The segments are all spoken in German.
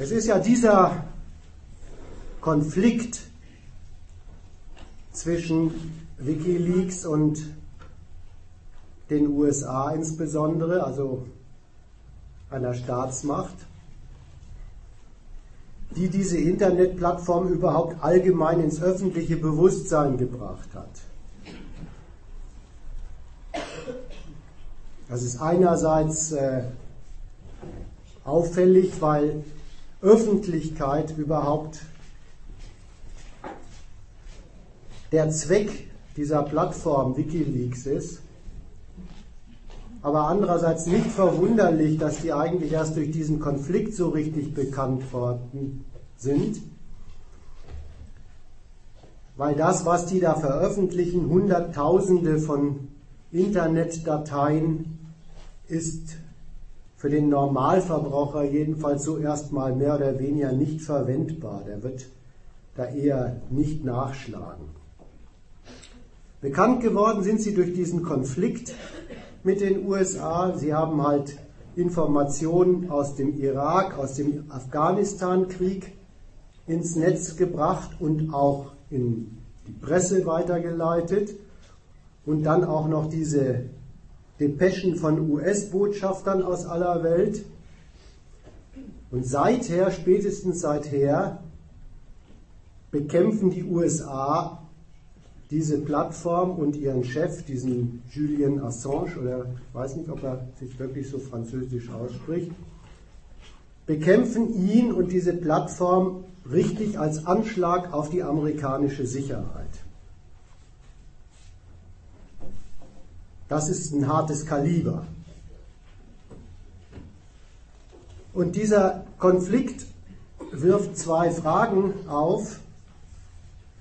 Es ist ja dieser Konflikt zwischen Wikileaks und den USA insbesondere, also einer Staatsmacht, die diese Internetplattform überhaupt allgemein ins öffentliche Bewusstsein gebracht hat. Das ist einerseits äh, auffällig, weil Öffentlichkeit überhaupt der Zweck dieser Plattform Wikileaks ist. Aber andererseits nicht verwunderlich, dass die eigentlich erst durch diesen Konflikt so richtig bekannt worden sind. Weil das, was die da veröffentlichen, Hunderttausende von Internetdateien, ist für den Normalverbraucher jedenfalls so erstmal mehr oder weniger nicht verwendbar. Der wird da eher nicht nachschlagen. Bekannt geworden sind sie durch diesen Konflikt mit den USA. Sie haben halt Informationen aus dem Irak, aus dem Afghanistan-Krieg ins Netz gebracht und auch in die Presse weitergeleitet und dann auch noch diese Depeschen von US-Botschaftern aus aller Welt. Und seither, spätestens seither, bekämpfen die USA diese Plattform und ihren Chef, diesen Julian Assange, oder ich weiß nicht, ob er sich wirklich so französisch ausspricht, bekämpfen ihn und diese Plattform richtig als Anschlag auf die amerikanische Sicherheit. Das ist ein hartes Kaliber. Und dieser Konflikt wirft zwei Fragen auf,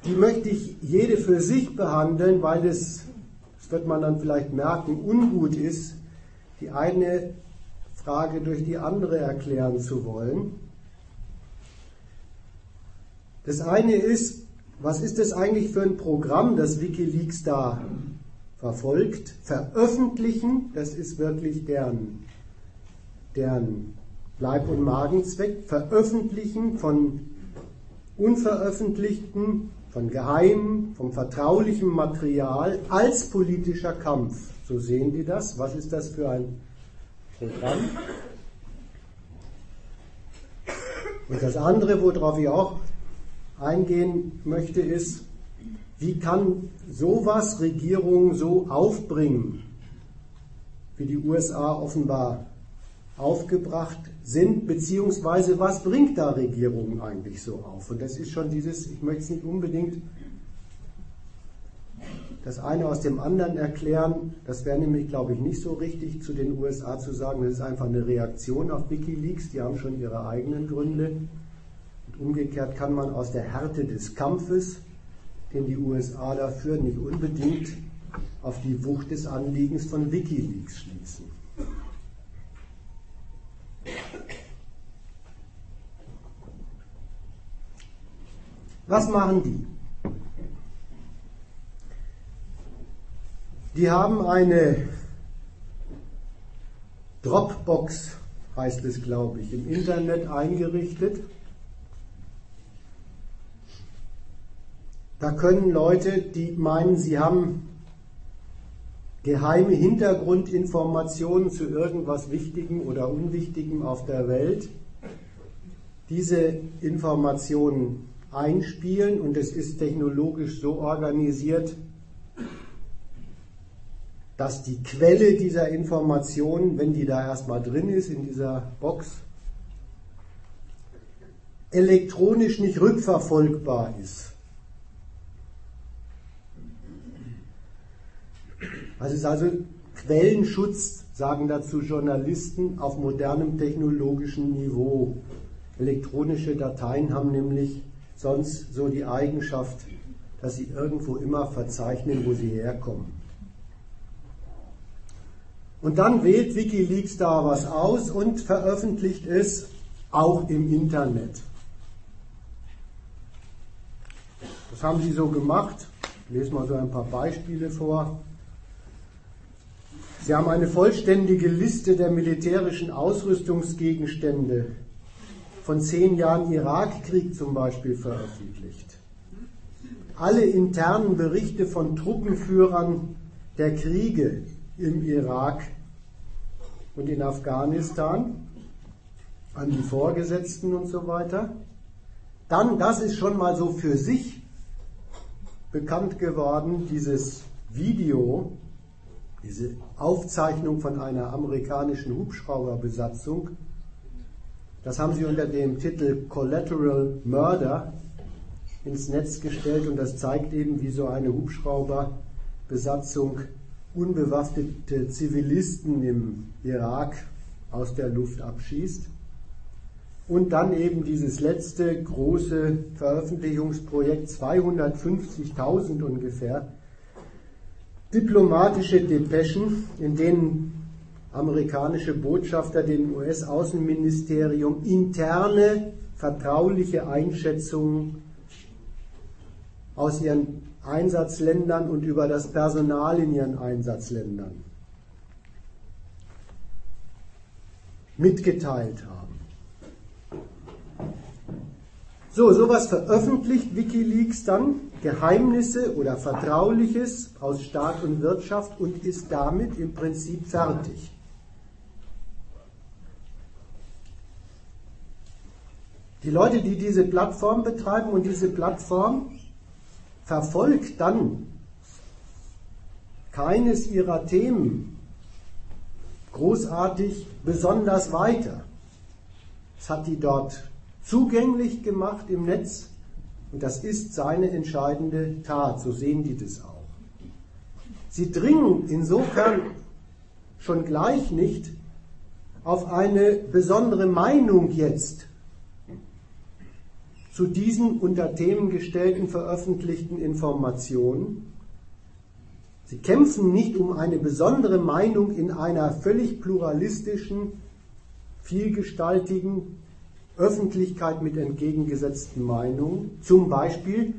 die möchte ich jede für sich behandeln, weil es, das wird man dann vielleicht merken, ungut ist, die eine Frage durch die andere erklären zu wollen. Das eine ist, was ist das eigentlich für ein Programm, das Wikileaks da verfolgt? Veröffentlichen, das ist wirklich deren, deren Leib- und Magenzweck. Veröffentlichen von unveröffentlichten von geheimem, vom vertraulichen Material als politischer Kampf. So sehen die das. Was ist das für ein Programm? Und das andere, worauf ich auch eingehen möchte, ist, wie kann sowas Regierungen so aufbringen, wie die USA offenbar aufgebracht sind, beziehungsweise was bringt da Regierungen eigentlich so auf? Und das ist schon dieses, ich möchte es nicht unbedingt das eine aus dem anderen erklären. Das wäre nämlich, glaube ich, nicht so richtig zu den USA zu sagen, das ist einfach eine Reaktion auf Wikileaks, die haben schon ihre eigenen Gründe. Und umgekehrt kann man aus der Härte des Kampfes, den die USA da führen, nicht unbedingt auf die Wucht des Anliegens von Wikileaks schließen. Was machen die? Die haben eine Dropbox, heißt es, glaube ich, im Internet eingerichtet. Da können Leute, die meinen, sie haben geheime Hintergrundinformationen zu irgendwas Wichtigem oder Unwichtigem auf der Welt, diese Informationen einspielen und es ist technologisch so organisiert, dass die Quelle dieser Informationen, wenn die da erstmal drin ist in dieser Box, elektronisch nicht rückverfolgbar ist. Das ist also Quellenschutz, sagen dazu Journalisten, auf modernem technologischen Niveau. Elektronische Dateien haben nämlich sonst so die Eigenschaft, dass sie irgendwo immer verzeichnen, wo sie herkommen. Und dann wählt Wikileaks da was aus und veröffentlicht es auch im Internet. Das haben sie so gemacht. Ich lese mal so ein paar Beispiele vor. Sie haben eine vollständige Liste der militärischen Ausrüstungsgegenstände von zehn Jahren Irakkrieg zum Beispiel veröffentlicht. Alle internen Berichte von Truppenführern der Kriege im Irak und in Afghanistan an die Vorgesetzten und so weiter. Dann, das ist schon mal so für sich bekannt geworden, dieses Video, diese Aufzeichnung von einer amerikanischen Hubschrauberbesatzung. Das haben sie unter dem Titel Collateral Murder ins Netz gestellt und das zeigt eben, wie so eine Hubschrauberbesatzung unbewaffnete Zivilisten im Irak aus der Luft abschießt. Und dann eben dieses letzte große Veröffentlichungsprojekt, 250.000 ungefähr, diplomatische Depeschen, in denen amerikanische Botschafter dem US-Außenministerium interne, vertrauliche Einschätzungen aus ihren Einsatzländern und über das Personal in ihren Einsatzländern mitgeteilt haben. So, sowas veröffentlicht Wikileaks dann, Geheimnisse oder Vertrauliches aus Staat und Wirtschaft und ist damit im Prinzip fertig. Die Leute, die diese Plattform betreiben und diese Plattform verfolgt dann keines ihrer Themen großartig besonders weiter. Es hat die dort zugänglich gemacht im Netz und das ist seine entscheidende Tat, so sehen die das auch. Sie dringen insofern schon gleich nicht auf eine besondere Meinung jetzt zu diesen unter Themen gestellten veröffentlichten Informationen. Sie kämpfen nicht um eine besondere Meinung in einer völlig pluralistischen, vielgestaltigen Öffentlichkeit mit entgegengesetzten Meinungen. Zum Beispiel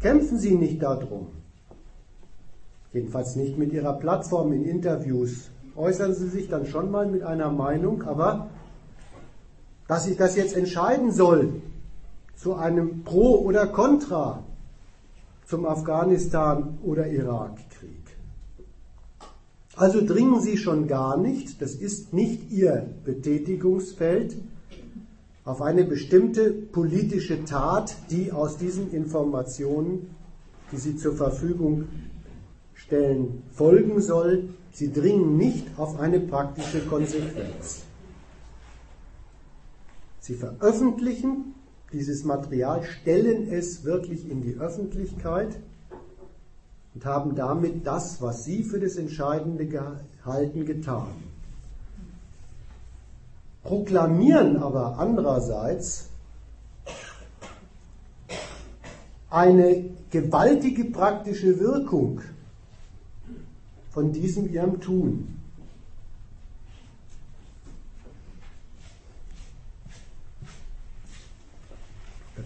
kämpfen Sie nicht darum, jedenfalls nicht mit Ihrer Plattform in Interviews. Äußern Sie sich dann schon mal mit einer Meinung, aber dass ich das jetzt entscheiden soll, zu einem Pro oder Contra zum Afghanistan- oder Irakkrieg. Also dringen Sie schon gar nicht, das ist nicht Ihr Betätigungsfeld, auf eine bestimmte politische Tat, die aus diesen Informationen, die Sie zur Verfügung stellen, folgen soll. Sie dringen nicht auf eine praktische Konsequenz. Sie veröffentlichen dieses Material, stellen es wirklich in die Öffentlichkeit und haben damit das, was sie für das Entscheidende gehalten, getan. Proklamieren aber andererseits eine gewaltige praktische Wirkung von diesem ihrem Tun.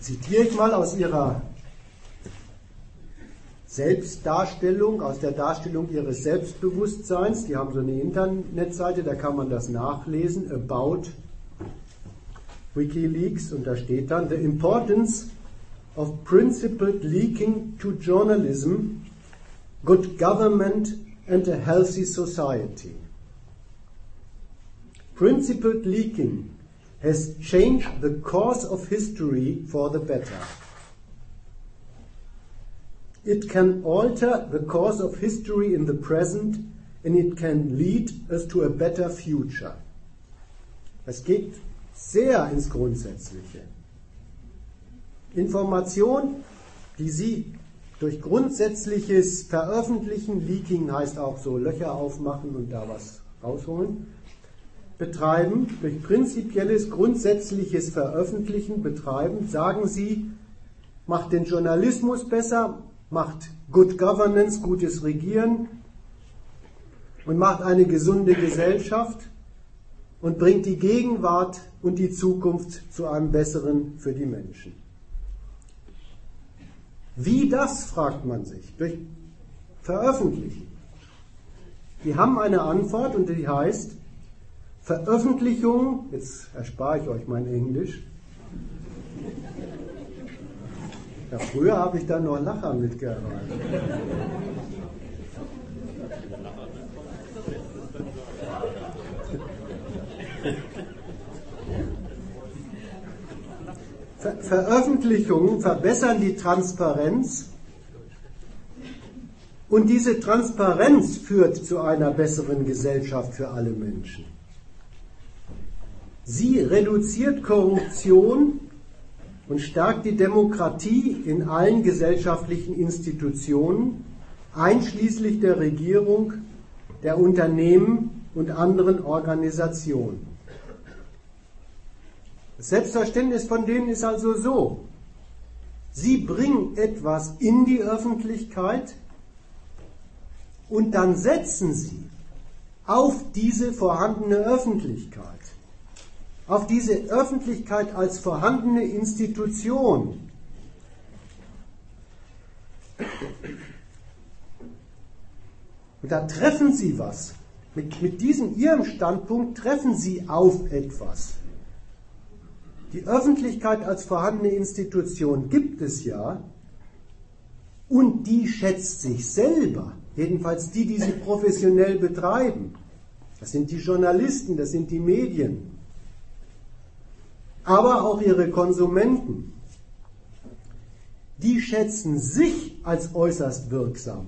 zitiere ich mal aus ihrer Selbstdarstellung, aus der Darstellung ihres Selbstbewusstseins. Die haben so eine Internetseite, da kann man das nachlesen, about WikiLeaks, und da steht dann, The importance of principled leaking to journalism, good government and a healthy society. Principled leaking has changed the course of history for the better. It can alter the course of history in the present and it can lead us to a better future. Es geht sehr ins Grundsätzliche. Information, die Sie durch grundsätzliches Veröffentlichen, Leaking heißt auch so Löcher aufmachen und da was rausholen, betreiben, durch prinzipielles, grundsätzliches Veröffentlichen betreiben, sagen sie, macht den Journalismus besser, macht Good Governance, gutes Regieren und macht eine gesunde Gesellschaft und bringt die Gegenwart und die Zukunft zu einem besseren für die Menschen. Wie das, fragt man sich, durch Veröffentlichen. Die haben eine Antwort und die heißt, Veröffentlichung, jetzt erspare ich euch mein Englisch. Ja, früher habe ich da noch Lacher mitgereicht. Ver Veröffentlichungen verbessern die Transparenz und diese Transparenz führt zu einer besseren Gesellschaft für alle Menschen. Sie reduziert Korruption und stärkt die Demokratie in allen gesellschaftlichen Institutionen, einschließlich der Regierung, der Unternehmen und anderen Organisationen. Das Selbstverständnis von denen ist also so. Sie bringen etwas in die Öffentlichkeit und dann setzen sie auf diese vorhandene Öffentlichkeit, auf diese Öffentlichkeit als vorhandene Institution. Und da treffen sie was. Mit, mit diesem ihrem Standpunkt treffen sie auf etwas. Die Öffentlichkeit als vorhandene Institution gibt es ja und die schätzt sich selber, jedenfalls die, die sie professionell betreiben. Das sind die Journalisten, das sind die Medien, aber auch ihre Konsumenten. Die schätzen sich als äußerst wirksam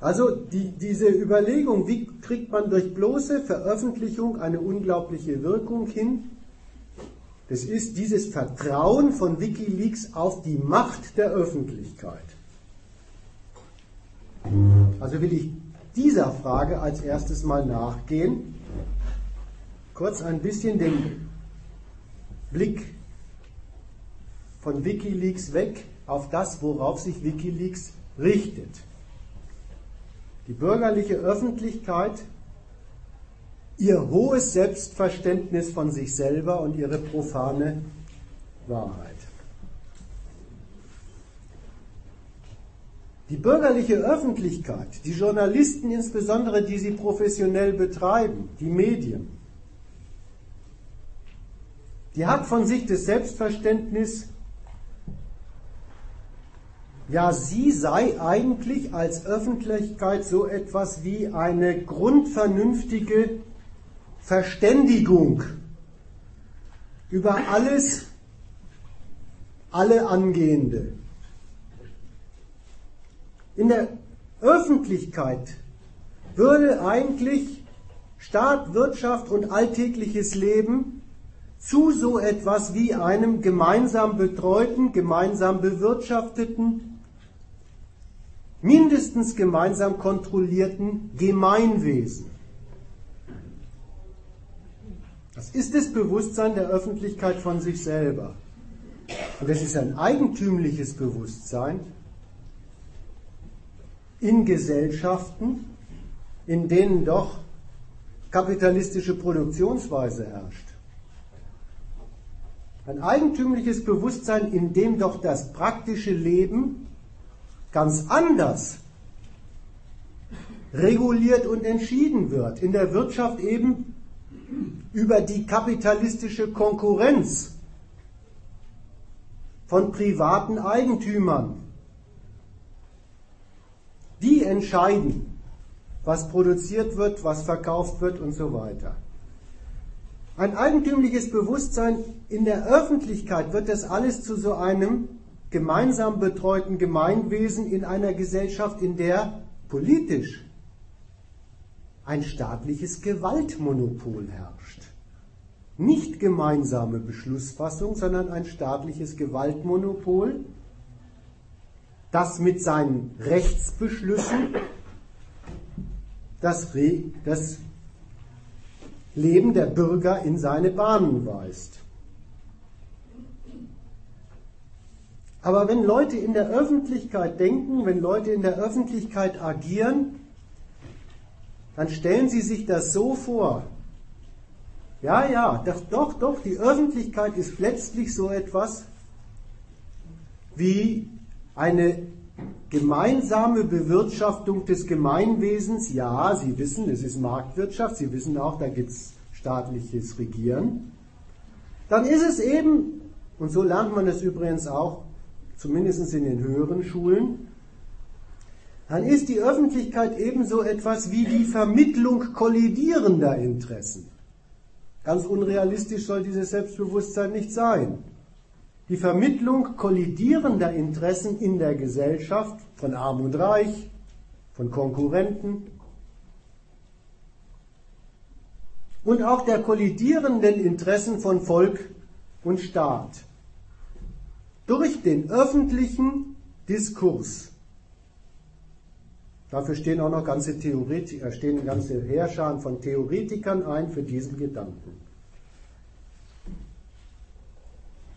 Also die, diese Überlegung, wie kriegt man durch bloße Veröffentlichung eine unglaubliche Wirkung hin, das ist dieses Vertrauen von Wikileaks auf die Macht der Öffentlichkeit. Also will ich dieser Frage als erstes mal nachgehen. Kurz ein bisschen den Blick von Wikileaks weg auf das, worauf sich Wikileaks richtet. Die bürgerliche Öffentlichkeit, ihr hohes Selbstverständnis von sich selber und ihre profane Wahrheit. Die bürgerliche Öffentlichkeit, die Journalisten insbesondere, die sie professionell betreiben, die Medien, die hat von sich das Selbstverständnis, ja, sie sei eigentlich als Öffentlichkeit so etwas wie eine grundvernünftige Verständigung über alles, alle Angehende. In der Öffentlichkeit würde eigentlich Staat, Wirtschaft und alltägliches Leben zu so etwas wie einem gemeinsam betreuten, gemeinsam bewirtschafteten, mindestens gemeinsam kontrollierten Gemeinwesen. Das ist das Bewusstsein der Öffentlichkeit von sich selber. Und es ist ein eigentümliches Bewusstsein in Gesellschaften, in denen doch kapitalistische Produktionsweise herrscht. Ein eigentümliches Bewusstsein, in dem doch das praktische Leben ganz anders reguliert und entschieden wird. In der Wirtschaft eben über die kapitalistische Konkurrenz von privaten Eigentümern. Die entscheiden, was produziert wird, was verkauft wird und so weiter. Ein eigentümliches Bewusstsein in der Öffentlichkeit wird das alles zu so einem gemeinsam betreuten Gemeinwesen in einer Gesellschaft, in der politisch ein staatliches Gewaltmonopol herrscht. Nicht gemeinsame Beschlussfassung, sondern ein staatliches Gewaltmonopol, das mit seinen Rechtsbeschlüssen das, das Leben der Bürger in seine Bahnen weist. Aber wenn Leute in der Öffentlichkeit denken, wenn Leute in der Öffentlichkeit agieren, dann stellen sie sich das so vor. Ja, ja, doch, doch, doch, die Öffentlichkeit ist letztlich so etwas wie eine gemeinsame Bewirtschaftung des Gemeinwesens, ja, Sie wissen, es ist Marktwirtschaft, Sie wissen auch, da gibt es staatliches Regieren, dann ist es eben, und so lernt man es übrigens auch, zumindest in den höheren Schulen, dann ist die Öffentlichkeit ebenso etwas wie die Vermittlung kollidierender Interessen. Ganz unrealistisch soll dieses Selbstbewusstsein nicht sein. Die Vermittlung kollidierender Interessen in der Gesellschaft von Arm und Reich, von Konkurrenten und auch der kollidierenden Interessen von Volk und Staat durch den öffentlichen Diskurs Dafür stehen auch noch ganze Theoretiker, stehen ganze Heerscharen von Theoretikern ein für diesen Gedanken.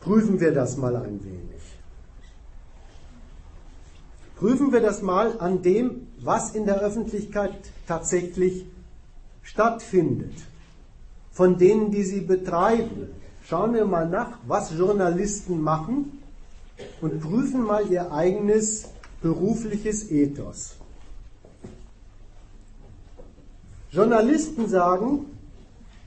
Prüfen wir das mal ein wenig. Prüfen wir das mal an dem, was in der Öffentlichkeit tatsächlich stattfindet. Von denen, die sie betreiben. Schauen wir mal nach, was Journalisten machen und prüfen mal ihr eigenes berufliches Ethos. Journalisten sagen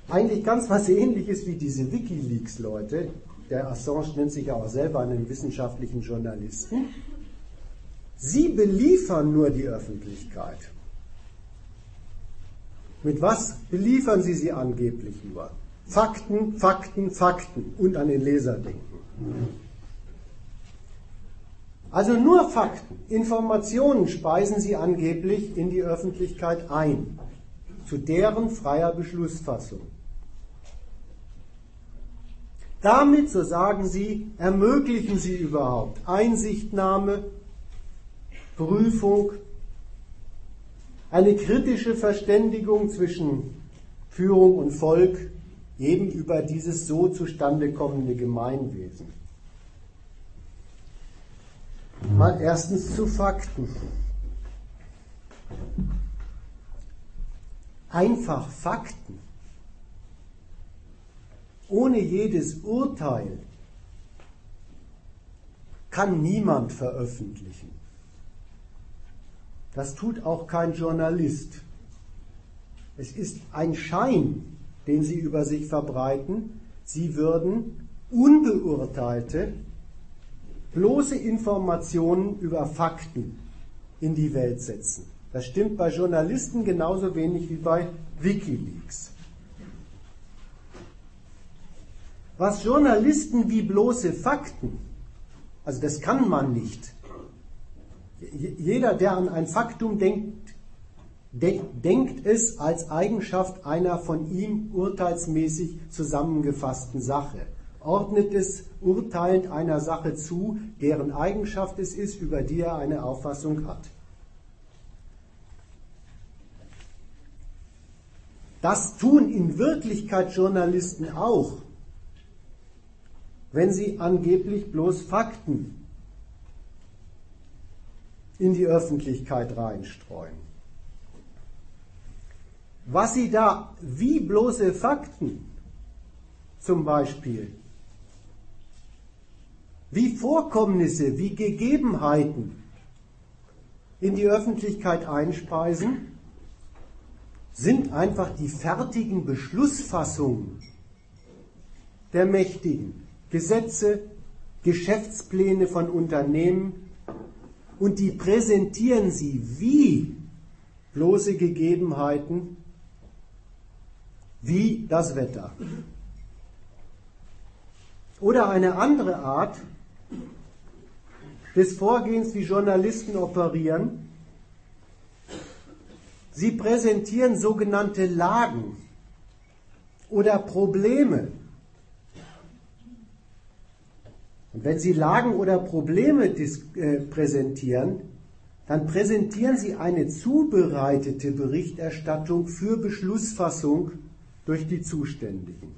eigentlich ganz was ähnliches wie diese Wikileaks-Leute. Der Assange nennt sich ja auch selber einen wissenschaftlichen Journalisten. Sie beliefern nur die Öffentlichkeit. Mit was beliefern Sie sie angeblich nur? Fakten, Fakten, Fakten und an den Leser denken. Also nur Fakten, Informationen speisen Sie angeblich in die Öffentlichkeit ein zu deren freier Beschlussfassung. Damit, so sagen sie, ermöglichen sie überhaupt Einsichtnahme, Prüfung, eine kritische Verständigung zwischen Führung und Volk eben über dieses so zustande kommende Gemeinwesen. Mal erstens zu Fakten. einfach Fakten, ohne jedes Urteil, kann niemand veröffentlichen. Das tut auch kein Journalist. Es ist ein Schein, den sie über sich verbreiten. Sie würden unbeurteilte, bloße Informationen über Fakten in die Welt setzen. Das stimmt bei Journalisten genauso wenig wie bei Wikileaks. Was Journalisten wie bloße Fakten, also das kann man nicht. Jeder, der an ein Faktum denkt, denkt es als Eigenschaft einer von ihm urteilsmäßig zusammengefassten Sache, ordnet es urteilend einer Sache zu, deren Eigenschaft es ist, über die er eine Auffassung hat. Das tun in Wirklichkeit Journalisten auch, wenn sie angeblich bloß Fakten in die Öffentlichkeit reinstreuen. Was sie da wie bloße Fakten zum Beispiel, wie Vorkommnisse, wie Gegebenheiten in die Öffentlichkeit einspeisen, sind einfach die fertigen Beschlussfassungen der Mächtigen, Gesetze, Geschäftspläne von Unternehmen und die präsentieren sie wie bloße Gegebenheiten, wie das Wetter. Oder eine andere Art des Vorgehens, wie Journalisten operieren, Sie präsentieren sogenannte Lagen oder Probleme. Und wenn Sie Lagen oder Probleme äh, präsentieren, dann präsentieren Sie eine zubereitete Berichterstattung für Beschlussfassung durch die Zuständigen.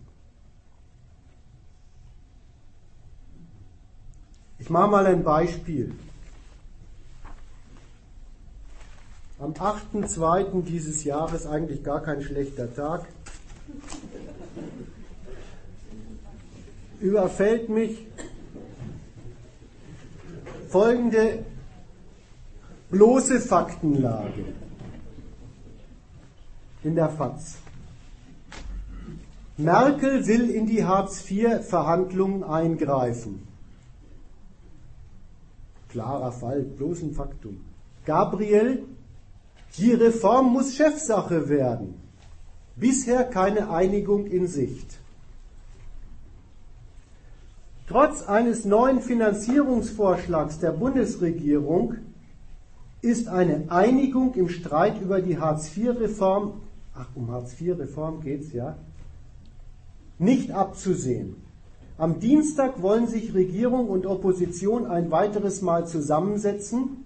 Ich mache mal ein Beispiel. Am 8.2. dieses Jahres, eigentlich gar kein schlechter Tag, überfällt mich folgende bloße Faktenlage in der FAZ. Merkel will in die Hartz-IV-Verhandlungen eingreifen. Klarer Fall, bloß ein Faktum. Gabriel, die Reform muss Chefsache werden. Bisher keine Einigung in Sicht. Trotz eines neuen Finanzierungsvorschlags der Bundesregierung ist eine Einigung im Streit über die Hartz-IV-Reform, ach, um Hartz-IV-Reform geht es ja, nicht abzusehen. Am Dienstag wollen sich Regierung und Opposition ein weiteres Mal zusammensetzen,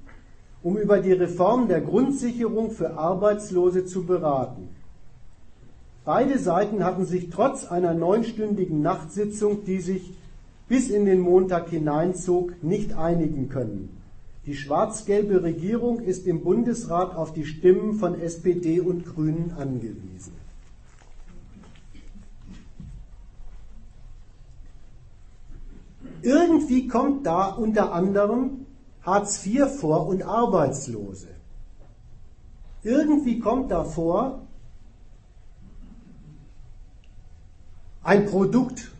um über die Reform der Grundsicherung für Arbeitslose zu beraten. Beide Seiten hatten sich trotz einer neunstündigen Nachtsitzung, die sich bis in den Montag hineinzog, nicht einigen können. Die schwarz-gelbe Regierung ist im Bundesrat auf die Stimmen von SPD und Grünen angewiesen. Irgendwie kommt da unter anderem Hartz IV vor und Arbeitslose. Irgendwie kommt da vor ein Produkt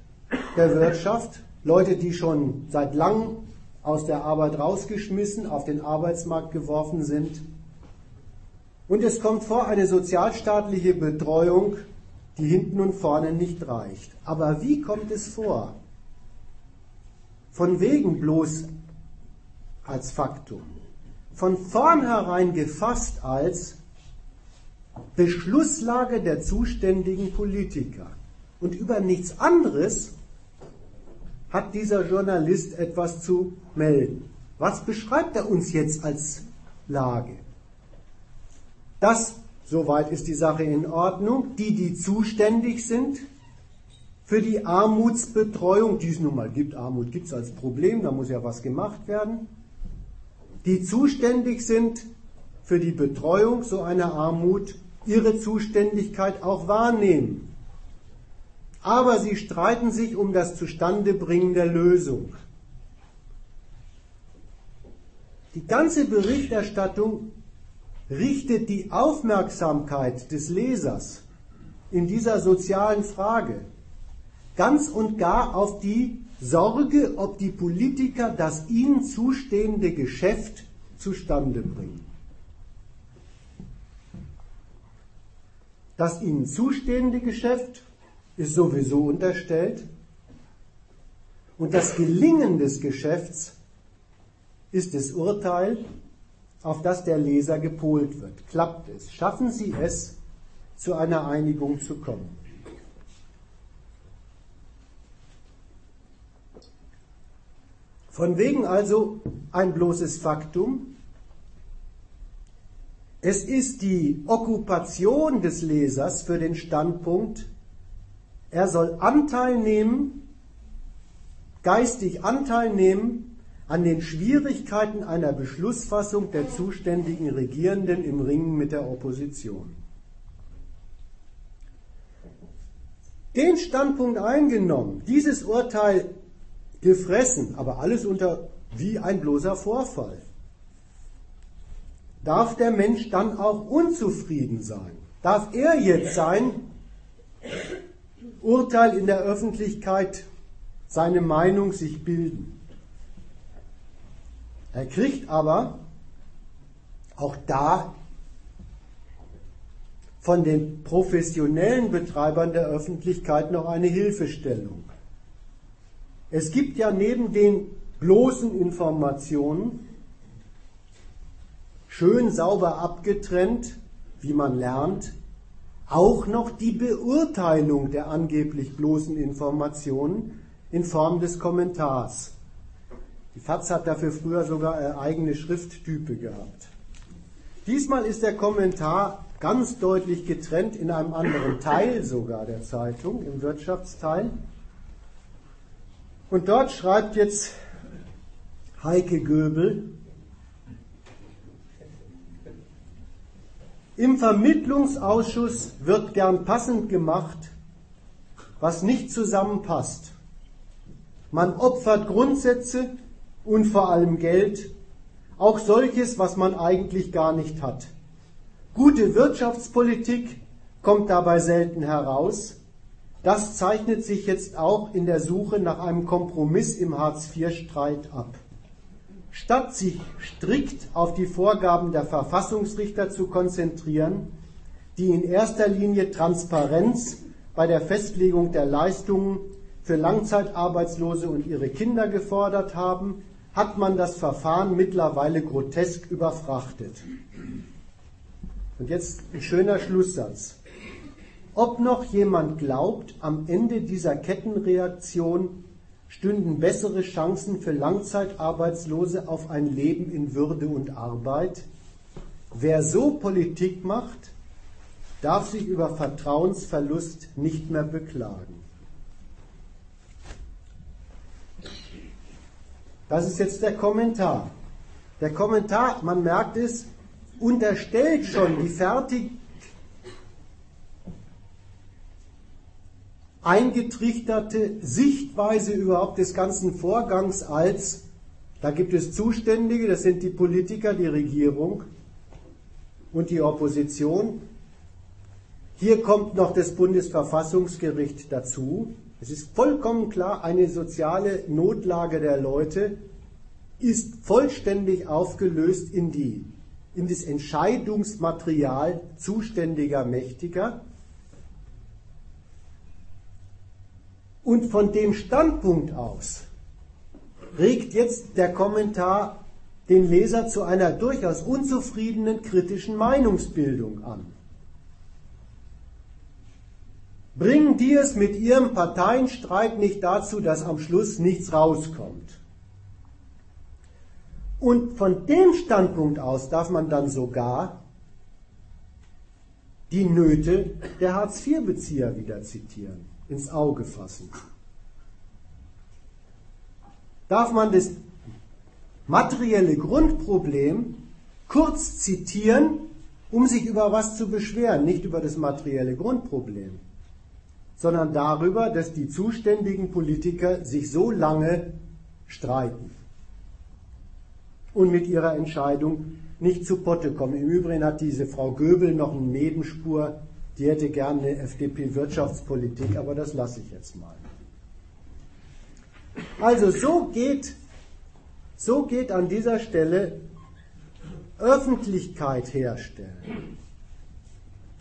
der Wirtschaft, Leute, die schon seit langem aus der Arbeit rausgeschmissen, auf den Arbeitsmarkt geworfen sind. Und es kommt vor eine sozialstaatliche Betreuung, die hinten und vorne nicht reicht. Aber wie kommt es vor? Von wegen bloß als Faktum. Von vornherein gefasst als Beschlusslage der zuständigen Politiker. Und über nichts anderes hat dieser Journalist etwas zu melden. Was beschreibt er uns jetzt als Lage? Das, soweit ist die Sache in Ordnung, die, die zuständig sind für die Armutsbetreuung, die es nun mal gibt, Armut gibt es als Problem, da muss ja was gemacht werden, die zuständig sind für die Betreuung so einer Armut, ihre Zuständigkeit auch wahrnehmen aber sie streiten sich um das Zustandebringen der Lösung. Die ganze Berichterstattung richtet die Aufmerksamkeit des Lesers in dieser sozialen Frage ganz und gar auf die Sorge, ob die Politiker das ihnen zustehende Geschäft zustande bringen. Das ihnen zustehende Geschäft ist sowieso unterstellt. Und das Gelingen des Geschäfts ist das Urteil, auf das der Leser gepolt wird. Klappt es? Schaffen Sie es, zu einer Einigung zu kommen? Von wegen also ein bloßes Faktum. Es ist die Okkupation des Lesers für den Standpunkt, er soll Anteil nehmen, geistig Anteil nehmen an den Schwierigkeiten einer Beschlussfassung der zuständigen Regierenden im Ringen mit der Opposition. Den Standpunkt eingenommen, dieses Urteil gefressen, aber alles unter wie ein bloßer Vorfall. Darf der Mensch dann auch unzufrieden sein? Darf er jetzt sein, Urteil in der Öffentlichkeit seine Meinung sich bilden. Er kriegt aber auch da von den professionellen Betreibern der Öffentlichkeit noch eine Hilfestellung. Es gibt ja neben den bloßen Informationen, schön sauber abgetrennt, wie man lernt, auch noch die Beurteilung der angeblich bloßen Informationen in Form des Kommentars. Die FAZ hat dafür früher sogar äh, eigene Schrifttype gehabt. Diesmal ist der Kommentar ganz deutlich getrennt in einem anderen Teil sogar der Zeitung, im Wirtschaftsteil. Und dort schreibt jetzt Heike Göbel, Im Vermittlungsausschuss wird gern passend gemacht, was nicht zusammenpasst. Man opfert Grundsätze und vor allem Geld auch solches, was man eigentlich gar nicht hat. Gute Wirtschaftspolitik kommt dabei selten heraus. Das zeichnet sich jetzt auch in der Suche nach einem Kompromiss im Hartz-IV-Streit ab. Statt sich strikt auf die Vorgaben der Verfassungsrichter zu konzentrieren, die in erster Linie Transparenz bei der Festlegung der Leistungen für Langzeitarbeitslose und ihre Kinder gefordert haben, hat man das Verfahren mittlerweile grotesk überfrachtet. Und jetzt ein schöner Schlusssatz. Ob noch jemand glaubt, am Ende dieser Kettenreaktion stünden bessere Chancen für Langzeitarbeitslose auf ein Leben in Würde und Arbeit? Wer so Politik macht, darf sich über Vertrauensverlust nicht mehr beklagen. Das ist jetzt der Kommentar. Der Kommentar, man merkt es, unterstellt schon die fertig eingetrichterte Sichtweise überhaupt des ganzen Vorgangs als, da gibt es Zuständige, das sind die Politiker, die Regierung und die Opposition. Hier kommt noch das Bundesverfassungsgericht dazu. Es ist vollkommen klar, eine soziale Notlage der Leute ist vollständig aufgelöst in, die, in das Entscheidungsmaterial zuständiger Mächtiger. Und von dem Standpunkt aus regt jetzt der Kommentar den Leser zu einer durchaus unzufriedenen kritischen Meinungsbildung an. Bringen die es mit ihrem Parteienstreit nicht dazu, dass am Schluss nichts rauskommt. Und von dem Standpunkt aus darf man dann sogar die Nöte der Hartz-IV-Bezieher wieder zitieren, ins Auge fassen. Darf man das materielle Grundproblem kurz zitieren, um sich über was zu beschweren, nicht über das materielle Grundproblem sondern darüber, dass die zuständigen Politiker sich so lange streiten und mit ihrer Entscheidung nicht zu Potte kommen. Im Übrigen hat diese Frau Göbel noch eine Nebenspur, die hätte gerne eine FDP-Wirtschaftspolitik, aber das lasse ich jetzt mal. Also so geht, so geht an dieser Stelle Öffentlichkeit herstellen.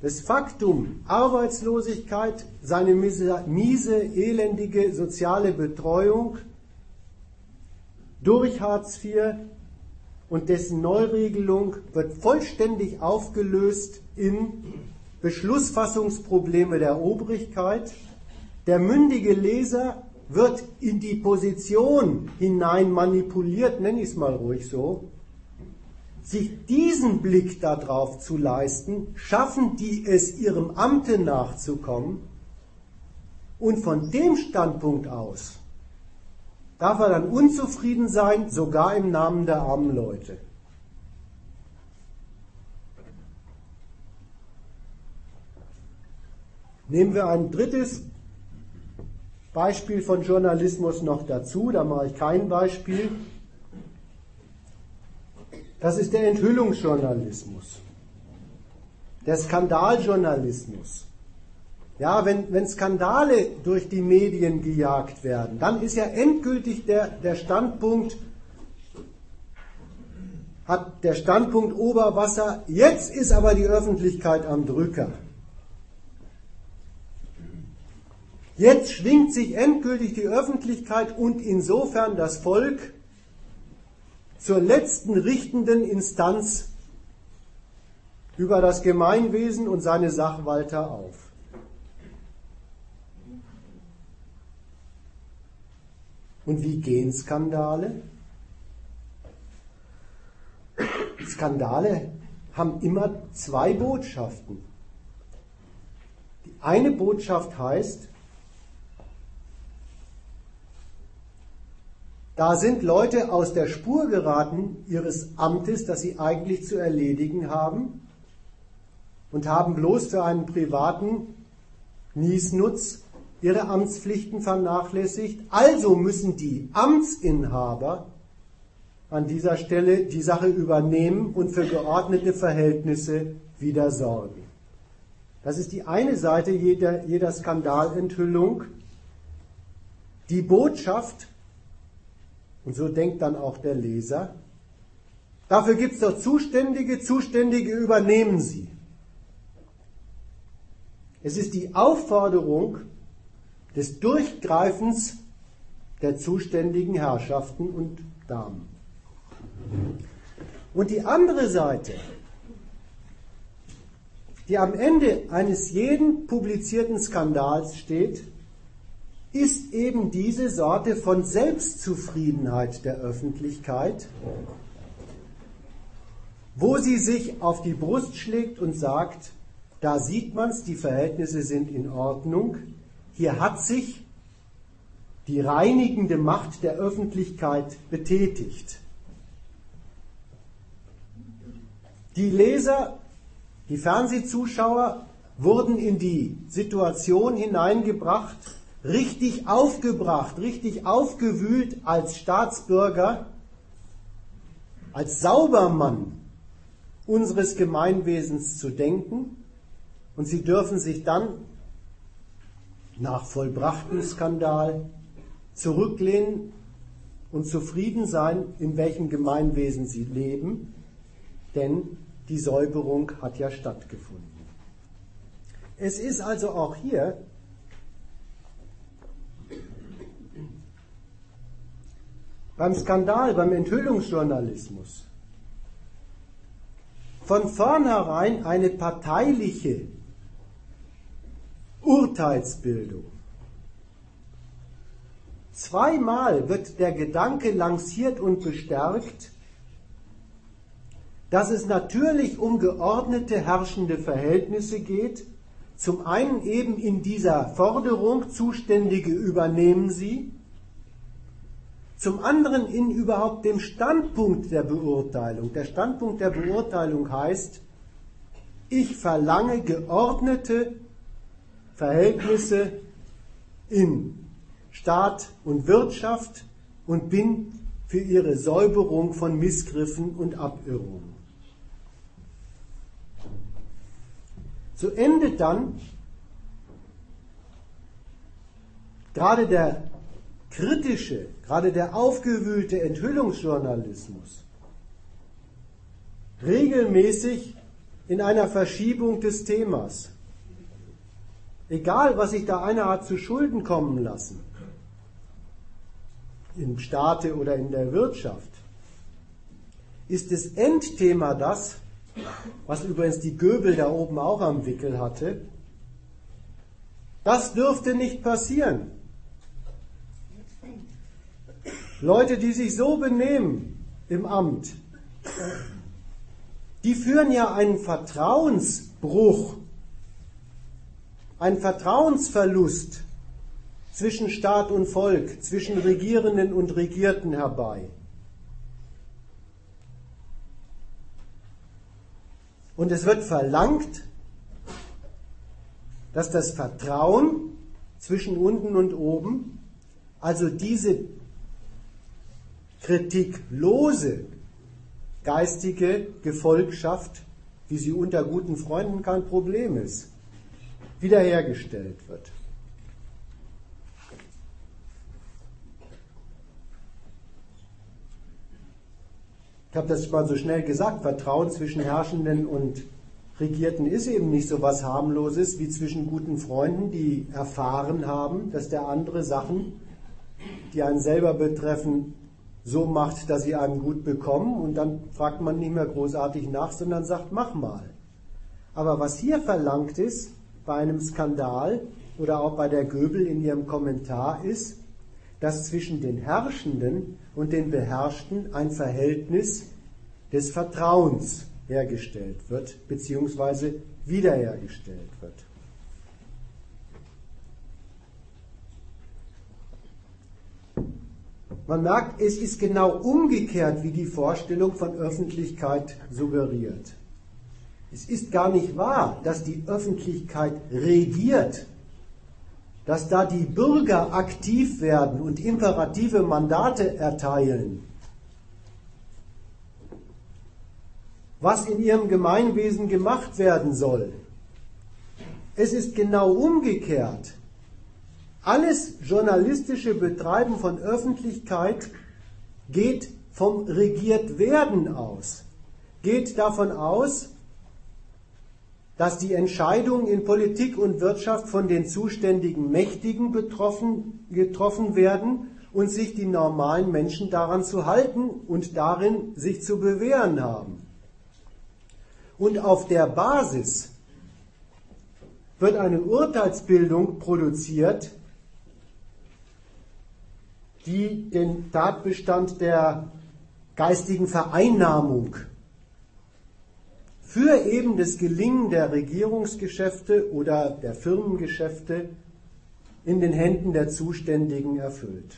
Das Faktum Arbeitslosigkeit, seine miese, miese, elendige soziale Betreuung durch Hartz IV und dessen Neuregelung wird vollständig aufgelöst in Beschlussfassungsprobleme der Obrigkeit. Der mündige Leser wird in die Position hinein manipuliert, nenne ich es mal ruhig so, sich diesen Blick darauf zu leisten, schaffen die es ihrem Amte nachzukommen und von dem Standpunkt aus darf er dann unzufrieden sein, sogar im Namen der armen Leute. Nehmen wir ein drittes Beispiel von Journalismus noch dazu, da mache ich kein Beispiel. Das ist der Enthüllungsjournalismus, der Skandaljournalismus. Ja, wenn, wenn Skandale durch die Medien gejagt werden, dann ist ja endgültig der, der Standpunkt, hat der Standpunkt Oberwasser, jetzt ist aber die Öffentlichkeit am Drücker. Jetzt schwingt sich endgültig die Öffentlichkeit und insofern das Volk zur letzten richtenden Instanz über das Gemeinwesen und seine Sachwalter auf. Und wie gehen Skandale? Skandale haben immer zwei Botschaften. Die eine Botschaft heißt, Da sind Leute aus der Spur geraten ihres Amtes, das sie eigentlich zu erledigen haben und haben bloß für einen privaten Niesnutz ihre Amtspflichten vernachlässigt. Also müssen die Amtsinhaber an dieser Stelle die Sache übernehmen und für geordnete Verhältnisse wieder sorgen. Das ist die eine Seite jeder, jeder Skandalenthüllung. Die Botschaft, und so denkt dann auch der Leser, dafür gibt es doch Zuständige, Zuständige übernehmen sie. Es ist die Aufforderung des Durchgreifens der zuständigen Herrschaften und Damen. Und die andere Seite, die am Ende eines jeden publizierten Skandals steht, ist eben diese Sorte von Selbstzufriedenheit der Öffentlichkeit, wo sie sich auf die Brust schlägt und sagt, da sieht man es, die Verhältnisse sind in Ordnung, hier hat sich die reinigende Macht der Öffentlichkeit betätigt. Die Leser, die Fernsehzuschauer wurden in die Situation hineingebracht, richtig aufgebracht, richtig aufgewühlt als Staatsbürger, als Saubermann unseres Gemeinwesens zu denken. Und sie dürfen sich dann nach vollbrachtem Skandal zurücklehnen und zufrieden sein, in welchem Gemeinwesen sie leben, denn die Säuberung hat ja stattgefunden. Es ist also auch hier beim Skandal, beim Enthüllungsjournalismus von vornherein eine parteiliche Urteilsbildung. Zweimal wird der Gedanke lanciert und bestärkt, dass es natürlich um geordnete herrschende Verhältnisse geht. Zum einen eben in dieser Forderung, Zuständige übernehmen sie, zum anderen in überhaupt dem Standpunkt der Beurteilung. Der Standpunkt der Beurteilung heißt, ich verlange geordnete Verhältnisse in Staat und Wirtschaft und bin für ihre Säuberung von Missgriffen und Abirrungen. So endet dann gerade der kritische, gerade der aufgewühlte Enthüllungsjournalismus regelmäßig in einer Verschiebung des Themas. Egal, was sich da einer hat zu Schulden kommen lassen, im Staate oder in der Wirtschaft, ist das Endthema das, was übrigens die Göbel da oben auch am Wickel hatte. Das dürfte nicht passieren. Leute, die sich so benehmen im Amt, die führen ja einen Vertrauensbruch, einen Vertrauensverlust zwischen Staat und Volk, zwischen Regierenden und Regierten herbei. Und es wird verlangt, dass das Vertrauen zwischen unten und oben, also diese kritiklose geistige Gefolgschaft, wie sie unter guten Freunden kein Problem ist, wiederhergestellt wird. Ich habe das mal so schnell gesagt, Vertrauen zwischen Herrschenden und Regierten ist eben nicht so was harmloses wie zwischen guten Freunden, die erfahren haben, dass der andere Sachen, die einen selber betreffen, so macht, dass sie einem gut bekommen und dann fragt man nicht mehr großartig nach, sondern sagt, mach mal. Aber was hier verlangt ist, bei einem Skandal oder auch bei der Göbel in ihrem Kommentar ist, dass zwischen den Herrschenden und den Beherrschten ein Verhältnis des Vertrauens hergestellt wird, beziehungsweise wiederhergestellt wird. Man merkt, es ist genau umgekehrt, wie die Vorstellung von Öffentlichkeit suggeriert. Es ist gar nicht wahr, dass die Öffentlichkeit regiert, dass da die Bürger aktiv werden und imperative Mandate erteilen. was in ihrem Gemeinwesen gemacht werden soll. Es ist genau umgekehrt. Alles journalistische Betreiben von Öffentlichkeit geht vom Regiertwerden aus, geht davon aus, dass die Entscheidungen in Politik und Wirtschaft von den zuständigen Mächtigen betroffen, getroffen werden und sich die normalen Menschen daran zu halten und darin sich zu bewähren haben. Und auf der Basis wird eine Urteilsbildung produziert, die den Tatbestand der geistigen Vereinnahmung für eben das Gelingen der Regierungsgeschäfte oder der Firmengeschäfte in den Händen der Zuständigen erfüllt.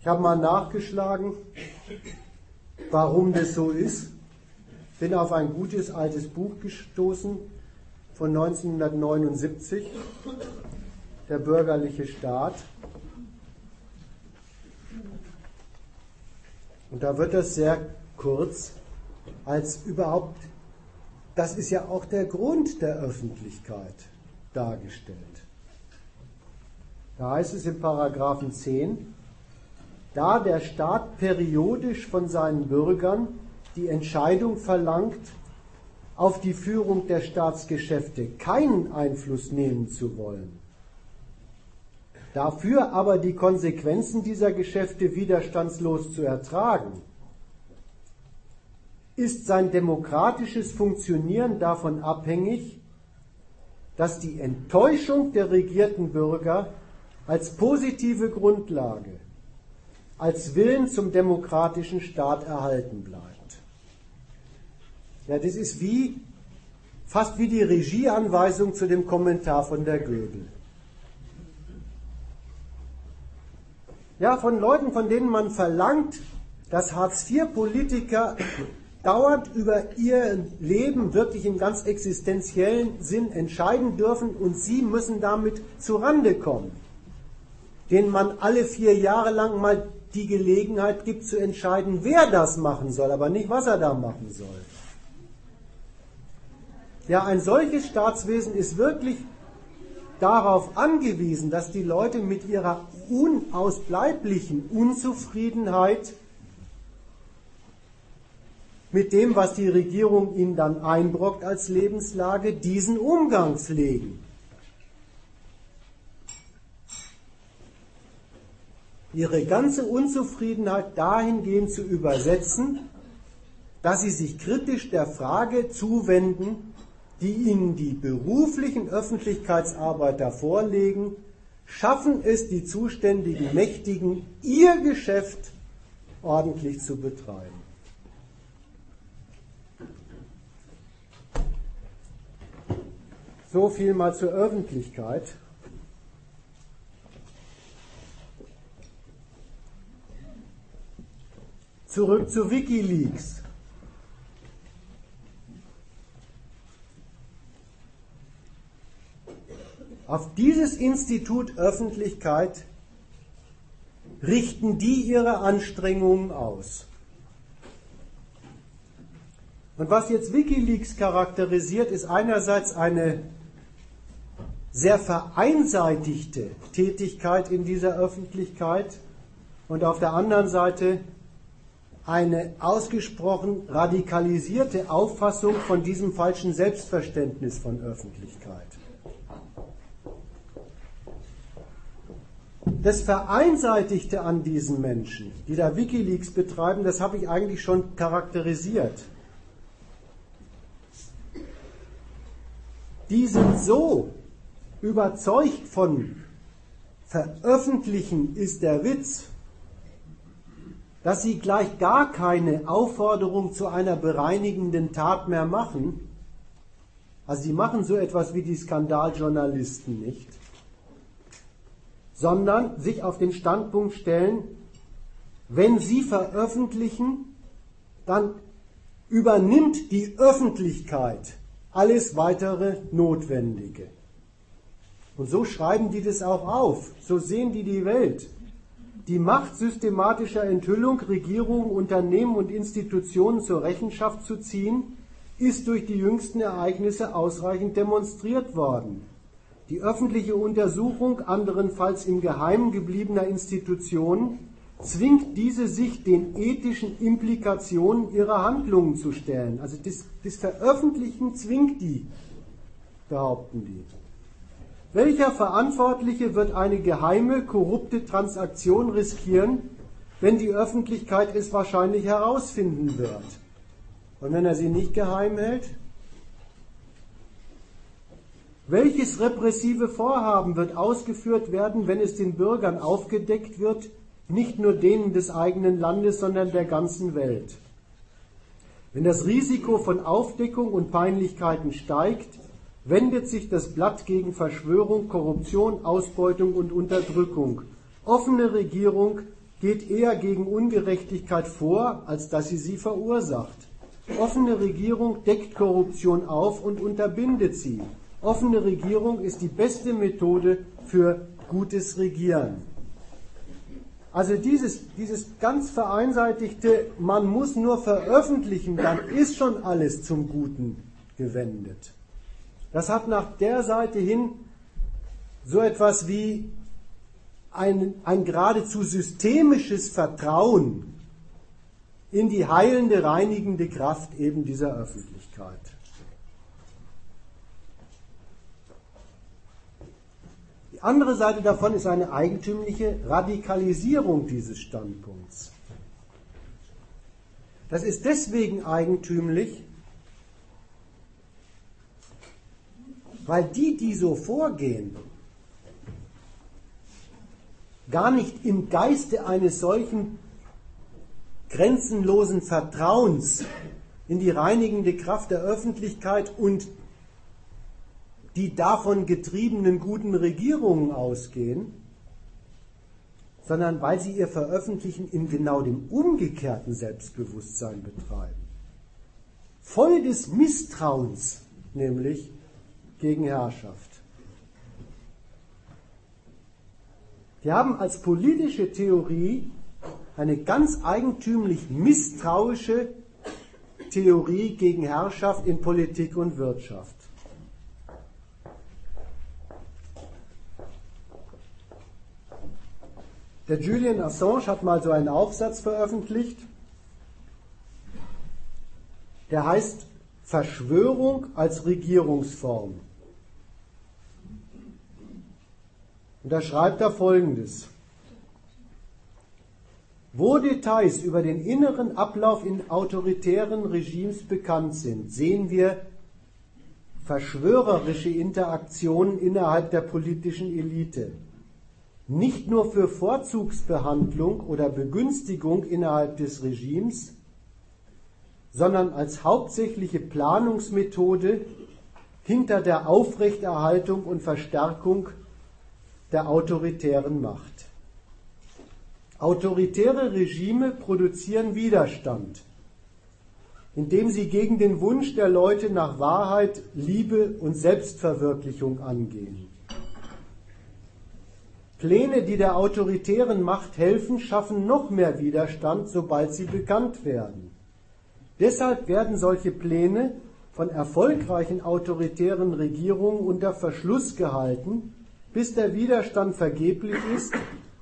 Ich habe mal nachgeschlagen, warum das so ist. Bin auf ein gutes altes Buch gestoßen von 1979, Der bürgerliche Staat. Und da wird das sehr kurz als überhaupt, das ist ja auch der Grund der Öffentlichkeit dargestellt. Da heißt es in Paragraphen 10, da der Staat periodisch von seinen Bürgern die Entscheidung verlangt, auf die Führung der Staatsgeschäfte keinen Einfluss nehmen zu wollen, dafür aber die Konsequenzen dieser Geschäfte widerstandslos zu ertragen, ist sein demokratisches Funktionieren davon abhängig, dass die Enttäuschung der regierten Bürger als positive Grundlage, als Willen zum demokratischen Staat erhalten bleibt. Ja, das ist wie, fast wie die Regieanweisung zu dem Kommentar von der Göbel. Ja, von Leuten, von denen man verlangt, dass Hartz-IV-Politiker dauernd über ihr Leben wirklich im ganz existenziellen Sinn entscheiden dürfen und sie müssen damit zurande kommen, denen man alle vier Jahre lang mal die Gelegenheit gibt zu entscheiden, wer das machen soll, aber nicht, was er da machen soll. Ja, ein solches Staatswesen ist wirklich darauf angewiesen, dass die Leute mit ihrer unausbleiblichen Unzufriedenheit mit dem, was die Regierung ihnen dann einbrockt als Lebenslage, diesen Umgang pflegen. Ihre ganze Unzufriedenheit dahingehend zu übersetzen, dass sie sich kritisch der Frage zuwenden, die ihnen die beruflichen Öffentlichkeitsarbeiter vorlegen, schaffen es die zuständigen Mächtigen, ihr Geschäft ordentlich zu betreiben. So viel mal zur Öffentlichkeit. Zurück zu Wikileaks. Auf dieses Institut Öffentlichkeit richten die ihre Anstrengungen aus. Und was jetzt Wikileaks charakterisiert, ist einerseits eine sehr vereinseitigte Tätigkeit in dieser Öffentlichkeit und auf der anderen Seite eine ausgesprochen radikalisierte Auffassung von diesem falschen Selbstverständnis von Öffentlichkeit. Das Vereinseitigte an diesen Menschen, die da Wikileaks betreiben, das habe ich eigentlich schon charakterisiert. Die sind so überzeugt von veröffentlichen ist der Witz, dass sie gleich gar keine Aufforderung zu einer bereinigenden Tat mehr machen. Also sie machen so etwas wie die Skandaljournalisten nicht, sondern sich auf den Standpunkt stellen, wenn sie veröffentlichen, dann übernimmt die Öffentlichkeit alles weitere Notwendige. Und so schreiben die das auch auf, so sehen die die Welt. Die Macht systematischer Enthüllung, Regierungen, Unternehmen und Institutionen zur Rechenschaft zu ziehen, ist durch die jüngsten Ereignisse ausreichend demonstriert worden. Die öffentliche Untersuchung anderenfalls im Geheimen gebliebener Institutionen zwingt diese sich den ethischen Implikationen ihrer Handlungen zu stellen. Also das, das Veröffentlichen zwingt die, behaupten die. Welcher Verantwortliche wird eine geheime, korrupte Transaktion riskieren, wenn die Öffentlichkeit es wahrscheinlich herausfinden wird? Und wenn er sie nicht geheim hält? Welches repressive Vorhaben wird ausgeführt werden, wenn es den Bürgern aufgedeckt wird, nicht nur denen des eigenen Landes, sondern der ganzen Welt? Wenn das Risiko von Aufdeckung und Peinlichkeiten steigt, wendet sich das Blatt gegen Verschwörung, Korruption, Ausbeutung und Unterdrückung. Offene Regierung geht eher gegen Ungerechtigkeit vor, als dass sie sie verursacht. Offene Regierung deckt Korruption auf und unterbindet sie. Offene Regierung ist die beste Methode für gutes Regieren. Also dieses, dieses ganz vereinseitigte, man muss nur veröffentlichen, dann ist schon alles zum Guten gewendet. Das hat nach der Seite hin so etwas wie ein, ein geradezu systemisches Vertrauen in die heilende, reinigende Kraft eben dieser Öffentlichkeit. Die andere Seite davon ist eine eigentümliche Radikalisierung dieses Standpunkts. Das ist deswegen eigentümlich, weil die, die so vorgehen, gar nicht im Geiste eines solchen grenzenlosen Vertrauens in die reinigende Kraft der Öffentlichkeit und die davon getriebenen guten Regierungen ausgehen, sondern weil sie ihr Veröffentlichen in genau dem umgekehrten Selbstbewusstsein betreiben. Voll des Misstrauens, nämlich gegen Herrschaft. Die haben als politische Theorie eine ganz eigentümlich misstrauische Theorie gegen Herrschaft in Politik und Wirtschaft. Der Julian Assange hat mal so einen Aufsatz veröffentlicht, der heißt Verschwörung als Regierungsform. Und da schreibt er Folgendes. Wo Details über den inneren Ablauf in autoritären Regimes bekannt sind, sehen wir verschwörerische Interaktionen innerhalb der politischen Elite. Nicht nur für Vorzugsbehandlung oder Begünstigung innerhalb des Regimes, sondern als hauptsächliche Planungsmethode hinter der Aufrechterhaltung und Verstärkung der autoritären Macht. Autoritäre Regime produzieren Widerstand, indem sie gegen den Wunsch der Leute nach Wahrheit, Liebe und Selbstverwirklichung angehen. Pläne, die der autoritären Macht helfen, schaffen noch mehr Widerstand, sobald sie bekannt werden. Deshalb werden solche Pläne von erfolgreichen autoritären Regierungen unter Verschluss gehalten, bis der Widerstand vergeblich ist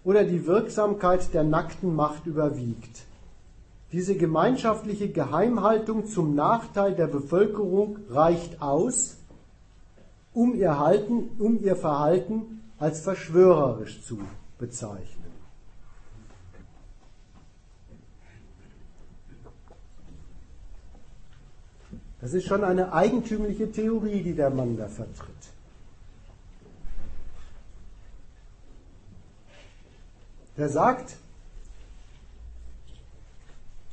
oder die Wirksamkeit der nackten Macht überwiegt. Diese gemeinschaftliche Geheimhaltung zum Nachteil der Bevölkerung reicht aus, um ihr, Halten, um ihr Verhalten als verschwörerisch zu bezeichnen. Das ist schon eine eigentümliche Theorie, die der Mann da vertritt. der sagt,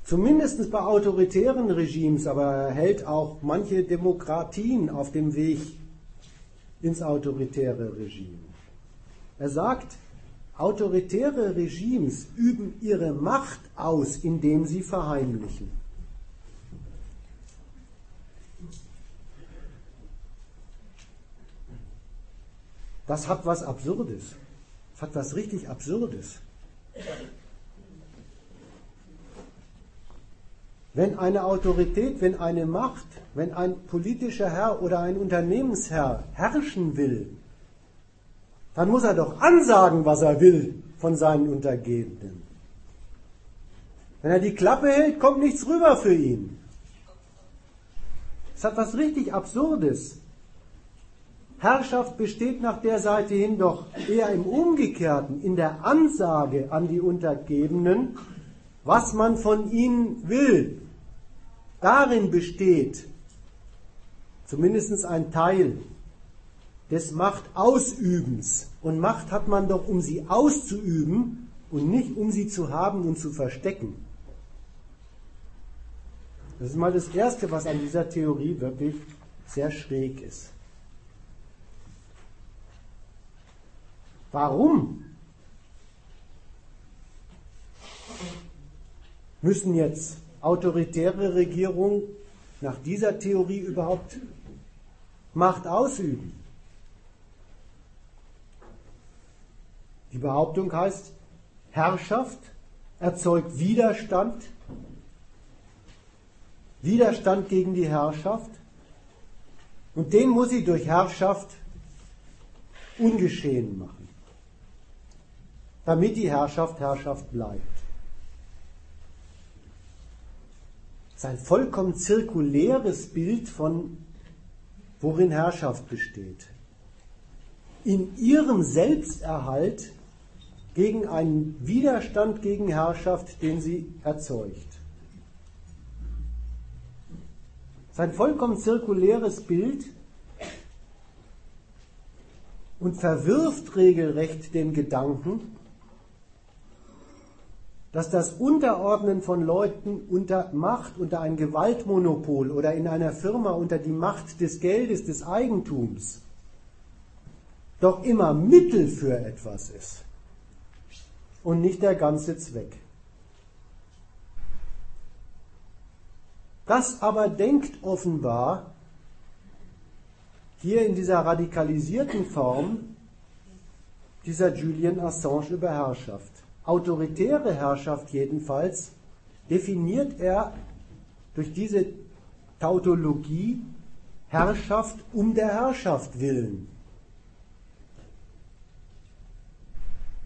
zumindest bei autoritären Regimes, aber er hält auch manche Demokratien auf dem Weg ins autoritäre Regime. Er sagt, autoritäre Regimes üben ihre Macht aus, indem sie verheimlichen. Das hat was Absurdes. Das hat was richtig Absurdes. Wenn eine Autorität, wenn eine Macht, wenn ein politischer Herr oder ein Unternehmensherr herrschen will, dann muss er doch ansagen, was er will von seinen Untergebenen. Wenn er die Klappe hält, kommt nichts rüber für ihn. Es hat was richtig Absurdes. Herrschaft besteht nach der Seite hin doch eher im Umgekehrten, in der Ansage an die Untergebenen, was man von ihnen will. Darin besteht zumindest ein Teil des Machtausübens. Und Macht hat man doch, um sie auszuüben und nicht um sie zu haben und zu verstecken. Das ist mal das Erste, was an dieser Theorie wirklich sehr schräg ist. Warum müssen jetzt autoritäre Regierungen nach dieser Theorie überhaupt Macht ausüben? Die Behauptung heißt, Herrschaft erzeugt Widerstand, Widerstand gegen die Herrschaft und den muss sie durch Herrschaft ungeschehen machen damit die Herrschaft Herrschaft bleibt. Das ist ein vollkommen zirkuläres Bild von, worin Herrschaft besteht. In ihrem Selbsterhalt gegen einen Widerstand gegen Herrschaft, den sie erzeugt. Das ist ein vollkommen zirkuläres Bild und verwirft regelrecht den Gedanken, dass das Unterordnen von Leuten unter Macht, unter ein Gewaltmonopol oder in einer Firma unter die Macht des Geldes, des Eigentums, doch immer Mittel für etwas ist und nicht der ganze Zweck. Das aber denkt offenbar hier in dieser radikalisierten Form dieser Julian Assange über Herrschaft autoritäre Herrschaft jedenfalls definiert er durch diese Tautologie Herrschaft um der Herrschaft willen.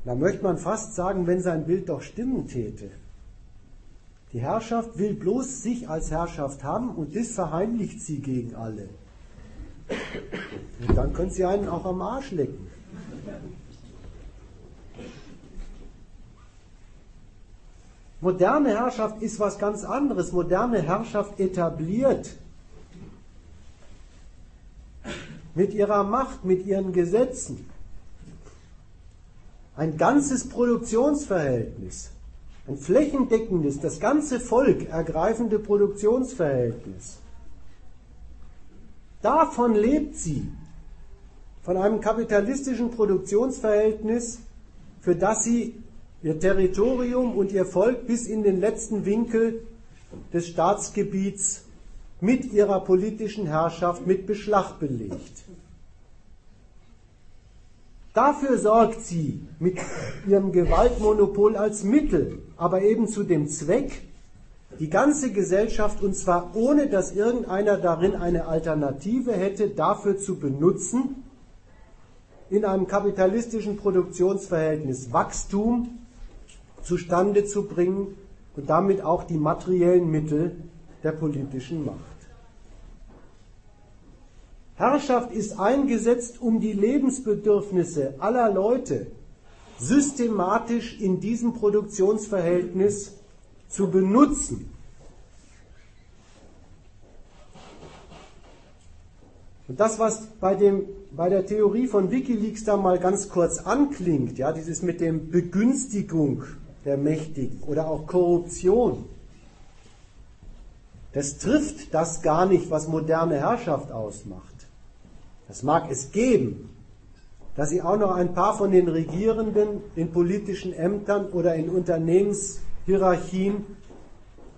Da möchte man fast sagen, wenn sein Bild doch stimmen täte. Die Herrschaft will bloß sich als Herrschaft haben und das verheimlicht sie gegen alle. Und dann können sie einen auch am Arsch lecken. Moderne Herrschaft ist was ganz anderes. Moderne Herrschaft etabliert mit ihrer Macht, mit ihren Gesetzen ein ganzes Produktionsverhältnis, ein flächendeckendes, das ganze Volk ergreifende Produktionsverhältnis. Davon lebt sie, von einem kapitalistischen Produktionsverhältnis, für das sie ihr Territorium und ihr Volk bis in den letzten Winkel des Staatsgebiets mit ihrer politischen Herrschaft mit Beschlag belegt. Dafür sorgt sie mit ihrem Gewaltmonopol als Mittel, aber eben zu dem Zweck, die ganze Gesellschaft, und zwar ohne dass irgendeiner darin eine Alternative hätte, dafür zu benutzen, in einem kapitalistischen Produktionsverhältnis Wachstum zustande zu bringen und damit auch die materiellen Mittel der politischen Macht. Herrschaft ist eingesetzt, um die Lebensbedürfnisse aller Leute systematisch in diesem Produktionsverhältnis zu benutzen. Und das, was bei, dem, bei der Theorie von Wikileaks da mal ganz kurz anklingt, ja, dieses mit dem Begünstigung der Mächtigen oder auch Korruption. Das trifft das gar nicht, was moderne Herrschaft ausmacht. Das mag es geben, dass sie auch noch ein paar von den Regierenden in politischen Ämtern oder in Unternehmenshierarchien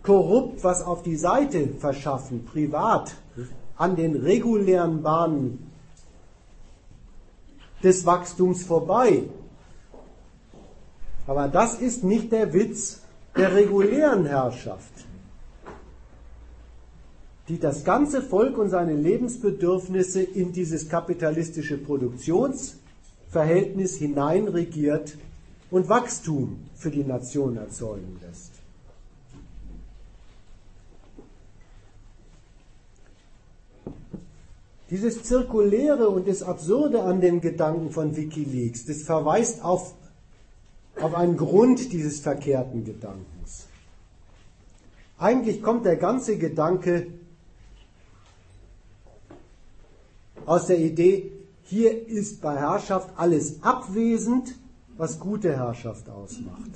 korrupt was auf die Seite verschaffen, privat, an den regulären Bahnen des Wachstums vorbei. Aber das ist nicht der Witz der regulären Herrschaft. Die das ganze Volk und seine Lebensbedürfnisse in dieses kapitalistische Produktionsverhältnis hineinregiert und Wachstum für die Nation erzeugen lässt. Dieses Zirkuläre und das Absurde an den Gedanken von Wikileaks, das verweist auf, auf einen Grund dieses verkehrten Gedankens. Eigentlich kommt der ganze Gedanke aus der Idee, hier ist bei Herrschaft alles abwesend, was gute Herrschaft ausmacht.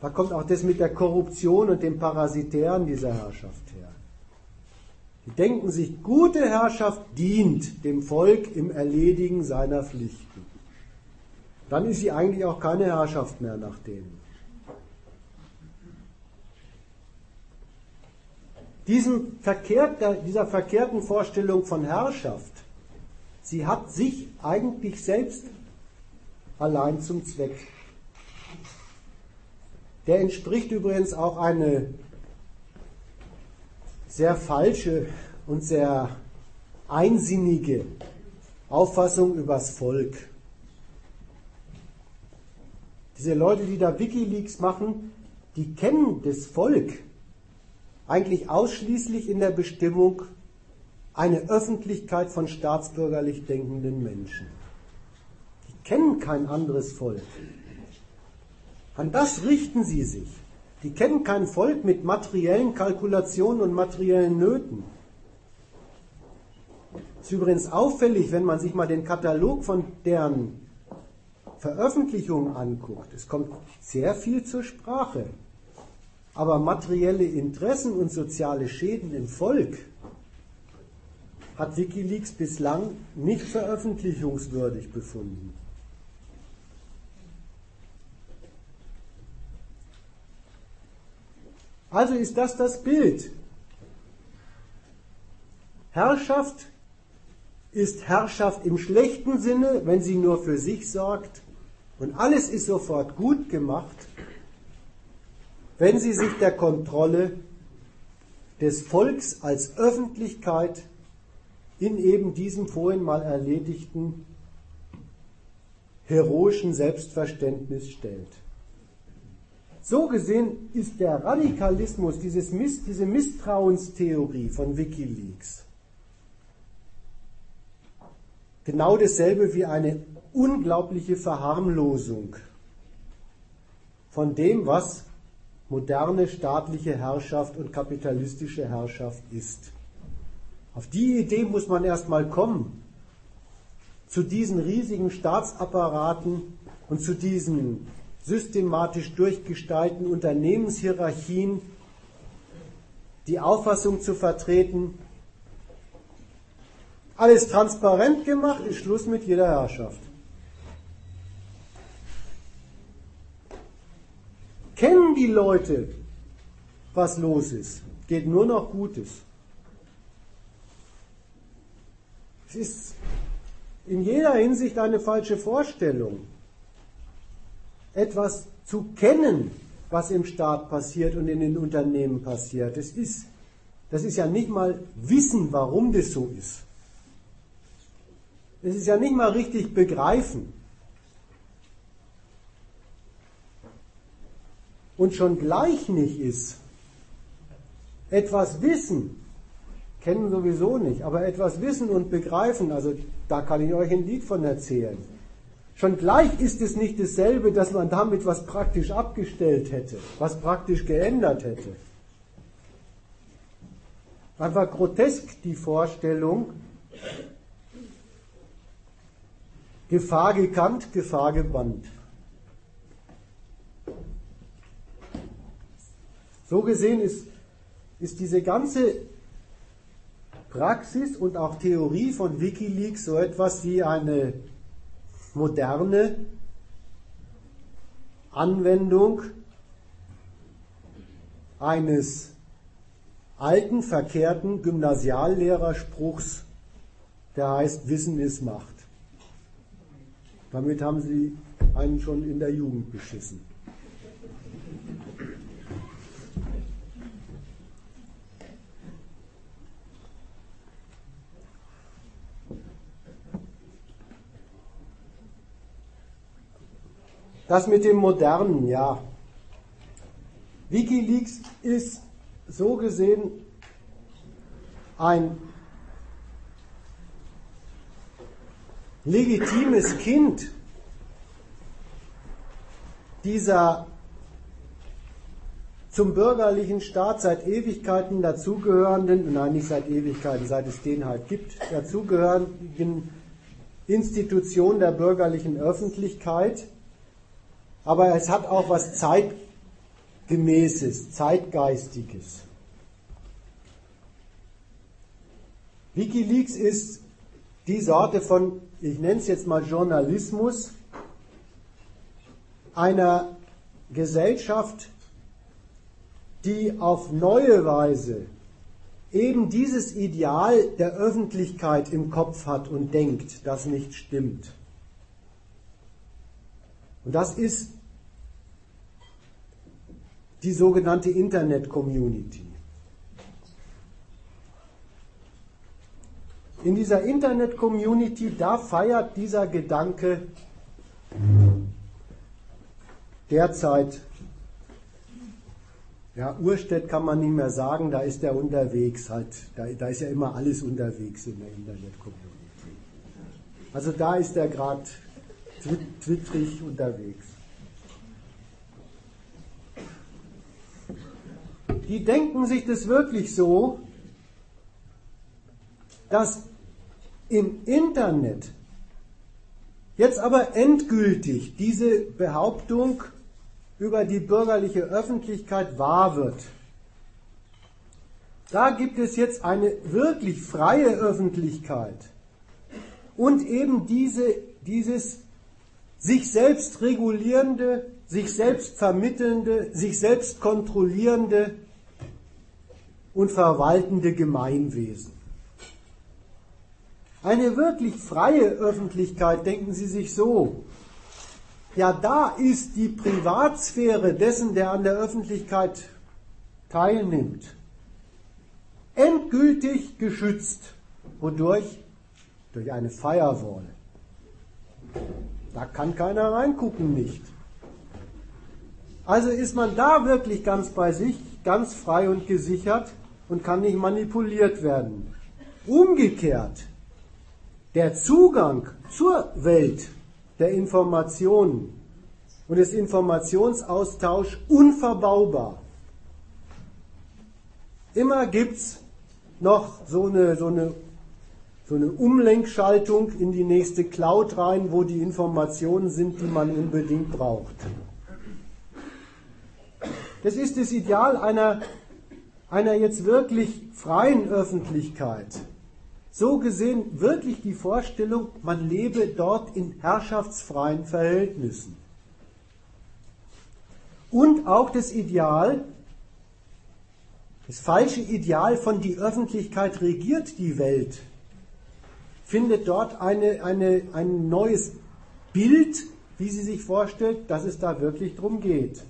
Da kommt auch das mit der Korruption und dem Parasitären dieser Herrschaft her. Die denken sich, gute Herrschaft dient dem Volk im Erledigen seiner Pflichten. Dann ist sie eigentlich auch keine Herrschaft mehr nach denen. Diesem verkehrt, dieser verkehrten Vorstellung von Herrschaft, sie hat sich eigentlich selbst allein zum Zweck. Der entspricht übrigens auch eine sehr falsche und sehr einsinnige Auffassung übers Volk. Diese Leute, die da Wikileaks machen, die kennen das Volk eigentlich ausschließlich in der Bestimmung eine Öffentlichkeit von staatsbürgerlich denkenden Menschen. Die kennen kein anderes Volk. An das richten sie sich. Die kennen kein Volk mit materiellen Kalkulationen und materiellen Nöten. Es ist übrigens auffällig, wenn man sich mal den Katalog von deren Veröffentlichungen anguckt. Es kommt sehr viel zur Sprache. Aber materielle Interessen und soziale Schäden im Volk hat Wikileaks bislang nicht veröffentlichungswürdig befunden. Also ist das das Bild. Herrschaft ist Herrschaft im schlechten Sinne, wenn sie nur für sich sorgt und alles ist sofort gut gemacht, wenn sie sich der Kontrolle des Volks als Öffentlichkeit in eben diesem vorhin mal erledigten heroischen Selbstverständnis stellt. So gesehen ist der Radikalismus, dieses Miss, diese Misstrauenstheorie von Wikileaks, genau dasselbe wie eine unglaubliche Verharmlosung von dem, was moderne staatliche Herrschaft und kapitalistische Herrschaft ist. Auf die Idee muss man erstmal kommen, zu diesen riesigen Staatsapparaten und zu diesen systematisch durchgestalten Unternehmenshierarchien die Auffassung zu vertreten, alles transparent gemacht, ist Schluss mit jeder Herrschaft. Kennen die Leute, was los ist? Geht nur noch Gutes. Es ist in jeder Hinsicht eine falsche Vorstellung. Etwas zu kennen, was im Staat passiert und in den Unternehmen passiert, das ist, das ist ja nicht mal wissen, warum das so ist. Es ist ja nicht mal richtig begreifen. Und schon gleich nicht ist, etwas wissen, kennen sowieso nicht, aber etwas wissen und begreifen, also da kann ich euch ein Lied von erzählen. Schon gleich ist es nicht dasselbe, dass man damit was praktisch abgestellt hätte, was praktisch geändert hätte. Einfach grotesk die Vorstellung, Gefahr gekannt, Gefahr gebannt. So gesehen ist, ist diese ganze Praxis und auch Theorie von Wikileaks so etwas wie eine moderne Anwendung eines alten, verkehrten Gymnasiallehrerspruchs, der heißt Wissen ist Macht. Damit haben sie einen schon in der Jugend beschissen. Das mit dem Modernen, ja. Wikileaks ist so gesehen ein legitimes Kind dieser zum bürgerlichen Staat seit Ewigkeiten dazugehörenden, nein, nicht seit Ewigkeiten, seit es den halt gibt, dazugehörigen Institution der bürgerlichen Öffentlichkeit, aber es hat auch was Zeitgemäßes, Zeitgeistiges. Wikileaks ist die Sorte von, ich nenne es jetzt mal Journalismus, einer Gesellschaft, die auf neue Weise eben dieses Ideal der Öffentlichkeit im Kopf hat und denkt, das nicht stimmt. Und das ist die sogenannte Internet-Community. In dieser Internet-Community, da feiert dieser Gedanke derzeit ja, Urstedt kann man nicht mehr sagen, da ist er unterwegs halt. Da, da ist ja immer alles unterwegs in der Internet-Community. Also da ist er gerade twittrig unterwegs. Die denken sich das wirklich so, dass im Internet jetzt aber endgültig diese Behauptung über die bürgerliche Öffentlichkeit wahr wird. Da gibt es jetzt eine wirklich freie Öffentlichkeit und eben diese, dieses sich selbst regulierende, sich selbst vermittelnde, sich selbst kontrollierende und verwaltende Gemeinwesen. Eine wirklich freie Öffentlichkeit, denken Sie sich so, ja, da ist die Privatsphäre dessen, der an der Öffentlichkeit teilnimmt, endgültig geschützt. Wodurch? Durch eine Firewall. Da kann keiner reingucken, nicht. Also ist man da wirklich ganz bei sich, ganz frei und gesichert und kann nicht manipuliert werden. Umgekehrt, der Zugang zur Welt der Informationen und des Informationsaustauschs unverbaubar. Immer gibt es noch so eine, so, eine, so eine Umlenkschaltung in die nächste Cloud rein, wo die Informationen sind, die man unbedingt braucht. Das ist das Ideal einer, einer jetzt wirklich freien Öffentlichkeit so gesehen wirklich die Vorstellung, man lebe dort in herrschaftsfreien Verhältnissen. Und auch das Ideal, das falsche Ideal von die Öffentlichkeit regiert die Welt, findet dort eine, eine, ein neues Bild, wie sie sich vorstellt, dass es da wirklich drum geht.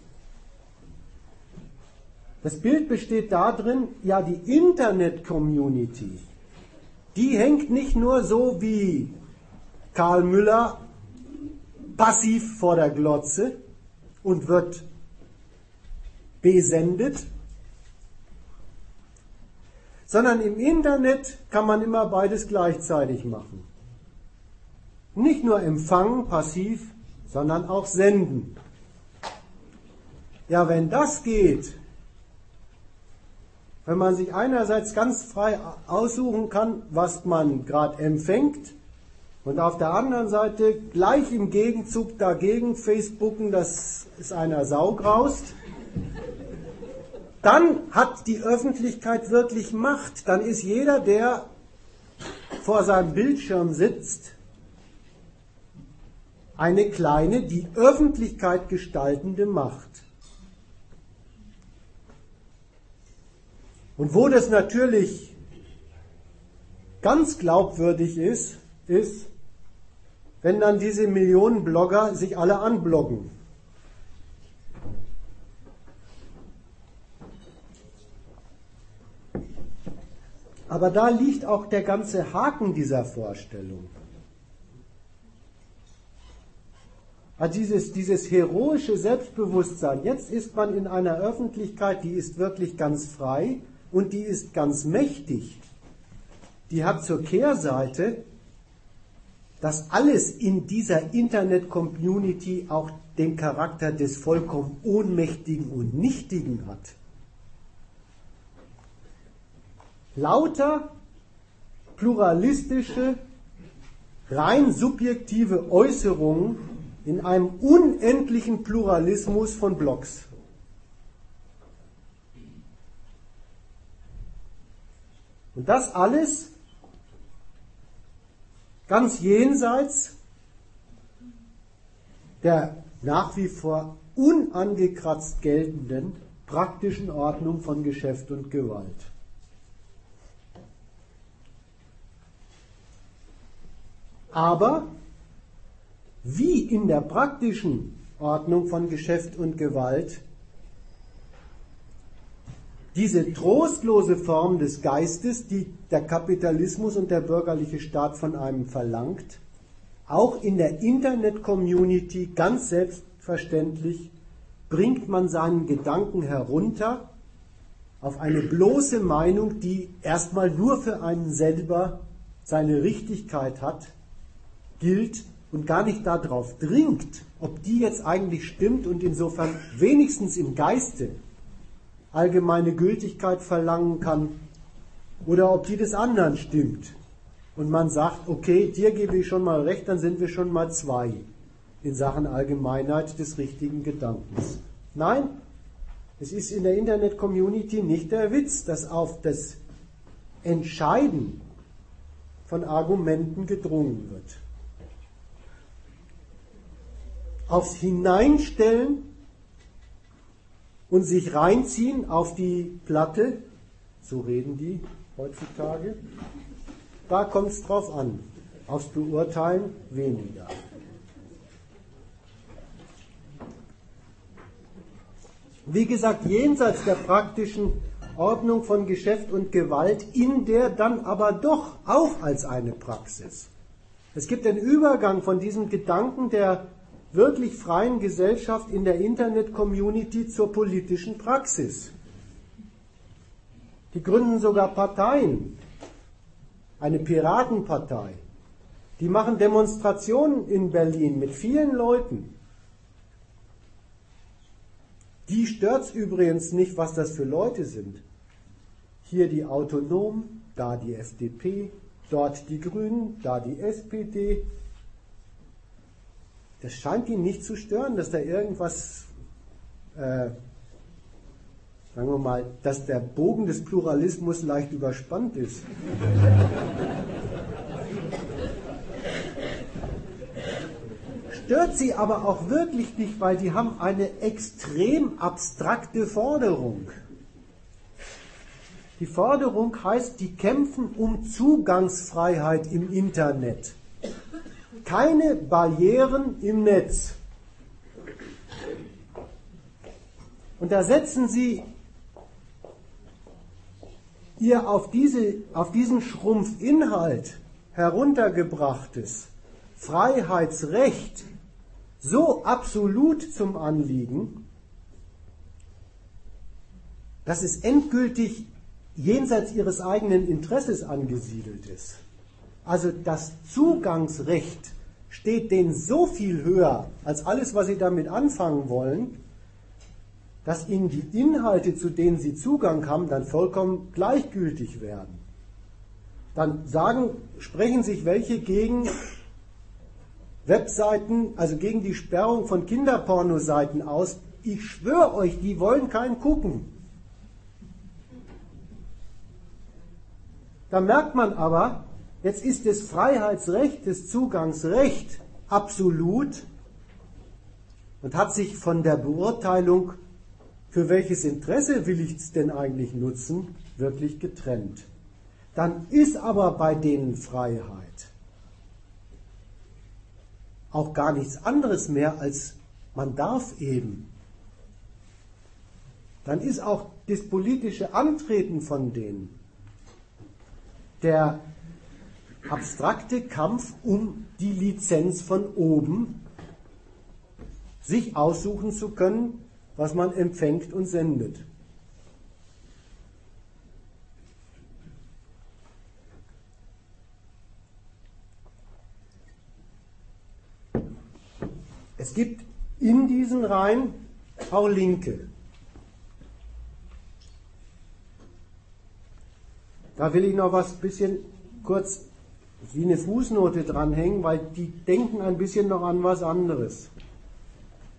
Das Bild besteht darin, ja, die Internet-Community, die hängt nicht nur so wie Karl Müller passiv vor der Glotze und wird besendet, sondern im Internet kann man immer beides gleichzeitig machen. Nicht nur empfangen, passiv, sondern auch senden. Ja, wenn das geht, wenn man sich einerseits ganz frei aussuchen kann, was man gerade empfängt, und auf der anderen Seite gleich im Gegenzug dagegen Facebooken, dass es einer Sau graust, dann hat die Öffentlichkeit wirklich Macht. Dann ist jeder, der vor seinem Bildschirm sitzt, eine kleine, die Öffentlichkeit gestaltende Macht. Und wo das natürlich ganz glaubwürdig ist, ist, wenn dann diese Millionen Blogger sich alle anbloggen. Aber da liegt auch der ganze Haken dieser Vorstellung. Also dieses, dieses heroische Selbstbewusstsein, jetzt ist man in einer Öffentlichkeit, die ist wirklich ganz frei und die ist ganz mächtig. Die hat zur Kehrseite, dass alles in dieser Internet-Community auch den Charakter des vollkommen Ohnmächtigen und Nichtigen hat. Lauter pluralistische, rein subjektive Äußerungen in einem unendlichen Pluralismus von Blogs. Das alles ganz jenseits der nach wie vor unangekratzt geltenden praktischen Ordnung von Geschäft und Gewalt. Aber wie in der praktischen Ordnung von Geschäft und Gewalt diese trostlose Form des Geistes, die der Kapitalismus und der bürgerliche Staat von einem verlangt, auch in der Internet-Community ganz selbstverständlich bringt man seinen Gedanken herunter auf eine bloße Meinung, die erstmal nur für einen selber seine Richtigkeit hat, gilt und gar nicht darauf dringt, ob die jetzt eigentlich stimmt und insofern wenigstens im Geiste allgemeine Gültigkeit verlangen kann oder ob die des anderen stimmt. Und man sagt, okay, dir gebe ich schon mal recht, dann sind wir schon mal zwei in Sachen Allgemeinheit des richtigen Gedankens. Nein, es ist in der Internet-Community nicht der Witz, dass auf das Entscheiden von Argumenten gedrungen wird aufs Hineinstellen und sich reinziehen auf die Platte, so reden die heutzutage, da kommt es drauf an. Aufs Beurteilen weniger. Wie gesagt, jenseits der praktischen Ordnung von Geschäft und Gewalt, in der dann aber doch auch als eine Praxis. Es gibt den Übergang von diesem Gedanken der wirklich freien Gesellschaft in der Internet-Community zur politischen Praxis. Die gründen sogar Parteien, eine Piratenpartei. Die machen Demonstrationen in Berlin mit vielen Leuten. Die stört es übrigens nicht, was das für Leute sind. Hier die Autonomen, da die FDP, dort die Grünen, da die SPD, das scheint ihn nicht zu stören, dass da irgendwas, äh, sagen wir mal, dass der Bogen des Pluralismus leicht überspannt ist. Stört sie aber auch wirklich nicht, weil die haben eine extrem abstrakte Forderung. Die Forderung heißt, die kämpfen um Zugangsfreiheit im Internet keine Barrieren im Netz. Und da setzen Sie Ihr auf, diese, auf diesen Schrumpfinhalt heruntergebrachtes Freiheitsrecht so absolut zum Anliegen, dass es endgültig jenseits Ihres eigenen Interesses angesiedelt ist. Also das Zugangsrecht steht denen so viel höher als alles, was sie damit anfangen wollen, dass ihnen die Inhalte, zu denen sie Zugang haben, dann vollkommen gleichgültig werden. Dann sagen, sprechen sich welche gegen Webseiten, also gegen die Sperrung von Kinderpornoseiten aus. Ich schwöre euch, die wollen keinen gucken. Da merkt man aber, Jetzt ist das Freiheitsrecht, das Zugangsrecht absolut und hat sich von der Beurteilung, für welches Interesse will ich es denn eigentlich nutzen, wirklich getrennt. Dann ist aber bei denen Freiheit auch gar nichts anderes mehr als man darf eben. Dann ist auch das politische Antreten von denen der abstrakte Kampf um die Lizenz von oben, sich aussuchen zu können, was man empfängt und sendet. Es gibt in diesen Reihen auch Linke. Da will ich noch was bisschen kurz wie eine Fußnote dranhängen, weil die denken ein bisschen noch an was anderes.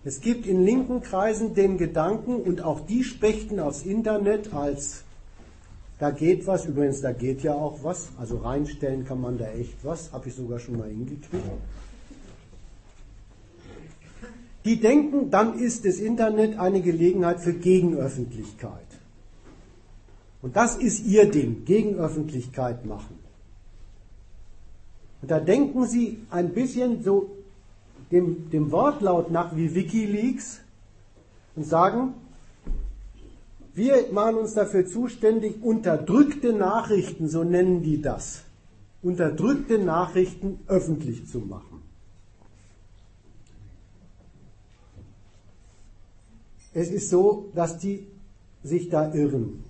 Es gibt in linken Kreisen den Gedanken, und auch die spechten aufs Internet als, da geht was, übrigens, da geht ja auch was, also reinstellen kann man da echt was, habe ich sogar schon mal hingekriegt. Die denken, dann ist das Internet eine Gelegenheit für Gegenöffentlichkeit. Und das ist ihr Ding, Gegenöffentlichkeit machen. Und da denken sie ein bisschen so dem, dem Wortlaut nach wie Wikileaks und sagen, wir machen uns dafür zuständig, unterdrückte Nachrichten, so nennen die das, unterdrückte Nachrichten öffentlich zu machen. Es ist so, dass die sich da irren.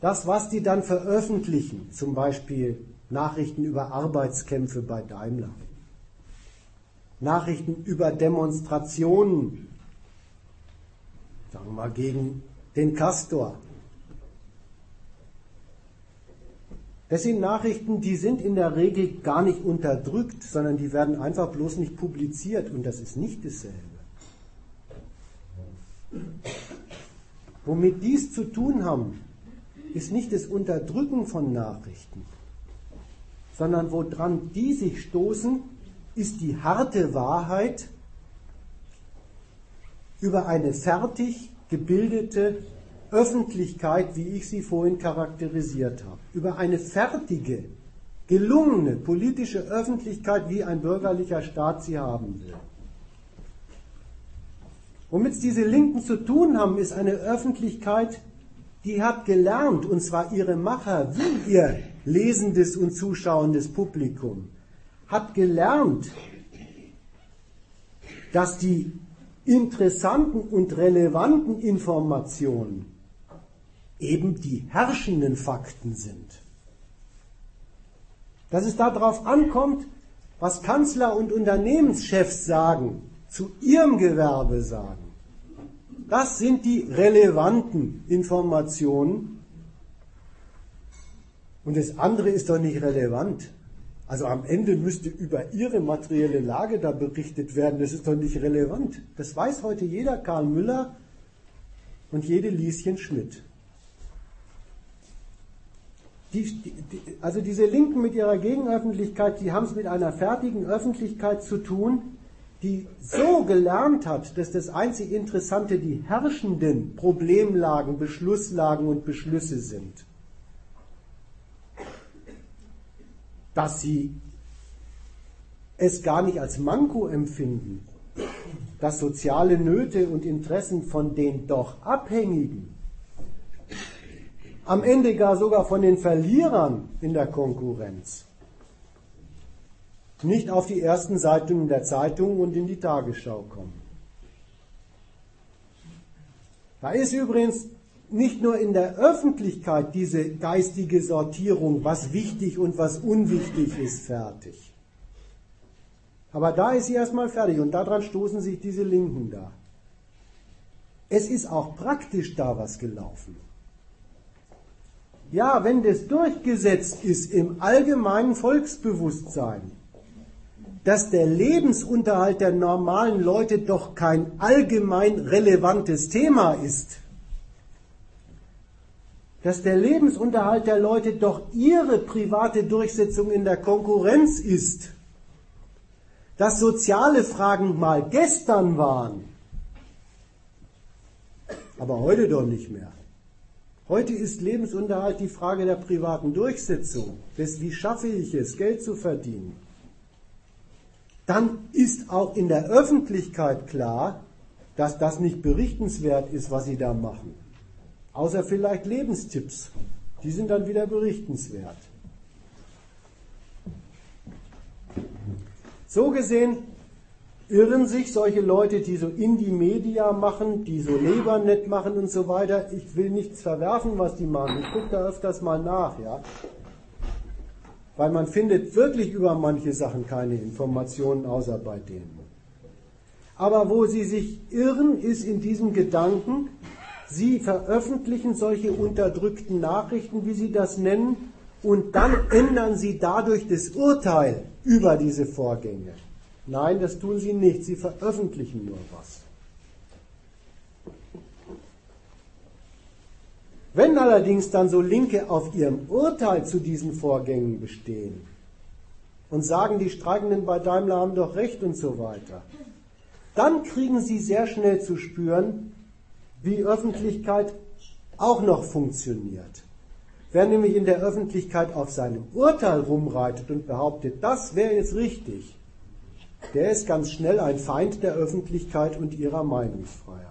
Das, was die dann veröffentlichen, zum Beispiel Nachrichten über Arbeitskämpfe bei Daimler, Nachrichten über Demonstrationen, sagen wir mal gegen den Castor. Das sind Nachrichten, die sind in der Regel gar nicht unterdrückt, sondern die werden einfach bloß nicht publiziert und das ist nicht dasselbe. Womit dies zu tun haben, ist nicht das Unterdrücken von Nachrichten, sondern woran die sich stoßen, ist die harte Wahrheit über eine fertig gebildete Öffentlichkeit, wie ich sie vorhin charakterisiert habe, über eine fertige, gelungene politische Öffentlichkeit, wie ein bürgerlicher Staat sie haben will. Womit diese Linken zu tun haben, ist eine Öffentlichkeit, die hat gelernt, und zwar ihre Macher, wie ihr lesendes und zuschauendes Publikum, hat gelernt, dass die interessanten und relevanten Informationen eben die herrschenden Fakten sind. Dass es darauf ankommt, was Kanzler und Unternehmenschefs sagen, zu ihrem Gewerbe sagen. Das sind die relevanten Informationen. Und das andere ist doch nicht relevant. Also am Ende müsste über ihre materielle Lage da berichtet werden. Das ist doch nicht relevant. Das weiß heute jeder Karl Müller und jede Lieschen Schmidt. Die, die, also diese Linken mit ihrer Gegenöffentlichkeit, die haben es mit einer fertigen Öffentlichkeit zu tun, die so gelernt hat, dass das einzig Interessante die herrschenden Problemlagen, Beschlusslagen und Beschlüsse sind, dass sie es gar nicht als Manko empfinden, dass soziale Nöte und Interessen von den doch Abhängigen, am Ende gar sogar von den Verlierern in der Konkurrenz, nicht auf die ersten Seiten der Zeitung und in die Tagesschau kommen. Da ist übrigens nicht nur in der Öffentlichkeit diese geistige Sortierung, was wichtig und was unwichtig ist, fertig. Aber da ist sie erstmal fertig und daran stoßen sich diese Linken da. Es ist auch praktisch da was gelaufen. Ja, wenn das durchgesetzt ist im allgemeinen Volksbewusstsein, dass der Lebensunterhalt der normalen Leute doch kein allgemein relevantes Thema ist, dass der Lebensunterhalt der Leute doch ihre private Durchsetzung in der Konkurrenz ist, dass soziale Fragen mal gestern waren, aber heute doch nicht mehr. Heute ist Lebensunterhalt die Frage der privaten Durchsetzung, des wie schaffe ich es, Geld zu verdienen dann ist auch in der Öffentlichkeit klar, dass das nicht berichtenswert ist, was sie da machen. Außer vielleicht Lebenstipps. Die sind dann wieder berichtenswert. irren sich solche Leute, die so Indie-Media machen, die so Lebernet machen und so weiter. Ich will nichts verwerfen, was die machen. Ich gucke da öfters mal nach, ja. Weil man findet wirklich über manche Sachen keine Informationen, außer bei denen. Aber wo sie sich irren, ist in diesem Gedanken, sie veröffentlichen solche unterdrückten Nachrichten, wie sie das nennen, und dann ändern sie dadurch das Urteil über diese Vorgänge. Nein, das tun sie nicht, sie veröffentlichen nur was. Wenn allerdings dann so Linke auf ihrem Urteil zu diesen Vorgängen bestehen und sagen, die Streikenden bei Daimler haben doch recht und so weiter, dann kriegen sie sehr schnell zu spüren, wie Öffentlichkeit auch noch funktioniert. Wer nämlich in der Öffentlichkeit auf seinem Urteil rumreitet und behauptet, das wäre jetzt richtig, der ist ganz schnell ein Feind der Öffentlichkeit und ihrer Meinungsfreiheit.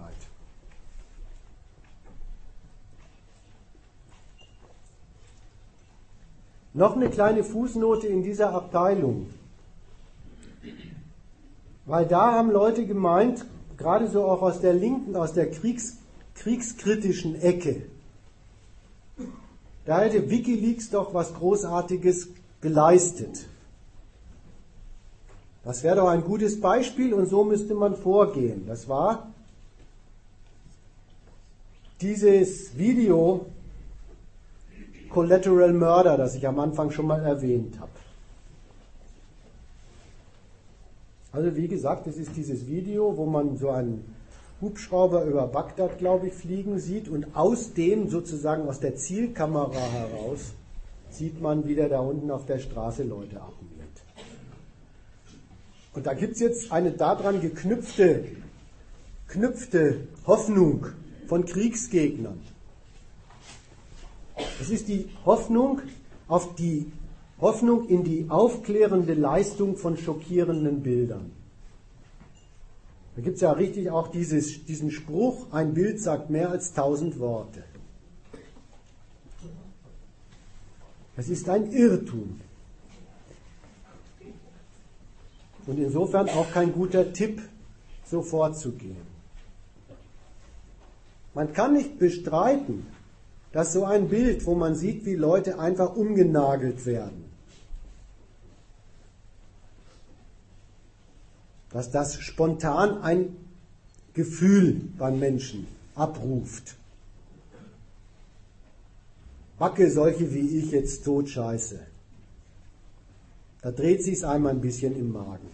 Noch eine kleine Fußnote in dieser Abteilung. Weil da haben Leute gemeint, gerade so auch aus der linken, aus der Kriegs, kriegskritischen Ecke, da hätte Wikileaks doch was Großartiges geleistet. Das wäre doch ein gutes Beispiel und so müsste man vorgehen. Das war dieses Video Collateral Murder, das ich am Anfang schon mal erwähnt habe. Also wie gesagt, es ist dieses Video, wo man so einen Hubschrauber über Bagdad, glaube ich, fliegen sieht und aus dem sozusagen aus der Zielkamera heraus sieht man, wie der da unten auf der Straße Leute abnimmt. Und da gibt es jetzt eine daran geknüpfte knüpfte Hoffnung von Kriegsgegnern. Es ist die Hoffnung auf die Hoffnung in die aufklärende Leistung von schockierenden Bildern. Da gibt es ja richtig auch dieses, diesen Spruch, ein Bild sagt mehr als tausend Worte. Es ist ein Irrtum. Und insofern auch kein guter Tipp, so vorzugehen. Man kann nicht bestreiten, dass so ein Bild, wo man sieht, wie Leute einfach umgenagelt werden, dass das spontan ein Gefühl beim Menschen abruft. Backe solche wie ich jetzt tot scheiße. Da dreht sich's einmal ein bisschen im Magen.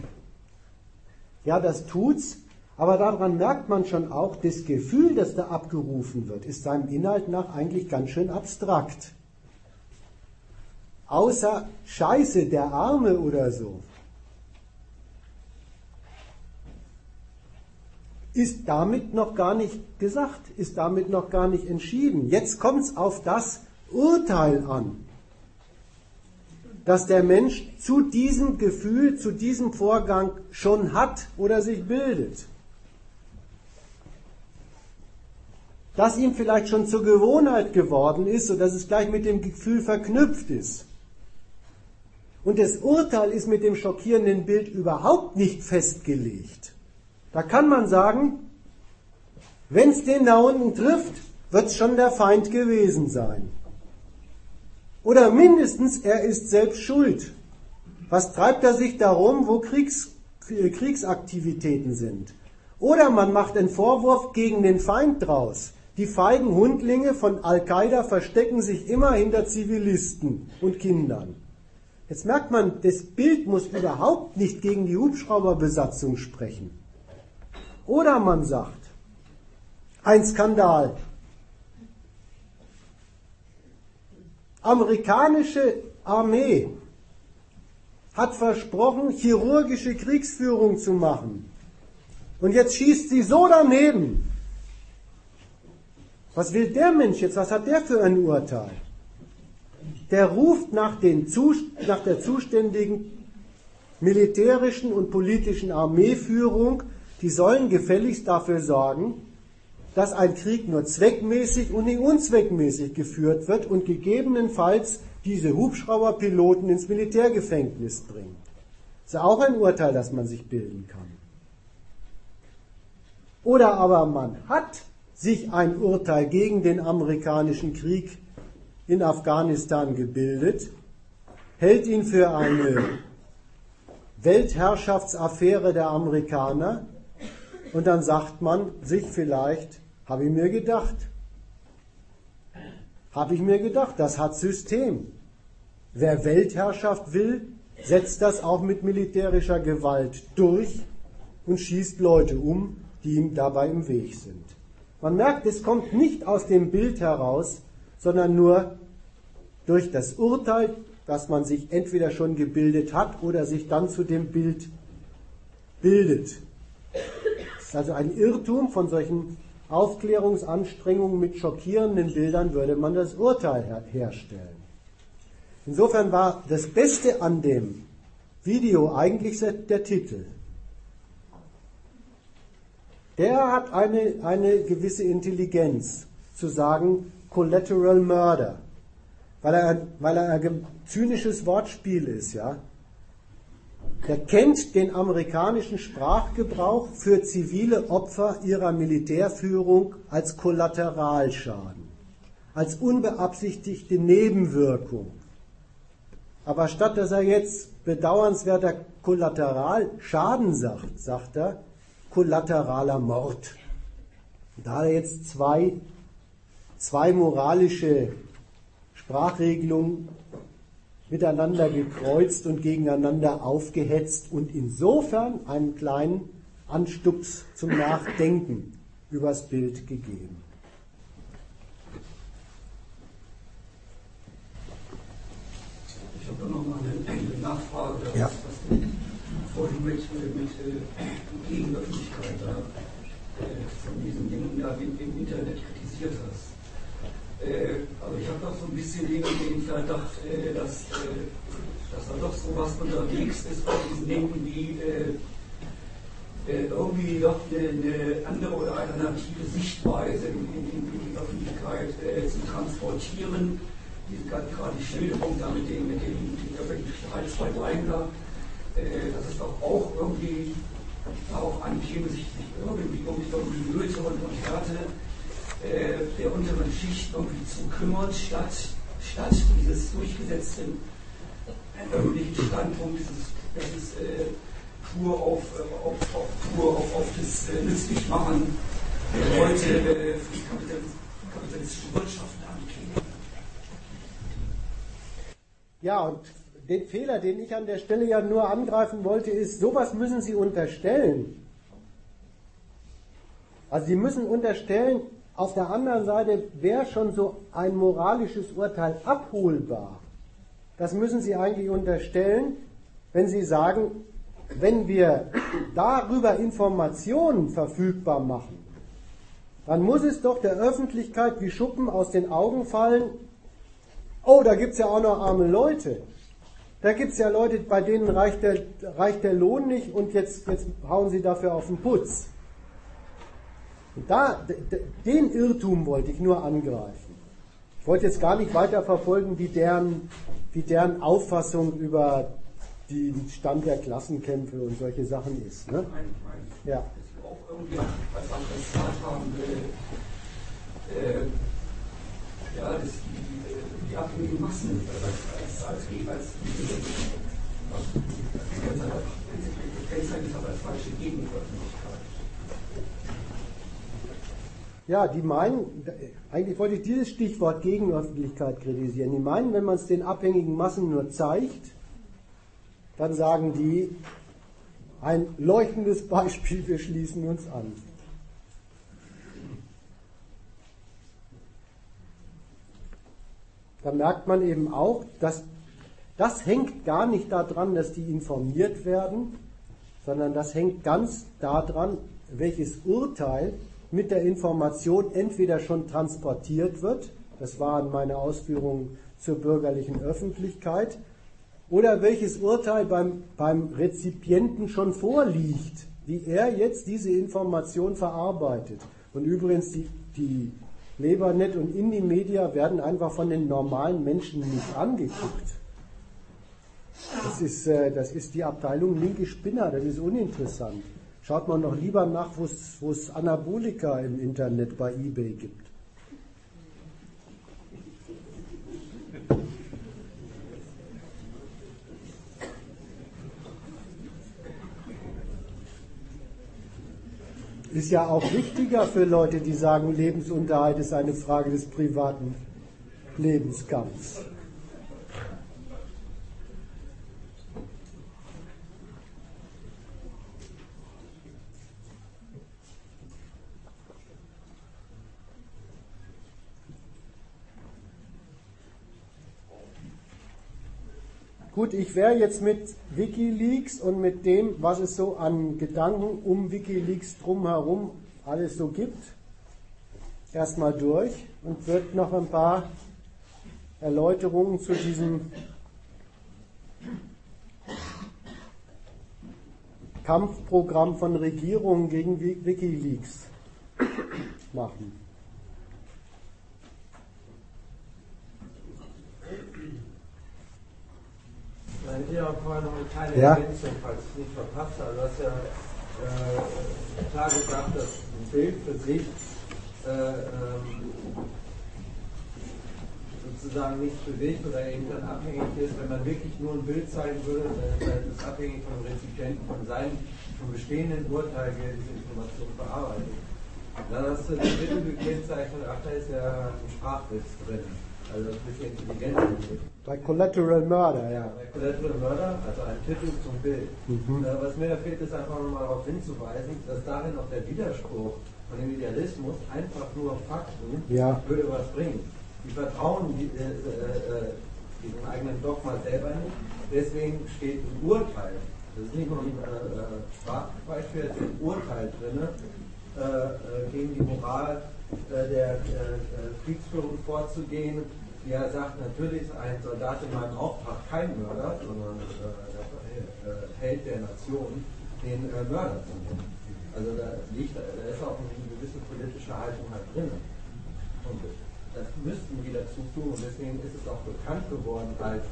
Ja, das tut's, aber daran merkt man schon auch, das Gefühl, das da abgerufen wird, ist seinem Inhalt nach eigentlich ganz schön abstrakt. Außer Scheiße, der Arme oder so. Ist damit noch gar nicht gesagt, ist damit noch gar nicht entschieden. Jetzt kommt's auf das Urteil an dass der Mensch zu diesem Gefühl, zu diesem Vorgang schon hat oder sich bildet. Dass ihm vielleicht schon zur Gewohnheit geworden ist, sodass es gleich mit dem Gefühl verknüpft ist. Und das Urteil ist mit dem schockierenden Bild überhaupt nicht festgelegt. Da kann man sagen, wenn es den da unten trifft, wird es schon der Feind gewesen sein. Oder mindestens, er ist selbst schuld. Was treibt er sich darum, wo Kriegs, Kriegsaktivitäten sind? Oder man macht einen Vorwurf gegen den Feind draus. Die feigen Hundlinge von Al-Qaida verstecken sich immer hinter Zivilisten und Kindern. Jetzt merkt man, das Bild muss überhaupt nicht gegen die Hubschrauberbesatzung sprechen. Oder man sagt, ein Skandal, amerikanische Armee hat versprochen, chirurgische Kriegsführung zu machen. Und jetzt schießt sie so daneben. Was will der Mensch jetzt? Was hat der für ein Urteil? Der ruft nach, nach der zuständigen militärischen und politischen Armeeführung, die sollen gefälligst dafür sorgen, dass ein Krieg nur zweckmäßig und nicht unzweckmäßig geführt wird und gegebenenfalls diese Hubschrauberpiloten ins Militärgefängnis bringt. Das ist auch ein Urteil, das man sich bilden kann. Oder aber man hat sich ein Urteil gegen den amerikanischen Krieg in Afghanistan gebildet, hält ihn für eine Weltherrschaftsaffäre der Amerikaner und dann sagt man sich vielleicht, habe ich mir gedacht, habe ich mir gedacht, das hat System. Wer Weltherrschaft will, setzt das auch mit militärischer Gewalt durch und schießt Leute um, die ihm dabei im Weg sind. Man merkt, es kommt nicht aus dem Bild heraus, sondern nur durch das Urteil, das man sich entweder schon gebildet hat oder sich dann zu dem Bild bildet. Also ein Irrtum von solchen Aufklärungsanstrengungen mit schockierenden Bildern würde man das Urteil her herstellen. Insofern war das Beste an dem Video eigentlich der Titel. Der hat eine, eine gewisse Intelligenz zu sagen Collateral Murder, weil er, weil er ein zynisches Wortspiel ist, ja. Der kennt den amerikanischen Sprachgebrauch für zivile Opfer ihrer Militärführung als Kollateralschaden, als unbeabsichtigte Nebenwirkung. Aber statt dass er jetzt bedauernswerter Kollateralschaden sagt, sagt er kollateraler Mord. da er jetzt zwei, zwei moralische Sprachregelungen miteinander gekreuzt und gegeneinander aufgehetzt und insofern einen kleinen Anstups zum Nachdenken übers Bild gegeben. Ich habe da noch mal eine Nachfrage, das, ja. was du vorhin mit, mit äh, Gegenöffentlichkeit da, äh, von diesen Dingen da im, im Internet kritisiert hast. Äh, also ich habe doch so ein bisschen den, den Verdacht, äh, dass, äh, dass da doch sowas unterwegs ist bei diesen Dingen wie irgendwie doch eine, andere oder alternative Sichtweise in, in, in die Öffentlichkeit zu transportieren. Diese, gerade die Schilderung da mit den, mit den öffentlichen Streitschreibereien da, dass es doch auch irgendwie darauf ankäme, sich, sich irgendwie um die, die Nöte und, Härte äh, der unteren Schicht irgendwie zu kümmern, statt, statt dieses durchgesetzten öffentlichen Standpunkt, dieses, dieses äh, pur auf, äh, auf, auf, pur auf, auf das äh, Nützlichmachen der Leute äh, für die kapitalistische Wirtschaft ankäme. Ja, und den Fehler, den ich an der Stelle ja nur angreifen wollte, ist, sowas müssen Sie unterstellen. Also Sie müssen unterstellen, auf der anderen Seite wäre schon so ein moralisches Urteil abholbar. Das müssen Sie eigentlich unterstellen, wenn Sie sagen, wenn wir darüber Informationen verfügbar machen, dann muss es doch der Öffentlichkeit wie Schuppen aus den Augen fallen, oh, da gibt es ja auch noch arme Leute. Da gibt es ja Leute, bei denen reicht der, reicht der Lohn nicht und jetzt, jetzt hauen sie dafür auf den Putz. Und da, den Irrtum wollte ich nur angreifen. Ich wollte jetzt gar nicht weiter verfolgen, wie deren, wie deren Auffassung über den Stand der Klassenkämpfe und solche Sachen ist. Ne? Ja. Als äh, ja, dass die, die abhängigen Massen als, als, als, als, kennzeichnet als falsche Gegenöffentlichkeit. Ja, die meinen, eigentlich wollte ich dieses Stichwort Gegenöffentlichkeit kritisieren. Die meinen, wenn man es den abhängigen Massen nur zeigt, dann sagen die, ein leuchtendes Beispiel, wir schließen uns an. Da merkt man eben auch, dass das hängt gar nicht daran, dass die informiert werden, sondern das hängt ganz daran, welches Urteil mit der Information entweder schon transportiert wird, das waren meine Ausführungen zur bürgerlichen Öffentlichkeit, oder welches Urteil beim, beim Rezipienten schon vorliegt, wie er jetzt diese Information verarbeitet. Und übrigens, die, die Lebernet und Indie-Media werden einfach von den normalen Menschen nicht angeguckt. Das ist, äh, das ist die Abteilung linke Spinner, das ist uninteressant. Schaut man doch lieber nach, wo es Anabolika im Internet bei eBay gibt. Ist ja auch wichtiger für Leute, die sagen, Lebensunterhalt ist eine Frage des privaten Lebenskampfs. Gut, ich wäre jetzt mit Wikileaks und mit dem, was es so an Gedanken um Wikileaks drumherum alles so gibt, erstmal durch und würde noch ein paar Erläuterungen zu diesem Kampfprogramm von Regierungen gegen Wikileaks machen. Hier auch vorher noch eine kleine ja. Ergänzung, falls ich es nicht verpasst habe. Du hast ja äh, klar gesagt, dass ein Bild für sich äh, ähm, sozusagen nicht bewegt oder eben dann abhängig ist, wenn man wirklich nur ein Bild zeigen würde, dann ist es abhängig vom Rezipienten, von seinem vom bestehenden Urteil, wie er diese Information verarbeitet. Dann hast du die dritte gekennzeichnete, ach, da ist ja ein Sprachwitz drin. Also ein bisschen intelligenter. Bei Collateral Murder, ja. Bei Collateral Murder, also ein Titel zum Bild. Mhm. Äh, was mir da fehlt, ist einfach nochmal darauf hinzuweisen, dass darin auch der Widerspruch von dem Idealismus einfach nur Fakten ja. würde was bringen. Die vertrauen die, äh, äh, diesem eigenen Dogma selber nicht. Deswegen steht ein Urteil. Das ist nicht nur ein äh, äh Sprachbeispiel, es ist ein Urteil drin äh, gegen die Moral äh, der äh, äh, Kriegsführung vorzugehen. Er sagt, natürlich ist ein Soldat in meinem Auftrag kein Mörder, sondern der Held der Nation, den Mörder zu nehmen. Also da, liegt, da ist auch eine gewisse politische Haltung halt drin. Und das müssten die dazu tun und deswegen ist es auch bekannt geworden als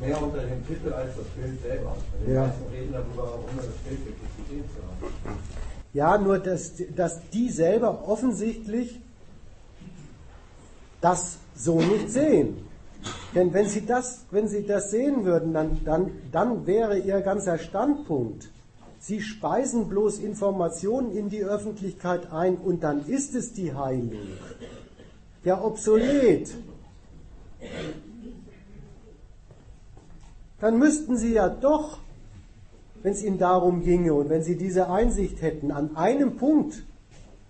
mehr unter dem Titel als das Bild selber. Die ja. meisten reden darüber, ohne das Bild wirklich gesehen zu haben. Ja, nur dass, dass die selber offensichtlich das so nicht sehen. Denn wenn sie das, wenn sie das sehen würden, dann, dann, dann wäre ihr ganzer Standpunkt, sie speisen bloß Informationen in die Öffentlichkeit ein und dann ist es die Heilung. Ja, obsolet. Dann müssten sie ja doch wenn es ihnen darum ginge und wenn sie diese Einsicht hätten, an einem Punkt,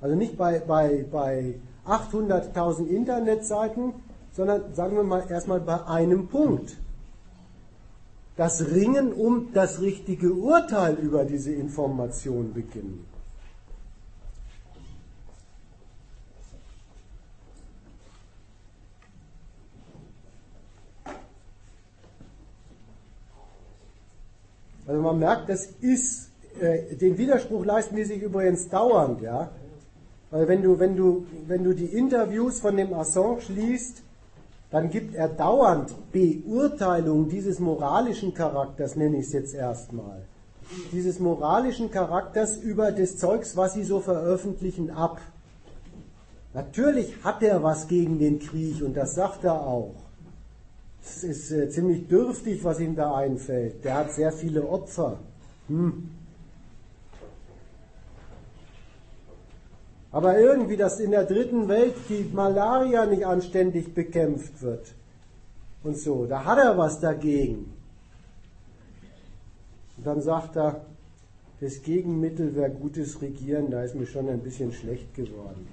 also nicht bei, bei, bei 800.000 Internetseiten, sondern sagen wir mal erstmal bei einem Punkt. Das Ringen um das richtige Urteil über diese Information beginnen. Also man merkt, das ist, äh, den Widerspruch leisten die sich übrigens dauernd, ja. Weil wenn du, wenn du, wenn du die Interviews von dem Assange liest, dann gibt er dauernd Beurteilungen dieses moralischen Charakters, nenne ich es jetzt erstmal. Dieses moralischen Charakters über das Zeugs, was sie so veröffentlichen, ab. Natürlich hat er was gegen den Krieg und das sagt er auch. Es ist äh, ziemlich dürftig, was ihm da einfällt. Der hat sehr viele Opfer. Hm. Aber irgendwie, dass in der dritten Welt die Malaria nicht anständig bekämpft wird und so, da hat er was dagegen. Und dann sagt er, das Gegenmittel wäre gutes Regieren, da ist mir schon ein bisschen schlecht geworden.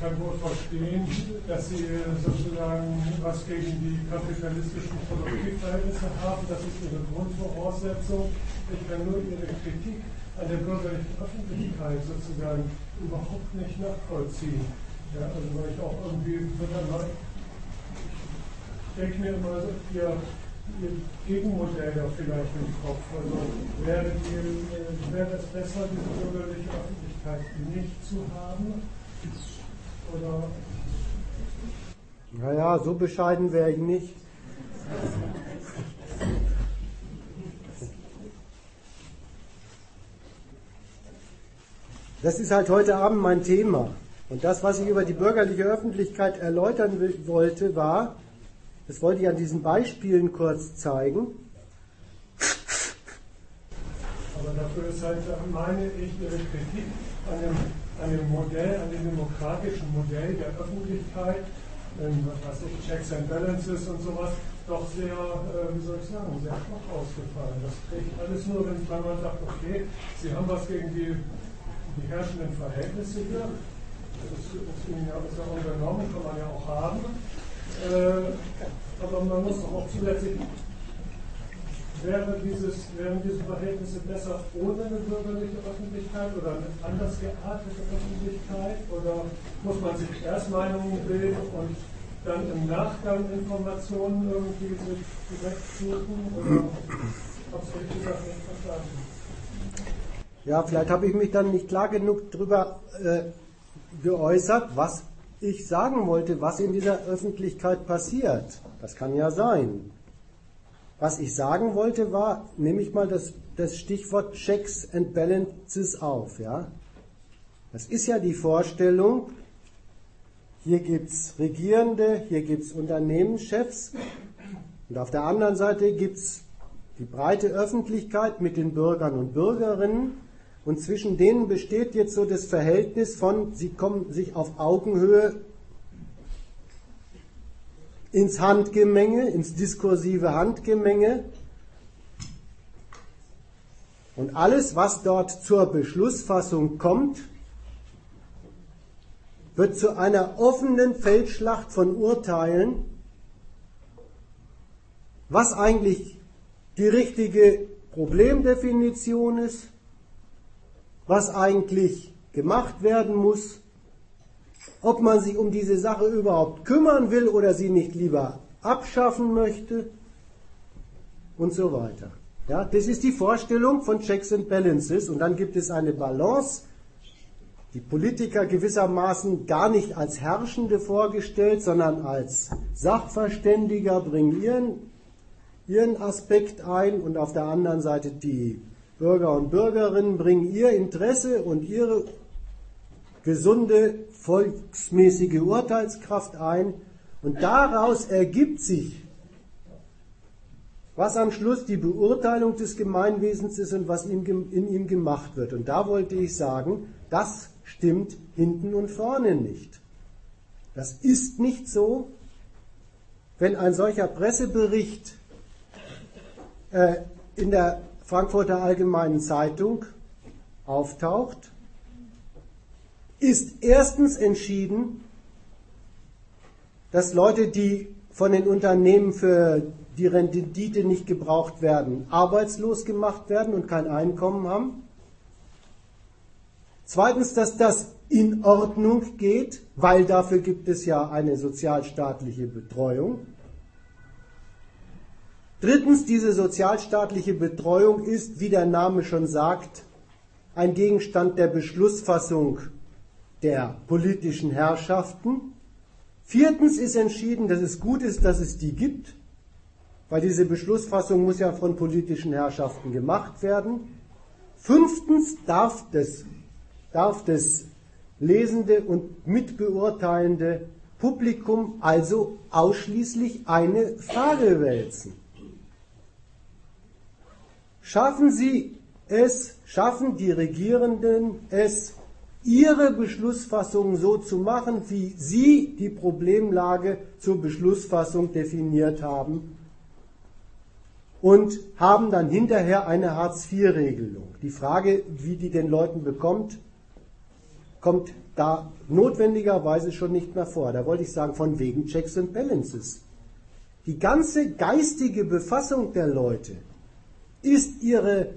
Kann wohl verstehen, dass Sie sozusagen was gegen die kapitalistischen Produktivverhältnisse haben. Das ist Ihre Grundvoraussetzung. Ich kann nur Ihre Kritik an der bürgerlichen Öffentlichkeit sozusagen überhaupt nicht nachvollziehen. Ja, also weil ich auch irgendwie, ich denke mir immer, ihr Gegenmodell da vielleicht im Kopf. Also wäre, die, wäre es besser, diese bürgerliche Öffentlichkeit nicht zu haben? Oder? Naja, so bescheiden wäre ich nicht. Das ist halt heute Abend mein Thema. Und das, was ich über die bürgerliche Öffentlichkeit erläutern wollte, war, das wollte ich an diesen Beispielen kurz zeigen. Aber dafür ist halt, meine ich, Ihre Kritik an dem, an dem Modell, an dem demokratischen Modell der Öffentlichkeit, ähm, was ich, Checks and Balances und sowas, doch sehr, äh, wie soll ich sagen, sehr schwach ausgefallen. Das kriegt alles nur, wenn man sagt, okay, Sie haben was gegen die, die herrschenden Verhältnisse hier. Das ist, ja, ist ja unternommen, kann man ja auch haben. Äh, aber man muss auch zusätzlich, wäre dieses, wären diese Verhältnisse besser ohne eine bürgerliche Öffentlichkeit oder eine anders geartete Öffentlichkeit? Oder muss man sich erst Meinungen bilden und dann im Nachgang Informationen irgendwie sich zurechtsuchen? Oder habe ich ehrlich gesagt nicht verstanden? Ja, vielleicht habe ich mich dann nicht klar genug darüber äh, geäußert, was ich sagen wollte, was in dieser Öffentlichkeit passiert. Das kann ja sein. Was ich sagen wollte war, nehme ich mal das, das Stichwort Checks and Balances auf. Ja? Das ist ja die Vorstellung, hier gibt es Regierende, hier gibt es Unternehmenschefs und auf der anderen Seite gibt es die breite Öffentlichkeit mit den Bürgern und Bürgerinnen und zwischen denen besteht jetzt so das Verhältnis von, sie kommen sich auf Augenhöhe ins Handgemenge, ins diskursive Handgemenge. Und alles, was dort zur Beschlussfassung kommt, wird zu einer offenen Feldschlacht von Urteilen, was eigentlich die richtige Problemdefinition ist, was eigentlich gemacht werden muss, ob man sich um diese Sache überhaupt kümmern will oder sie nicht lieber abschaffen möchte und so weiter. Ja, das ist die Vorstellung von Checks and Balances und dann gibt es eine Balance, die Politiker gewissermaßen gar nicht als Herrschende vorgestellt, sondern als Sachverständiger bringen ihren, ihren Aspekt ein und auf der anderen Seite die Bürger und Bürgerinnen bringen ihr Interesse und ihre gesunde volksmäßige Urteilskraft ein und daraus ergibt sich, was am Schluss die Beurteilung des Gemeinwesens ist und was in, ihm gemacht wird. Und da wollte ich sagen, das stimmt hinten und vorne nicht. Das ist nicht so, wenn ein solcher Pressebericht äh, in der Frankfurter Allgemeinen Zeitung auftaucht, ist erstens entschieden, dass Leute, die von den Unternehmen für die Rendite nicht gebraucht werden, arbeitslos gemacht werden und kein Einkommen haben. Zweitens, dass das in Ordnung geht, weil dafür gibt es ja eine sozialstaatliche Betreuung. Drittens, diese sozialstaatliche Betreuung ist, wie der Name schon sagt, ein Gegenstand der Beschlussfassung der politischen Herrschaften. Viertens ist entschieden, dass es gut ist, dass es die gibt, weil diese Beschlussfassung muss ja von politischen Herrschaften gemacht werden. Fünftens darf das, darf das lesende und mitbeurteilende Publikum also ausschließlich eine Frage wälzen. Schaffen Sie es, schaffen die Regierenden es, ihre Beschlussfassung so zu machen, wie sie die Problemlage zur Beschlussfassung definiert haben und haben dann hinterher eine Hartz-IV-Regelung. Die Frage, wie die den Leuten bekommt, kommt da notwendigerweise schon nicht mehr vor. Da wollte ich sagen, von wegen Checks and Balances. Die ganze geistige Befassung der Leute ist ihre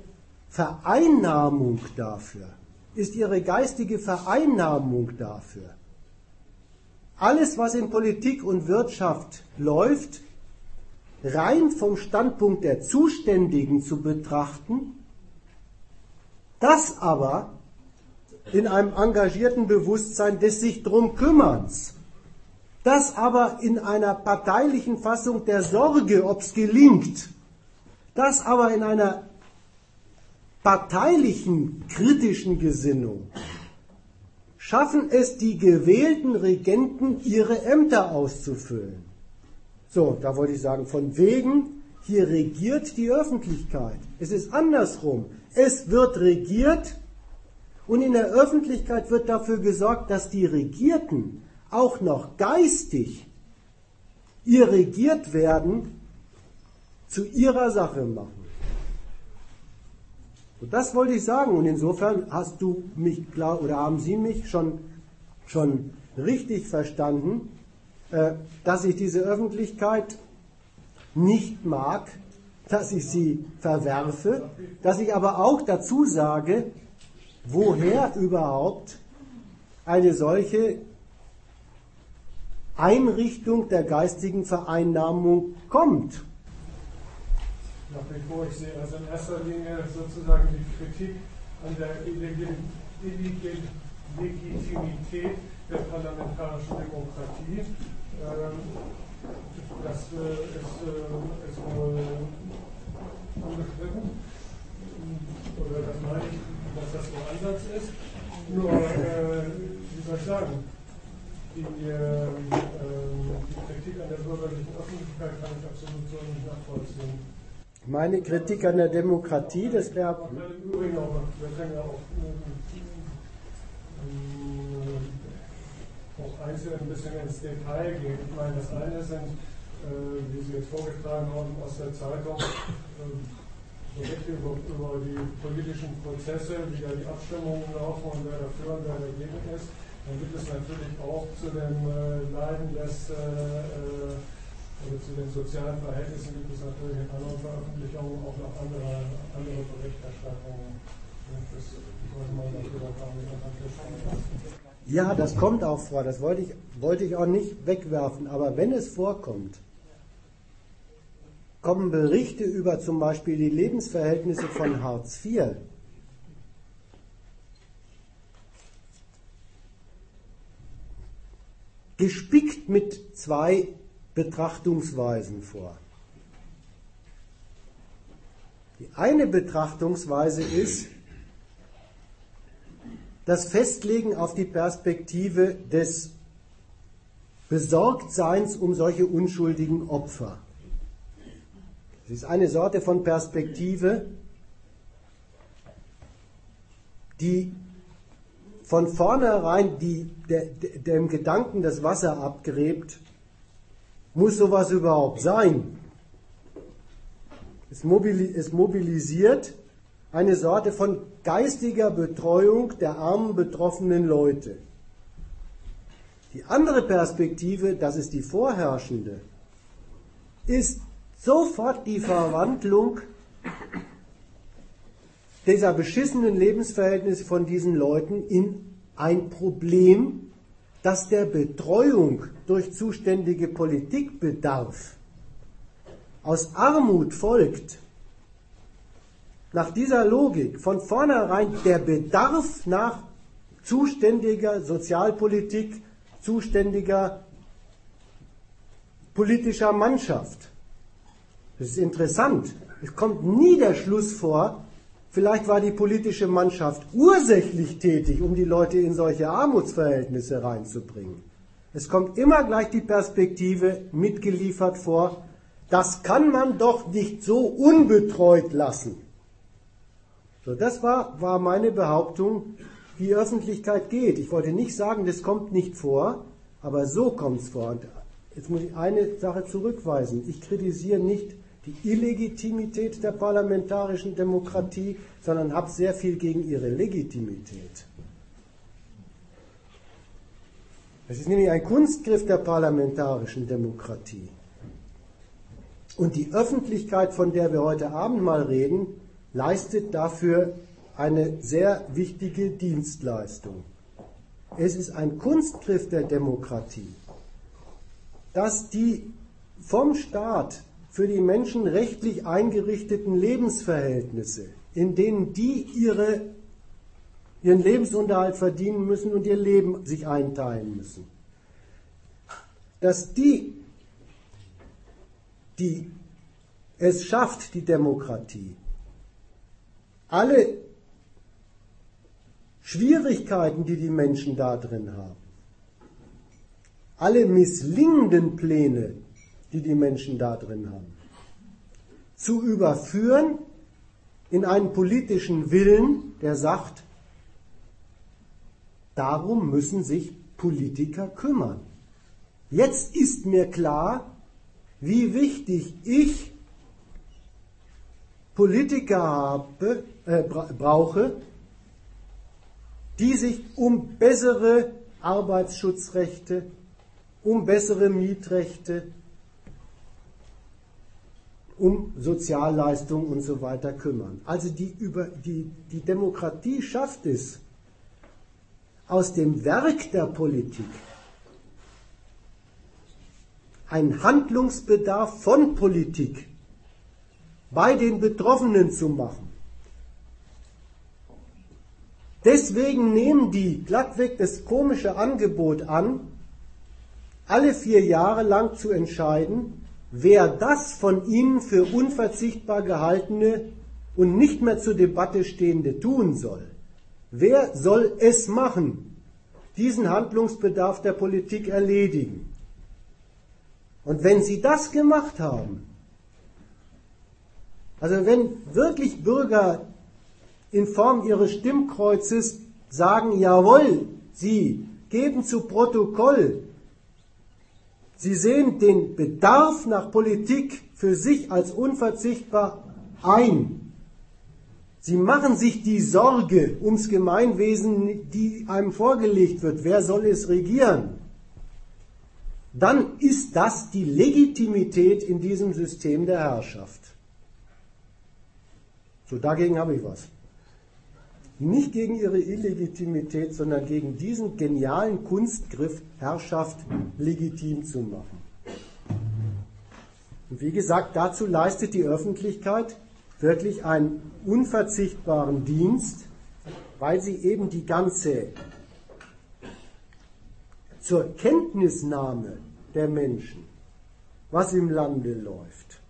Vereinnahmung dafür, ist ihre geistige Vereinnahmung dafür. Alles, was in Politik und Wirtschaft läuft, rein vom Standpunkt der Zuständigen zu betrachten, das aber in einem engagierten Bewusstsein des sich drum Kümmerns, das aber in einer parteilichen Fassung der Sorge, ob es gelingt, das aber in einer parteilichen, kritischen Gesinnung, schaffen es die gewählten Regenten, ihre Ämter auszufüllen. So, da wollte ich sagen, von wegen, hier regiert die Öffentlichkeit. Es ist andersrum. Es wird regiert und in der Öffentlichkeit wird dafür gesorgt, dass die Regierten auch noch geistig ihr regiert werden zu ihrer Sache machen. Und das wollte ich sagen. Und insofern hast du mich klar oder haben Sie mich schon, schon richtig verstanden, äh, dass ich diese Öffentlichkeit nicht mag, dass ich sie verwerfe, dass ich aber auch dazu sage, woher überhaupt eine solche Einrichtung der geistigen Vereinnahmung kommt. Nach wie vor, ich sehe also in erster Linie sozusagen die Kritik an der Illegitimität der parlamentarischen Demokratie. Ähm, das äh, ist, äh, ist wohl unbestritten. Oder das meine ich, dass das so Ansatz ist. Nur, äh, wie soll ich sagen, die, äh, die Kritik an der bürgerlichen Öffentlichkeit kann ich absolut so nicht nachvollziehen. Meine Kritik an der Demokratie, das wäre. Wir können ja auch, einzeln ein bisschen ins Detail gehen. Ich meine, das eine sind, äh, wie Sie jetzt vorgetragen haben aus der Zeitung, äh, Berichte über, über die politischen Prozesse, wie da die Abstimmungen laufen und wer dafür und wer dagegen ist. Dann gibt es natürlich auch zu dem äh, Leiden des oder zu den sozialen Verhältnissen gibt es natürlich in anderen Veröffentlichungen auch noch andere, andere Berichterstattungen. Ja, das kommt auch vor, das wollte ich, wollte ich auch nicht wegwerfen, aber wenn es vorkommt, kommen Berichte über zum Beispiel die Lebensverhältnisse von Hartz IV. Gespickt mit zwei Betrachtungsweisen vor. Die eine Betrachtungsweise ist das Festlegen auf die Perspektive des Besorgtseins um solche unschuldigen Opfer. Es ist eine Sorte von Perspektive, die von vornherein die, der, dem Gedanken das Wasser abgräbt, muss sowas überhaupt sein? Es, mobilisiert eine Sorte von geistiger Betreuung der armen betroffenen Leute. Die andere Perspektive, das ist die vorherrschende, ist sofort die Verwandlung dieser beschissenen Lebensverhältnisse von diesen Leuten in ein Problem, dass der Betreuung durch zuständige Politik bedarf. Aus Armut folgt nach dieser Logik von vornherein der Bedarf nach zuständiger Sozialpolitik, zuständiger politischer Mannschaft. Das ist interessant. Es kommt nie der Schluss vor, Vielleicht war die politische Mannschaft ursächlich tätig, um die Leute in solche Armutsverhältnisse reinzubringen. Es kommt immer gleich die Perspektive mitgeliefert vor, das kann man doch nicht so unbetreut lassen. So, das war, war meine Behauptung, wie Öffentlichkeit geht. Ich wollte nicht sagen, das kommt nicht vor, aber so kommt es vor. Und jetzt muss ich eine Sache zurückweisen. Ich kritisiere nicht die Illegitimität der parlamentarischen Demokratie, sondern habe sehr viel gegen ihre Legitimität. Es ist nämlich ein Kunstgriff der parlamentarischen Demokratie. Und die Öffentlichkeit, von der wir heute Abend mal reden, leistet dafür eine sehr wichtige Dienstleistung. Es ist ein Kunstgriff der Demokratie, dass die vom Staat für die Menschen rechtlich eingerichteten Lebensverhältnisse, in denen die ihre, ihren Lebensunterhalt verdienen müssen und ihr Leben sich einteilen müssen, dass die, die es schafft, die Demokratie, alle Schwierigkeiten, die die Menschen da drin haben, alle misslingenden Pläne, die die Menschen da drin haben, zu überführen in einen politischen Willen, der sagt, darum müssen sich Politiker kümmern. Jetzt ist mir klar, wie wichtig ich Politiker habe, äh, brauche, die sich um bessere Arbeitsschutzrechte, um bessere Mietrechte, um Sozialleistungen und so weiter kümmern. Also die, über, die, die Demokratie schafft es, aus dem Werk der Politik einen Handlungsbedarf von Politik bei den Betroffenen zu machen. Deswegen nehmen die glattweg das komische Angebot an, alle vier Jahre lang zu entscheiden, wer das von ihnen für unverzichtbar gehaltene und nicht mehr zur Debatte stehende tun soll. Wer soll es machen? Diesen Handlungsbedarf der Politik erledigen. Und wenn sie das gemacht haben, also wenn wirklich Bürger in Form ihres Stimmkreuzes sagen, jawohl, sie geben zu Protokoll, Sie sehen den Bedarf nach Politik für sich als unverzichtbar ein. Sie machen sich die Sorge ums Gemeinwesen, die einem vorgelegt wird, wer soll es regieren. Dann ist das die Legitimität in diesem System der Herrschaft. So, dagegen habe ich was. Nicht gegen ihre Illegitimität, sondern gegen diesen genialen Kunstgriff, Herrschaft legitim zu machen. Und wie gesagt, dazu leistet die Öffentlichkeit wirklich einen unverzichtbaren Dienst, weil sie eben die ganze zur Kenntnisnahme der Menschen, was im Lande läuft,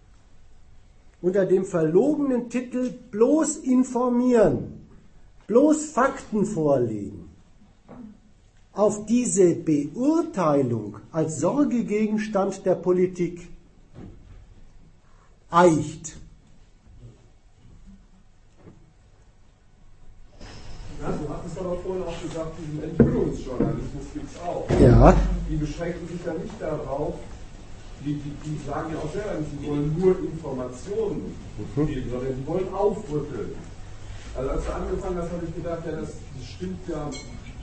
unter dem verlogenen Titel bloß informieren bloß Fakten vorlegen, auf diese Beurteilung als Sorgegegenstand der Politik eicht. Ja, du hattest aber vorhin auch gesagt, diesen Enthüllungsjournalismus gibt es auch. Ja. Die beschränken sich ja nicht darauf, die, die, die sagen ja auch selber, sie wollen nur Informationen mhm. geben, sondern sie wollen aufrütteln. Also als du angefangen hast, habe ich gedacht, ja, das, das stimmt ja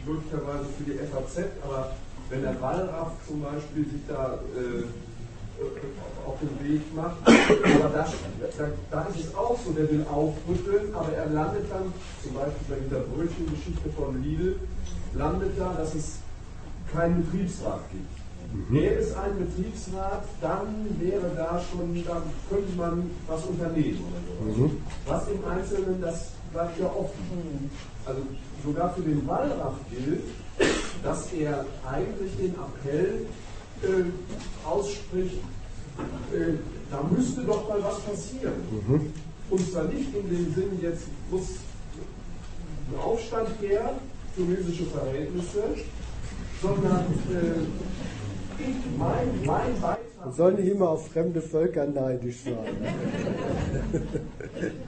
möglicherweise für die FAZ, aber wenn der Wallraff zum Beispiel sich da äh, auf den Weg macht, aber da, da, da, ist es auch so, der will aufrütteln, aber er landet dann, zum Beispiel bei dieser Brötchengeschichte von Lidl, landet da, dass es keinen Betriebsrat gibt. Mhm. Gäbe es einen Betriebsrat, dann wäre da schon, dann könnte man was unternehmen. Oder so. Mhm. Was im Einzelnen das bleibt ja offen. Also sogar für den Wallraff gilt, dass er eigentlich den Appell äh, ausspricht, äh, da müsste doch mal was passieren. Mhm. Und zwar nicht in dem Sinn, jetzt muss ein Aufstand her, tunesische Verhältnisse, sondern äh, ich, mein, mein Beitrag. Man soll nicht immer auf fremde Völker neidisch sein.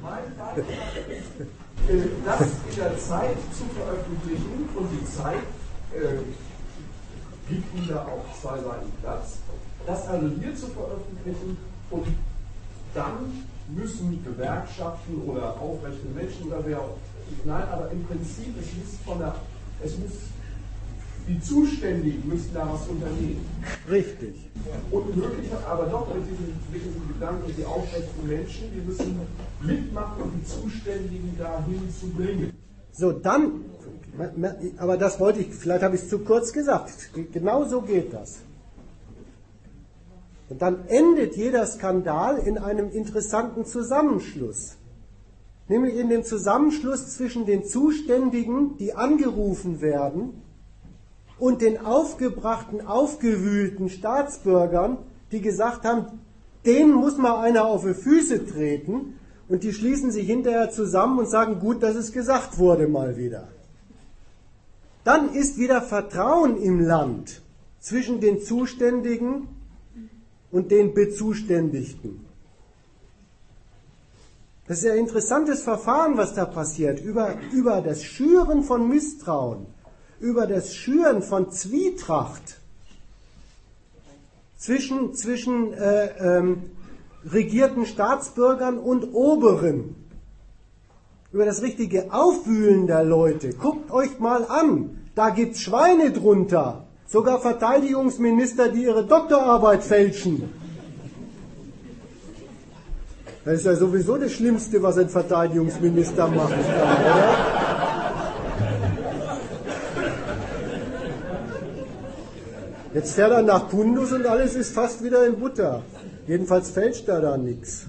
mein Beitrag ist, das in der Zeit zu veröffentlichen und die Zeit äh, gibt Ihnen da auch zwei Seiten Platz, das also hier zu veröffentlichen und dann müssen Gewerkschaften oder aufrechte Menschen oder wer auch, nein, aber im Prinzip, es muss von der, es muss die Zuständigen müssen da was unternehmen. Richtig. Und möglich, aber doch mit diesem, mit diesem Gedanken, die aufrechten Menschen, die müssen mitmachen, um die Zuständigen dahin zu bringen. So, dann, aber das wollte ich, vielleicht habe ich es zu kurz gesagt. Genau so geht das. Und dann endet jeder Skandal in einem interessanten Zusammenschluss. Nämlich in dem Zusammenschluss zwischen den Zuständigen, die angerufen werden, und den aufgebrachten, aufgewühlten Staatsbürgern, die gesagt haben, denen muss mal einer auf die Füße treten und die schließen sich hinterher zusammen und sagen, gut, dass es gesagt wurde mal wieder. Dann ist wieder Vertrauen im Land zwischen den Zuständigen und den Bezuständigten. Das ist ein interessantes Verfahren, was da passiert, über, über das Schüren von Misstrauen, über das Schüren von Zwietracht zwischen, zwischen äh, ähm, regierten Staatsbürgern und Oberen, über das richtige Aufwühlen der Leute. Guckt euch mal an, da gibt's Schweine drunter, sogar Verteidigungsminister, die ihre Doktorarbeit fälschen. Das ist ja sowieso das Schlimmste, was ein Verteidigungsminister machen kann, oder? Jetzt fährt er nach Kundus und alles ist fast wieder in Butter. Jedenfalls fälscht er da nichts.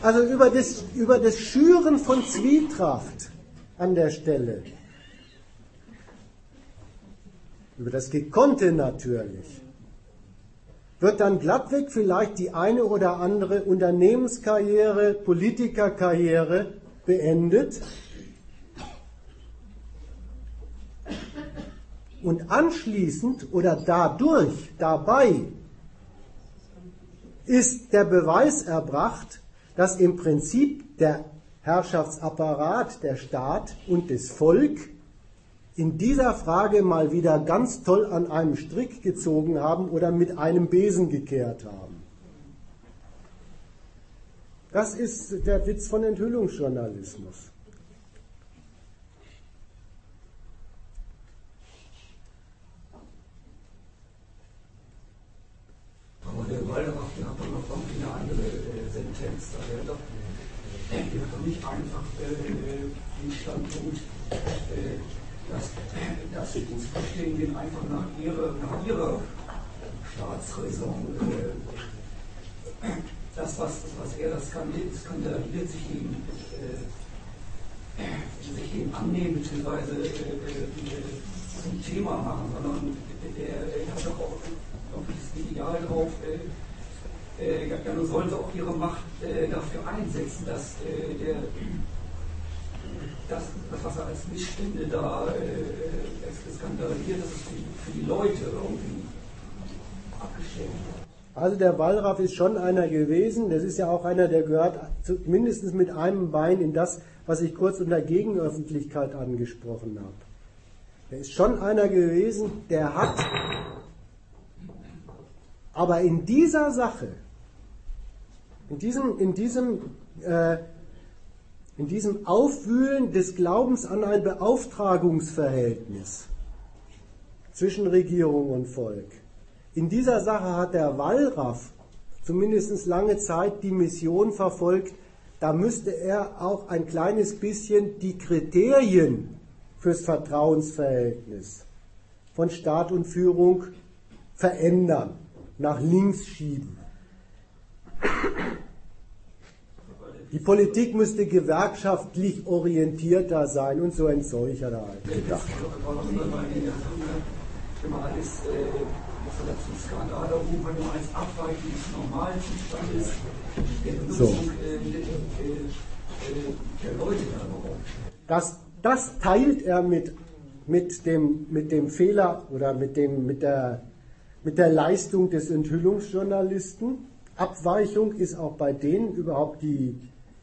Also über das, über das Schüren von Zwietracht an der Stelle. Über das Gekonnte natürlich wird dann glattweg vielleicht die eine oder andere Unternehmenskarriere, Politikerkarriere beendet. Und anschließend oder dadurch, dabei, ist der Beweis erbracht, dass im Prinzip der Herrschaftsapparat, der Staat und das Volk in dieser Frage mal wieder ganz toll an einem Strick gezogen haben oder mit einem Besen gekehrt haben. Das ist der Witz von Enthüllungsjournalismus. Aber der Walderaff, der hat doch noch eine andere äh, Sentenz. Da wäre doch, doch nicht einfach äh, den Standpunkt, äh, uns verstehen gehen einfach nach ihrer, nach ihrer Staatsräson. Äh, das, was, was er das skandaliert, sich ihm, äh, annehmen bzw. Äh, zum Thema machen, sondern er, hat doch auch, das Ideal drauf, äh, nun sollen sie auch ihre Macht äh, dafür einsetzen, dass äh, der das, das, was er als Missstände da äh, skandaliert, das ist für, für die Leute irgendwie abgestellt Also der Wallraff ist schon einer gewesen, das ist ja auch einer, der gehört mindestens mit einem Bein in das, was ich kurz unter Gegenöffentlichkeit angesprochen habe. Er ist schon einer gewesen, der hat aber in dieser Sache, in diesem, in diesem äh, in diesem Aufwühlen des Glaubens an ein Beauftragungsverhältnis zwischen Regierung und Volk. In dieser Sache hat der Wallraff zumindest lange Zeit die Mission verfolgt, da müsste er auch ein kleines bisschen die Kriterien fürs Vertrauensverhältnis von Staat und Führung verändern, nach links schieben. Die Politik müsste gewerkschaftlich orientierter sein und so ein solcher da gedacht. So. Das, das teilt er mit, mit, dem, mit dem Fehler oder mit, dem, mit, der, mit der Leistung des Enthüllungsjournalisten. Abweichung ist auch bei denen überhaupt die,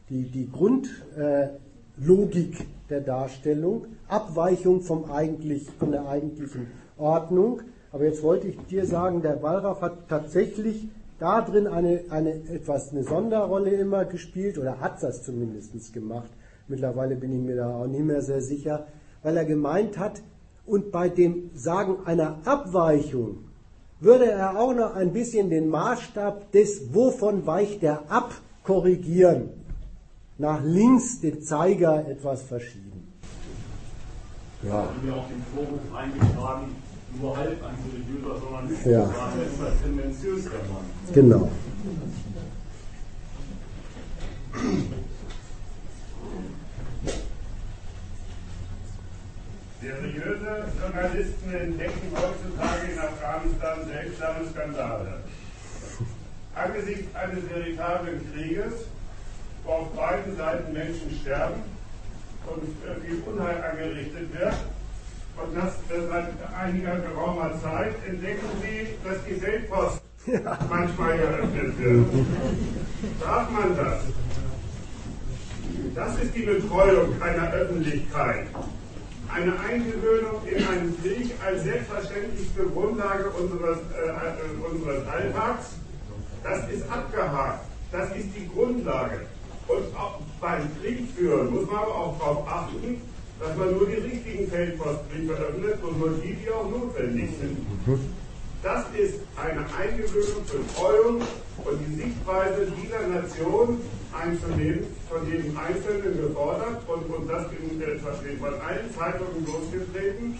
die, die Grundlogik äh, der Darstellung, Abweichung vom eigentlich, von der eigentlichen Ordnung. Aber jetzt wollte ich dir sagen, der Wallraff hat tatsächlich da drin eine, eine, etwas, eine Sonderrolle immer gespielt, oder hat das zumindest gemacht. Mittlerweile bin ich mir da auch nicht mehr sehr sicher, weil er gemeint hat, und bei dem Sagen einer Abweichung würde er auch noch ein bisschen den Maßstab des, wovon weicht er ab, korrigieren nach links den Zeiger etwas verschieben. Ja. haben wir auch den Vorwurf eingetragen, nur halb ein seriöser Journalist ja. ist das Konfuzius der Mann. Genau. Seriöse Journalisten entdecken heutzutage in Afghanistan seltsame Skandale. Angesichts eines veritablen Krieges, wo auf beiden Seiten Menschen sterben und viel Unheil angerichtet wird, und das seit einiger geraumer Zeit, entdecken Sie, dass die Feldpost ja. manchmal geöffnet wird. Darf man das? Das ist die Betreuung einer Öffentlichkeit. Eine Eingewöhnung in einen Krieg als selbstverständlichste Grundlage unseres, äh, äh, unseres Alltags, das ist abgehakt. Das ist die Grundlage. Und auch beim Krieg führen muss man aber auch darauf achten, dass man nur die richtigen Feldpostbriefe öffnet und nur die, die auch notwendig sind. Das ist eine Eingewöhnung, Betreuung und die Sichtweise dieser Nation einzunehmen, von jedem Einzelnen gefordert und, und das in, von allen Zeitungen losgetreten,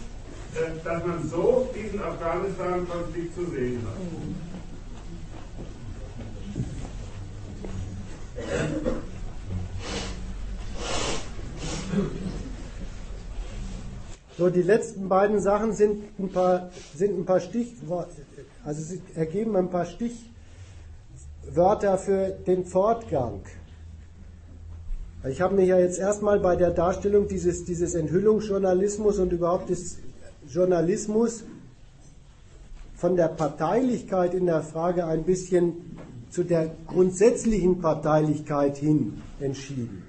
äh, dass man so diesen Afghanistan-Konflikt zu sehen hat. So, die letzten beiden Sachen sind ein paar, sind ein paar Stichworte, also sie ergeben ein paar Stichwörter für den Fortgang. Ich habe mir ja jetzt erstmal bei der Darstellung dieses, dieses Enthüllungsjournalismus und überhaupt des Journalismus von der Parteilichkeit in der Frage ein bisschen zu der grundsätzlichen Parteilichkeit hin entschieden.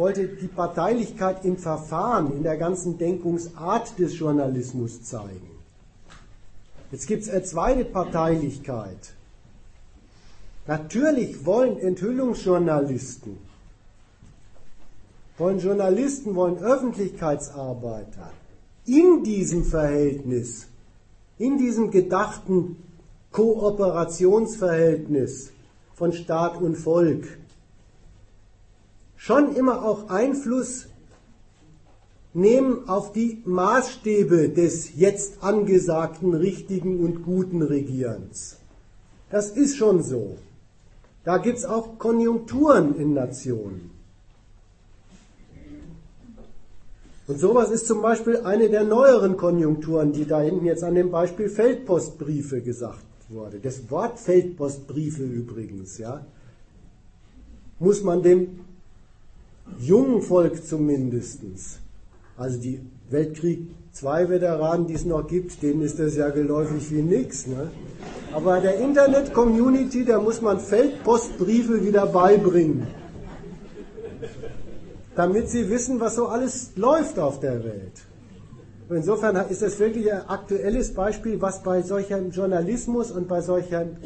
Wollte die Parteilichkeit im Verfahren, in der ganzen Denkungsart des Journalismus zeigen. Jetzt gibt es eine zweite Parteilichkeit. Natürlich wollen Enthüllungsjournalisten, wollen Journalisten, wollen Öffentlichkeitsarbeiter in diesem Verhältnis, in diesem gedachten Kooperationsverhältnis von Staat und Volk schon immer auch Einfluss nehmen auf die Maßstäbe des jetzt angesagten richtigen und guten Regierens. Das ist schon so. Da gibt es auch Konjunkturen in Nationen. Und sowas ist zum Beispiel eine der neueren Konjunkturen, die da hinten jetzt an dem Beispiel Feldpostbriefe gesagt wurde. Das Wort Feldpostbriefe übrigens, ja, muss man dem jungen Volk zumindest, also die Weltkrieg II Veteranen, die es noch gibt, denen ist das ja geläufig wie nichts. Ne? Aber der Internet-Community, da muss man Feldpostbriefe wieder beibringen, damit sie wissen, was so alles läuft auf der Welt. Insofern ist das wirklich ein aktuelles Beispiel, was bei solchem Journalismus und bei solchem,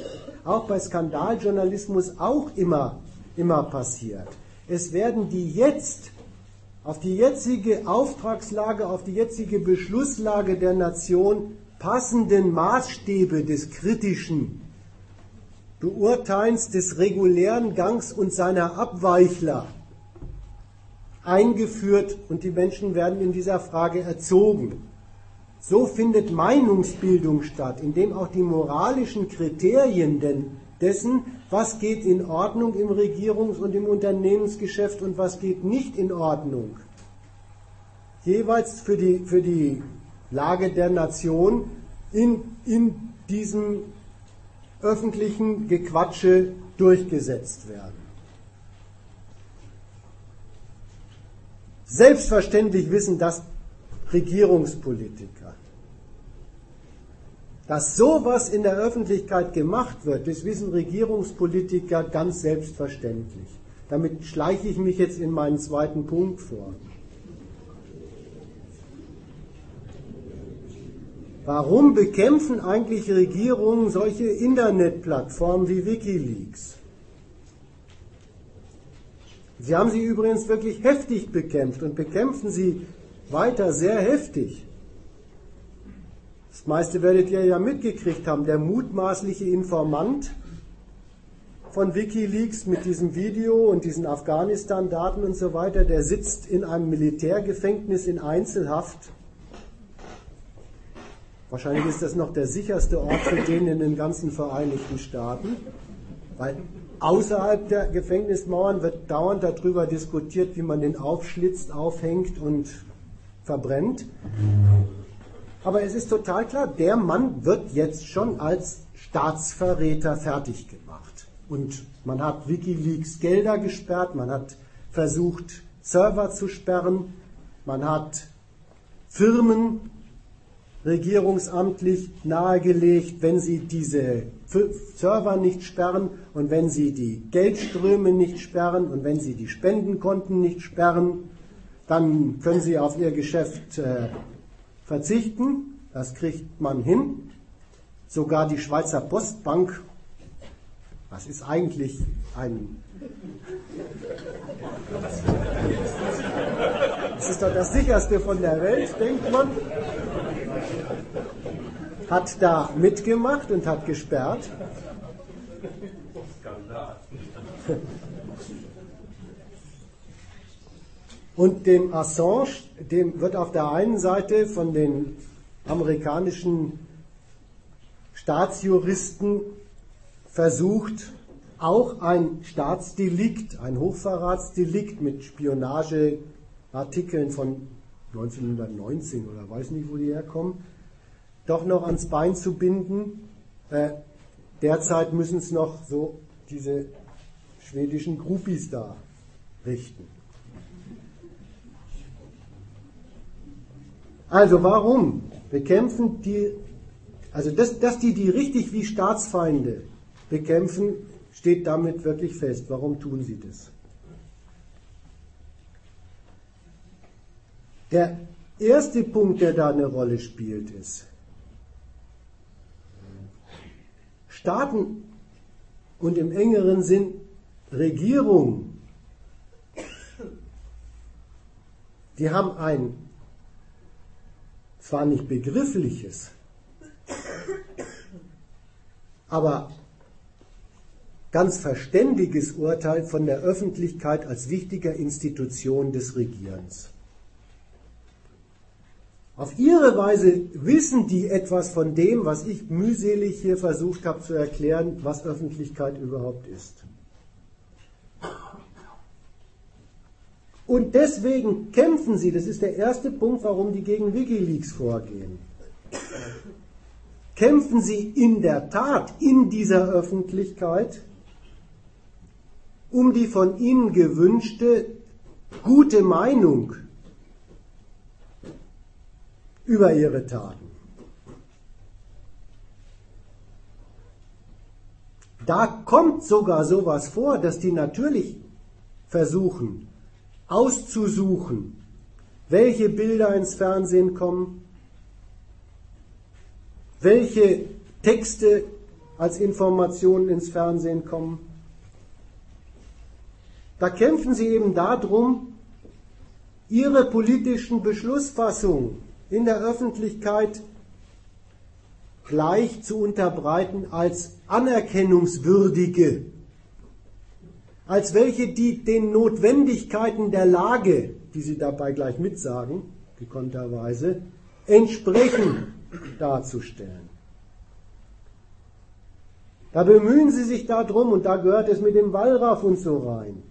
auch bei Skandaljournalismus auch immer, immer passiert. Es werden die jetzt auf die jetzige Auftragslage, auf die jetzige Beschlusslage der Nation passenden Maßstäbe des kritischen Beurteilens des regulären Gangs und seiner Abweichler eingeführt und die Menschen werden in dieser Frage erzogen. So findet Meinungsbildung statt, indem auch die moralischen Kriterien denn dessen, was geht in Ordnung im Regierungs- und im Unternehmensgeschäft und was geht nicht in Ordnung. Jeweils für die, für die Lage der Nation in, in diesem öffentlichen Gequatsche durchgesetzt werden. Selbstverständlich wissen das Regierungspolitiker. Dass sowas in der Öffentlichkeit gemacht wird, das wissen Regierungspolitiker ganz selbstverständlich. Damit schleiche ich mich jetzt in meinen zweiten Punkt vor. Warum bekämpfen eigentlich Regierungen solche Internetplattformen wie Wikileaks? Sie haben sie übrigens wirklich heftig bekämpft und bekämpfen sie weiter sehr heftig. Das meiste werdet ihr ja mitgekriegt haben. Der mutmaßliche Informant von Wikileaks mit diesem Video und diesen Afghanistan-Daten und so weiter, der sitzt in einem Militärgefängnis in Einzelhaft, Wahrscheinlich ist das noch der sicherste Ort für den in den ganzen Vereinigten Staaten, weil außerhalb der Gefängnismauern wird dauernd darüber diskutiert, wie man den aufschlitzt, aufhängt und verbrennt. Aber es ist total klar, der Mann wird jetzt schon als Staatsverräter fertig gemacht. Und man hat Wikileaks Gelder gesperrt, man hat versucht, Server zu sperren, man hat Firmen regierungsamtlich nahegelegt, wenn sie diese Server nicht sperren und wenn sie die Geldströme nicht sperren und wenn sie die Spendenkonten nicht sperren, dann können sie auf ihr Geschäft äh, verzichten. Das kriegt man hin. Sogar die Schweizer Postbank, was ist eigentlich ein das ist doch das sicherste von der Welt, denkt man. Hat da mitgemacht und hat gesperrt. Und dem Assange, dem wird auf der einen Seite von den amerikanischen Staatsjuristen versucht, auch ein Staatsdelikt, ein Hochverratsdelikt mit Spionageartikeln von 1919 oder weiß nicht, wo die herkommen, doch noch ans Bein zu binden. Äh, derzeit müssen es noch so diese schwedischen Groupies da richten. Also warum bekämpfen die, also dass, dass die die richtig wie Staatsfeinde bekämpfen, steht damit wirklich fest. Warum tun sie das? Der erste Punkt, der da eine Rolle spielt, ist, Staaten und im engeren Sinn Regierungen, die haben ein zwar nicht begriffliches, aber ganz verständiges Urteil von der Öffentlichkeit als wichtiger Institution des Regierens. Auf ihre Weise wissen die etwas von dem, was ich mühselig hier versucht habe zu erklären, was Öffentlichkeit überhaupt ist. Und deswegen kämpfen sie, das ist der erste Punkt, warum die gegen Wikileaks vorgehen. Kämpfen sie in der Tat in dieser Öffentlichkeit um die von ihnen gewünschte gute Meinung über ihre Taten. Da kommt sogar sowas vor, dass die natürlich versuchen auszusuchen, welche Bilder ins Fernsehen kommen, welche Texte als Informationen ins Fernsehen kommen. Da kämpfen sie eben darum, ihre politischen Beschlussfassungen in der Öffentlichkeit gleich zu unterbreiten als anerkennungswürdige, als welche, die den Notwendigkeiten der Lage, die sie dabei gleich mitsagen, gekonnterweise, entsprechen darzustellen. Da bemühen sie sich darum, und da gehört es mit dem Wallraff und so rein,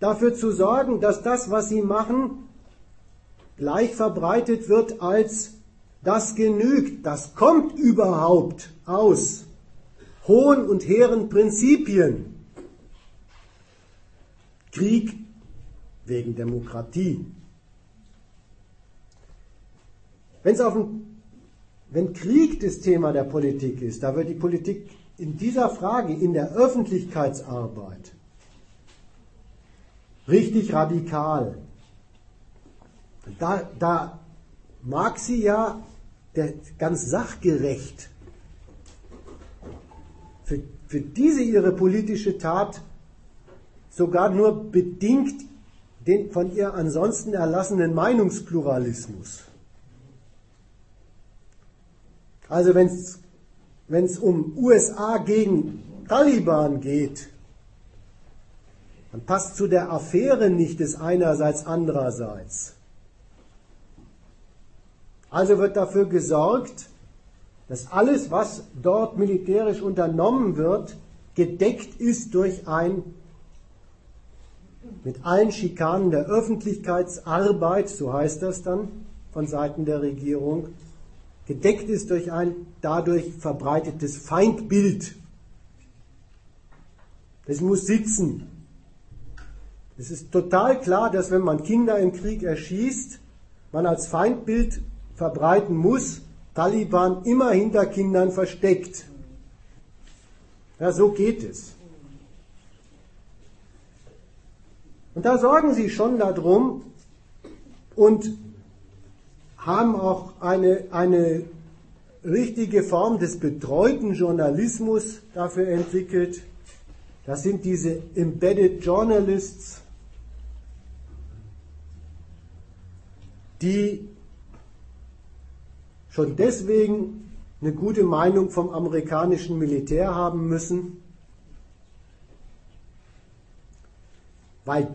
dafür zu sorgen, dass das, was sie machen, gleich verbreitet wird als das genügt, das kommt überhaupt aus hohen und hehren Prinzipien. Krieg wegen Demokratie. Wenn's auf ein, wenn Krieg das Thema der Politik ist, da wird die Politik in dieser Frage, in der Öffentlichkeitsarbeit, richtig radikal. Da, da mag sie ja der, ganz sachgerecht für, für diese ihre politische Tat sogar nur bedingt den von ihr ansonsten erlassenen Meinungspluralismus. Also wenn es um USA gegen Taliban geht, dann passt zu der Affäre nicht des einerseits andererseits. Also wird dafür gesorgt, dass alles, was dort militärisch unternommen wird, gedeckt ist durch ein mit allen Schikanen der Öffentlichkeitsarbeit, so heißt das dann von Seiten der Regierung, gedeckt ist durch ein dadurch verbreitetes Feindbild. Das muss sitzen. Es ist total klar, dass wenn man Kinder im Krieg erschießt, man als Feindbild verbreiten muss, Taliban immer hinter Kindern versteckt. Ja, so geht es. Und da sorgen sie schon darum und haben auch eine, eine richtige Form des betreuten Journalismus dafür entwickelt. Das sind diese Embedded Journalists, die schon deswegen eine gute Meinung vom amerikanischen Militär haben müssen, weil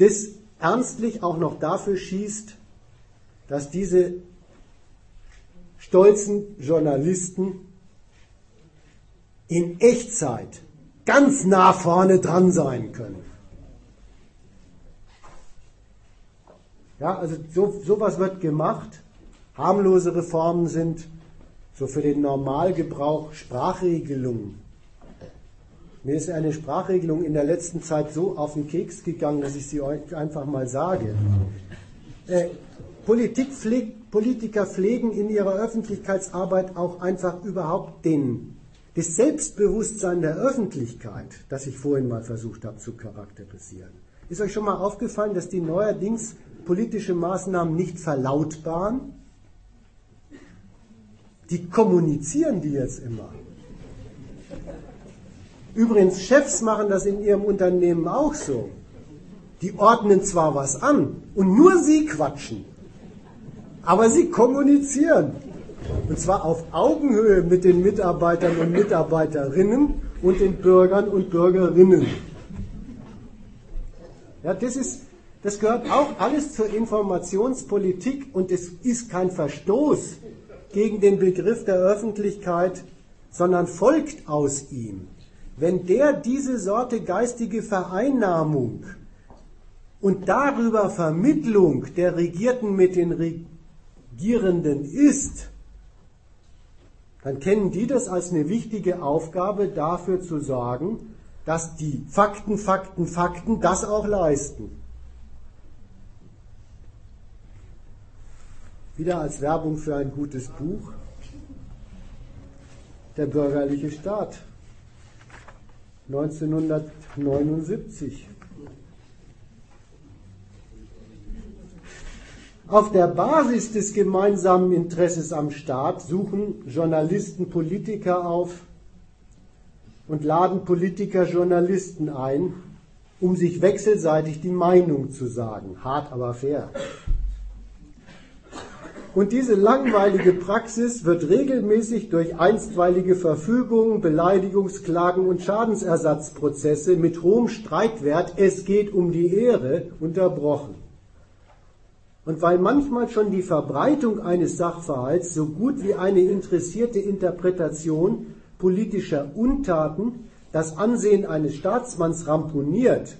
das ernstlich auch noch dafür schießt, dass diese stolzen Journalisten in Echtzeit ganz nah vorne dran sein können. Ja, also so, sowas wird gemacht. Harmlose Reformen sind so für den Normalgebrauch Sprachregelungen. Mir ist eine Sprachregelung in der letzten Zeit so auf den Keks gegangen, dass ich sie euch einfach mal sage. Äh, pflegt, Politiker pflegen in ihrer Öffentlichkeitsarbeit auch einfach überhaupt den, das Selbstbewusstsein der Öffentlichkeit, das ich vorhin mal versucht habe zu charakterisieren. Ist euch schon mal aufgefallen, dass die neuerdings politische Maßnahmen nicht verlautbaren? Die kommunizieren die jetzt immer. Übrigens, Chefs machen das in ihrem Unternehmen auch so. Die ordnen zwar was an und nur sie quatschen, aber sie kommunizieren. Und zwar auf Augenhöhe mit den Mitarbeitern und Mitarbeiterinnen und den Bürgern und Bürgerinnen. Ja, das ist, das gehört auch alles zur Informationspolitik und es ist kein Verstoß gegen den Begriff der Öffentlichkeit, sondern folgt aus ihm. Wenn der diese Sorte geistige Vereinnahmung und darüber Vermittlung der Regierten mit den Regierenden ist, dann kennen die das als eine wichtige Aufgabe, dafür zu sorgen, dass die Fakten, Fakten, Fakten das auch leisten. Wieder als Werbung für ein gutes Buch. Der bürgerliche Staat 1979. Auf der Basis des gemeinsamen Interesses am Staat suchen Journalisten Politiker auf und laden Politiker Journalisten ein, um sich wechselseitig die Meinung zu sagen. Hart, aber fair. Und diese langweilige Praxis wird regelmäßig durch einstweilige Verfügungen, Beleidigungsklagen und Schadensersatzprozesse mit hohem Streitwert, es geht um die Ehre, unterbrochen. Und weil manchmal schon die Verbreitung eines Sachverhalts so gut wie eine interessierte Interpretation politischer Untaten das Ansehen eines Staatsmanns ramponiert,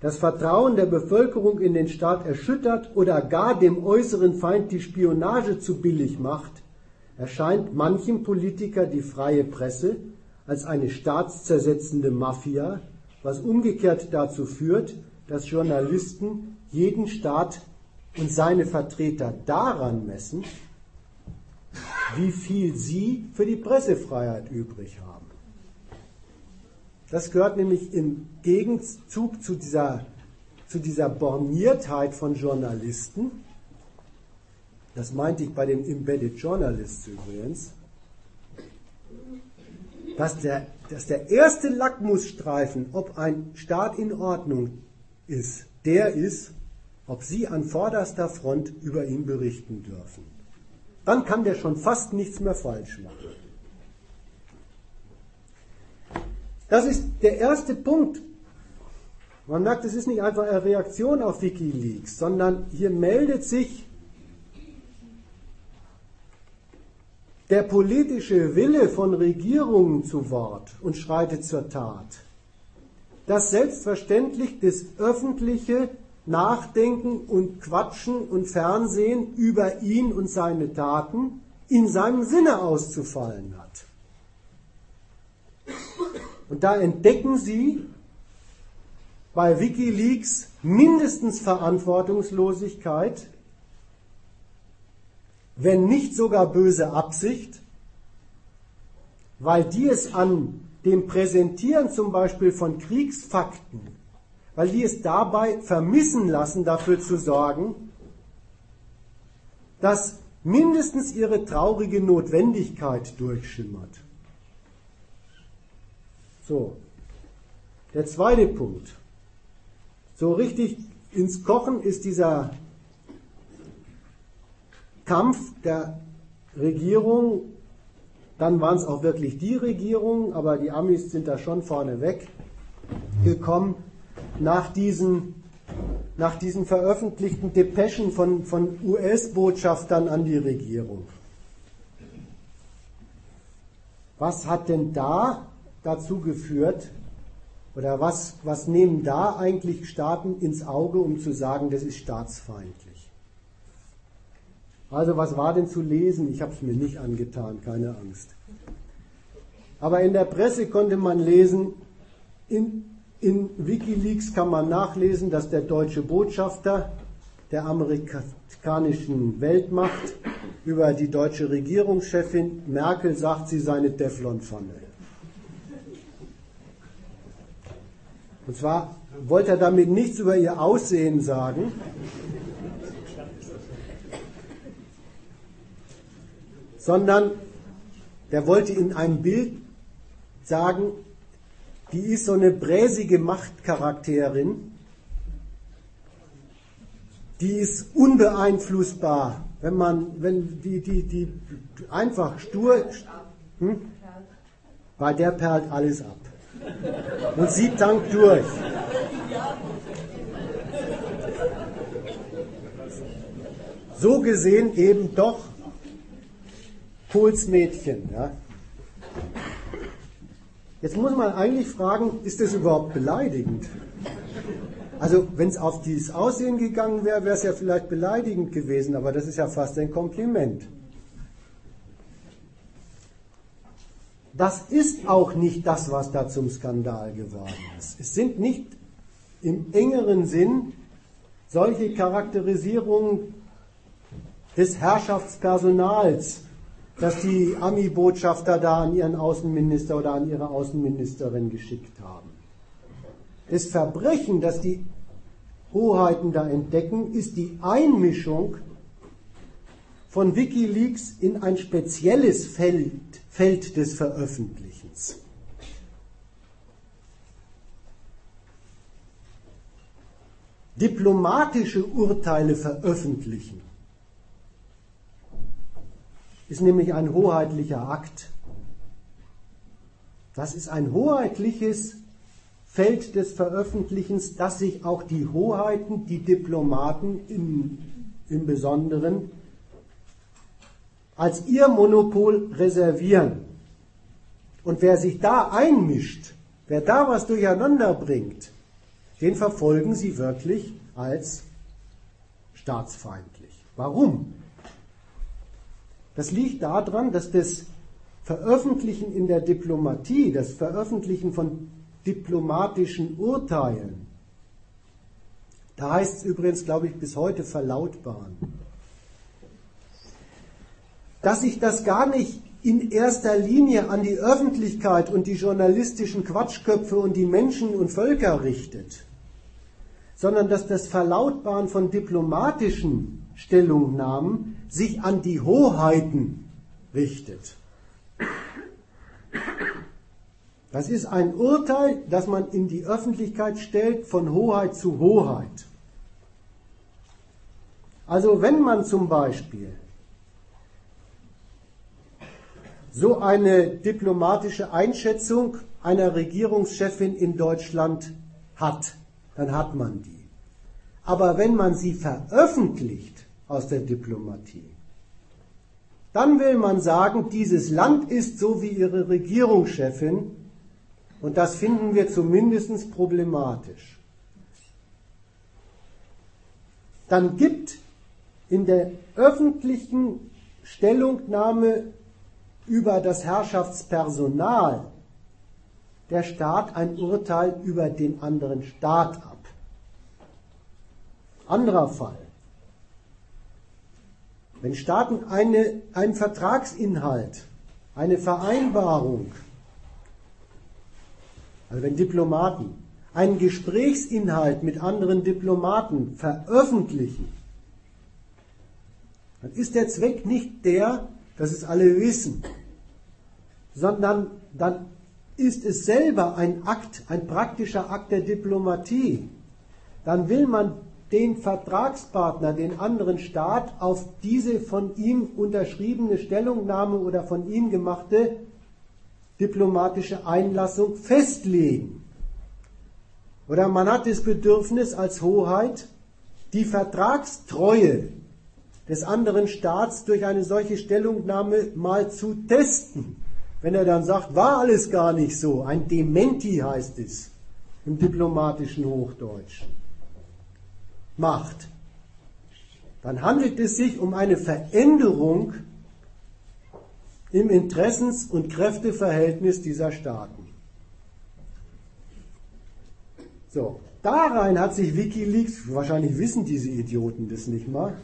das Vertrauen der Bevölkerung in den Staat erschüttert oder gar dem äußeren Feind die Spionage zu billig macht, erscheint manchem Politiker die freie Presse als eine staatszersetzende Mafia, was umgekehrt dazu führt, dass Journalisten jeden Staat und seine Vertreter daran messen, wie viel sie für die Pressefreiheit übrig haben. Das gehört nämlich im Gegenzug zu dieser, zu dieser Borniertheit von Journalisten. Das meinte ich bei den Embedded Journalists übrigens. Dass der, dass der erste Lackmusstreifen, ob ein Staat in Ordnung ist, der ist, ob Sie an vorderster Front über ihn berichten dürfen. Dann kann der schon fast nichts mehr falsch machen. Das ist der erste Punkt. Man merkt, es ist nicht einfach eine Reaktion auf Wikileaks, sondern hier meldet sich der politische Wille von Regierungen zu Wort und schreitet zur Tat. Dass selbstverständlich das öffentliche Nachdenken und Quatschen und Fernsehen über ihn und seine Taten in seinem Sinne auszufallen hat. Und da entdecken Sie bei Wikileaks mindestens Verantwortungslosigkeit, wenn nicht sogar böse Absicht, weil die es an dem Präsentieren zum Beispiel von Kriegsfakten, weil die es dabei vermissen lassen, dafür zu sorgen, dass mindestens ihre traurige Notwendigkeit durchschimmert. So, der zweite Punkt. So richtig ins Kochen ist dieser Kampf der Regierung, dann waren es auch wirklich die Regierungen, aber die Amis sind da schon vorneweg gekommen, nach diesen, nach diesen veröffentlichten Depeschen von, von US-Botschaftern an die Regierung. Was hat denn da dazu geführt, oder was, was nehmen da eigentlich Staaten ins Auge, um zu sagen, das ist staatsfeindlich? Also was war denn zu lesen? Ich habe es mir nicht angetan, keine Angst. Aber in der Presse konnte man lesen, in, in Wikileaks kann man nachlesen, dass der deutsche Botschafter der amerikanischen Weltmacht über die deutsche Regierungschefin Merkel sagt, sie sei eine Teflonpfanne. Und zwar wollte er damit nichts über ihr Aussehen sagen, sondern der wollte in einem Bild sagen, die ist so eine bräsige Machtcharakterin, die ist unbeeinflussbar, wenn man, wenn die, die, die einfach stur, hm? bei der perlt alles ab. Und sie tankt durch. So gesehen eben doch Kohls Mädchen. Ja. Jetzt muss man eigentlich fragen, ist das überhaupt beleidigend? Also wenn es auf dieses Aussehen gegangen wäre, wäre es ja vielleicht beleidigend gewesen, aber das ist ja fast ein Kompliment. Das ist auch nicht das, was da zum Skandal geworden ist. Es sind nicht im engeren Sinn solche Charakterisierungen des Herrschaftspersonals dass die Ami-Botschafter da an ihren Außenminister oder an ihre Außenministerin geschickt haben. Das Verbrechen, das die Hoheiten da entdecken, ist die Einmischung von Wikileaks in ein spezielles Feld, Feld des Veröffentlichens. Diplomatische Urteile veröffentlichen ist nämlich ein hoheitlicher Akt. Das ist ein hoheitliches Feld des Veröffentlichens, das sich auch die Hoheiten, die Diplomaten im, im Besonderen, als ihr Monopol reservieren. Und wer sich da einmischt, wer da was durcheinander bringt, den verfolgen sie wirklich als staatsfeindlich. Warum? Das liegt daran, dass das Veröffentlichen in der Diplomatie, das Veröffentlichen von diplomatischen Urteilen, da heißt es übrigens, glaube ich, bis heute verlautbaren, dass sich das gar nicht in erster Linie an die Öffentlichkeit und die journalistischen Quatschköpfe und die Menschen und Völker richtet, sondern dass das Verlautbaren von diplomatischen Stellungnahmen sich an die Hoheiten richtet. Das ist ein Urteil, das man in die Öffentlichkeit stellt von Hoheit zu Hoheit. Also wenn man zum Beispiel so eine diplomatische Einschätzung einer Regierungschefin in Deutschland hat, dann hat man die. Aber wenn man sie veröffentlicht, aus der Diplomatie, Dann will man sagen, dieses Land ist so wie ihre Regierungschefin und das finden wir zumindest problematisch. Dann gibt in der öffentlichen Stellungnahme über das Herrschaftspersonal der Staat ein Urteil über den anderen Staat ab. Anderer Fall. Wenn Staaten eine, einen Vertragsinhalt, eine Vereinbarung, also wenn Diplomaten einen Gesprächsinhalt mit anderen Diplomaten veröffentlichen, dann ist der Zweck nicht der, dass es alle wissen, sondern dann ist es selber ein Akt, ein praktischer Akt der Diplomatie. Dann will man den Vertragspartner, den anderen Staat, auf diese von ihm unterschriebene Stellungnahme oder von ihm gemachte diplomatische Einlassung festlegen. Oder man hat das Bedürfnis als Hoheit, die Vertragstreue des anderen Staats durch eine solche Stellungnahme mal zu testen. Wenn er dann sagt, war alles gar nicht so, ein Dementi heißt es im diplomatischen Hochdeutschen macht, dann handelt es sich um eine Veränderung im Interessens- und Kräfteverhältnis dieser Staaten. So, darein hat sich Wikileaks, wahrscheinlich wissen diese Idioten das nicht mal,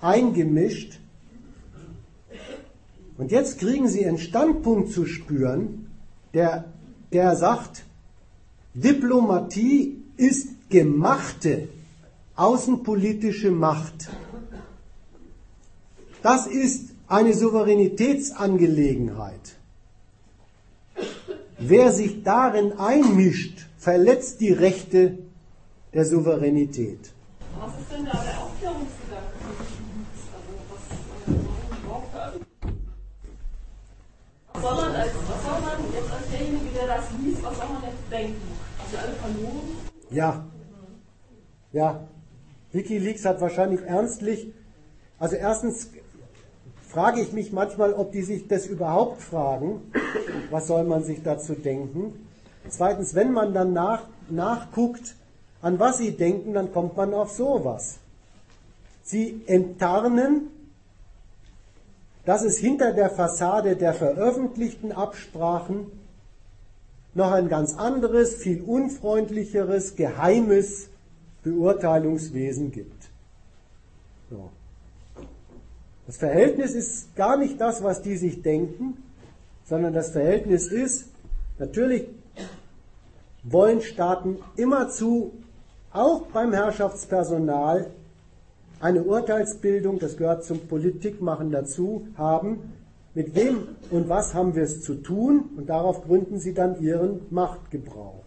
eingemischt. Und jetzt kriegen sie einen Standpunkt zu spüren, der, der sagt, Diplomatie ist gemachte außenpolitische Macht. Das ist eine Souveränitätsangelegenheit. Wer sich darin einmischt, verletzt die Rechte der Souveränität. Was ist denn da der Aufklärungsgedanke? Was, soll man als, man jetzt als derjenige, der das liest, was soll man jetzt denken? Sind alle verloren? Ja. Ja. Wikileaks hat wahrscheinlich ernstlich, also erstens frage ich mich manchmal, ob die sich das überhaupt fragen. Was soll man sich dazu denken? Zweitens, wenn man dann nach, nachguckt, an was sie denken, dann kommt man auf sowas. Sie enttarnen, dass es hinter der Fassade der veröffentlichten Absprachen noch ein ganz anderes, viel unfreundlicheres, geheimes Beurteilungswesen gibt. So. Das Verhältnis ist gar nicht das, was die sich denken, sondern das Verhältnis ist, natürlich wollen Staaten immerzu, auch beim Herrschaftspersonal, eine Urteilsbildung, das gehört zum Politikmachen dazu, haben, mit wem und was haben wir es zu tun und darauf gründen sie dann ihren Machtgebrauch.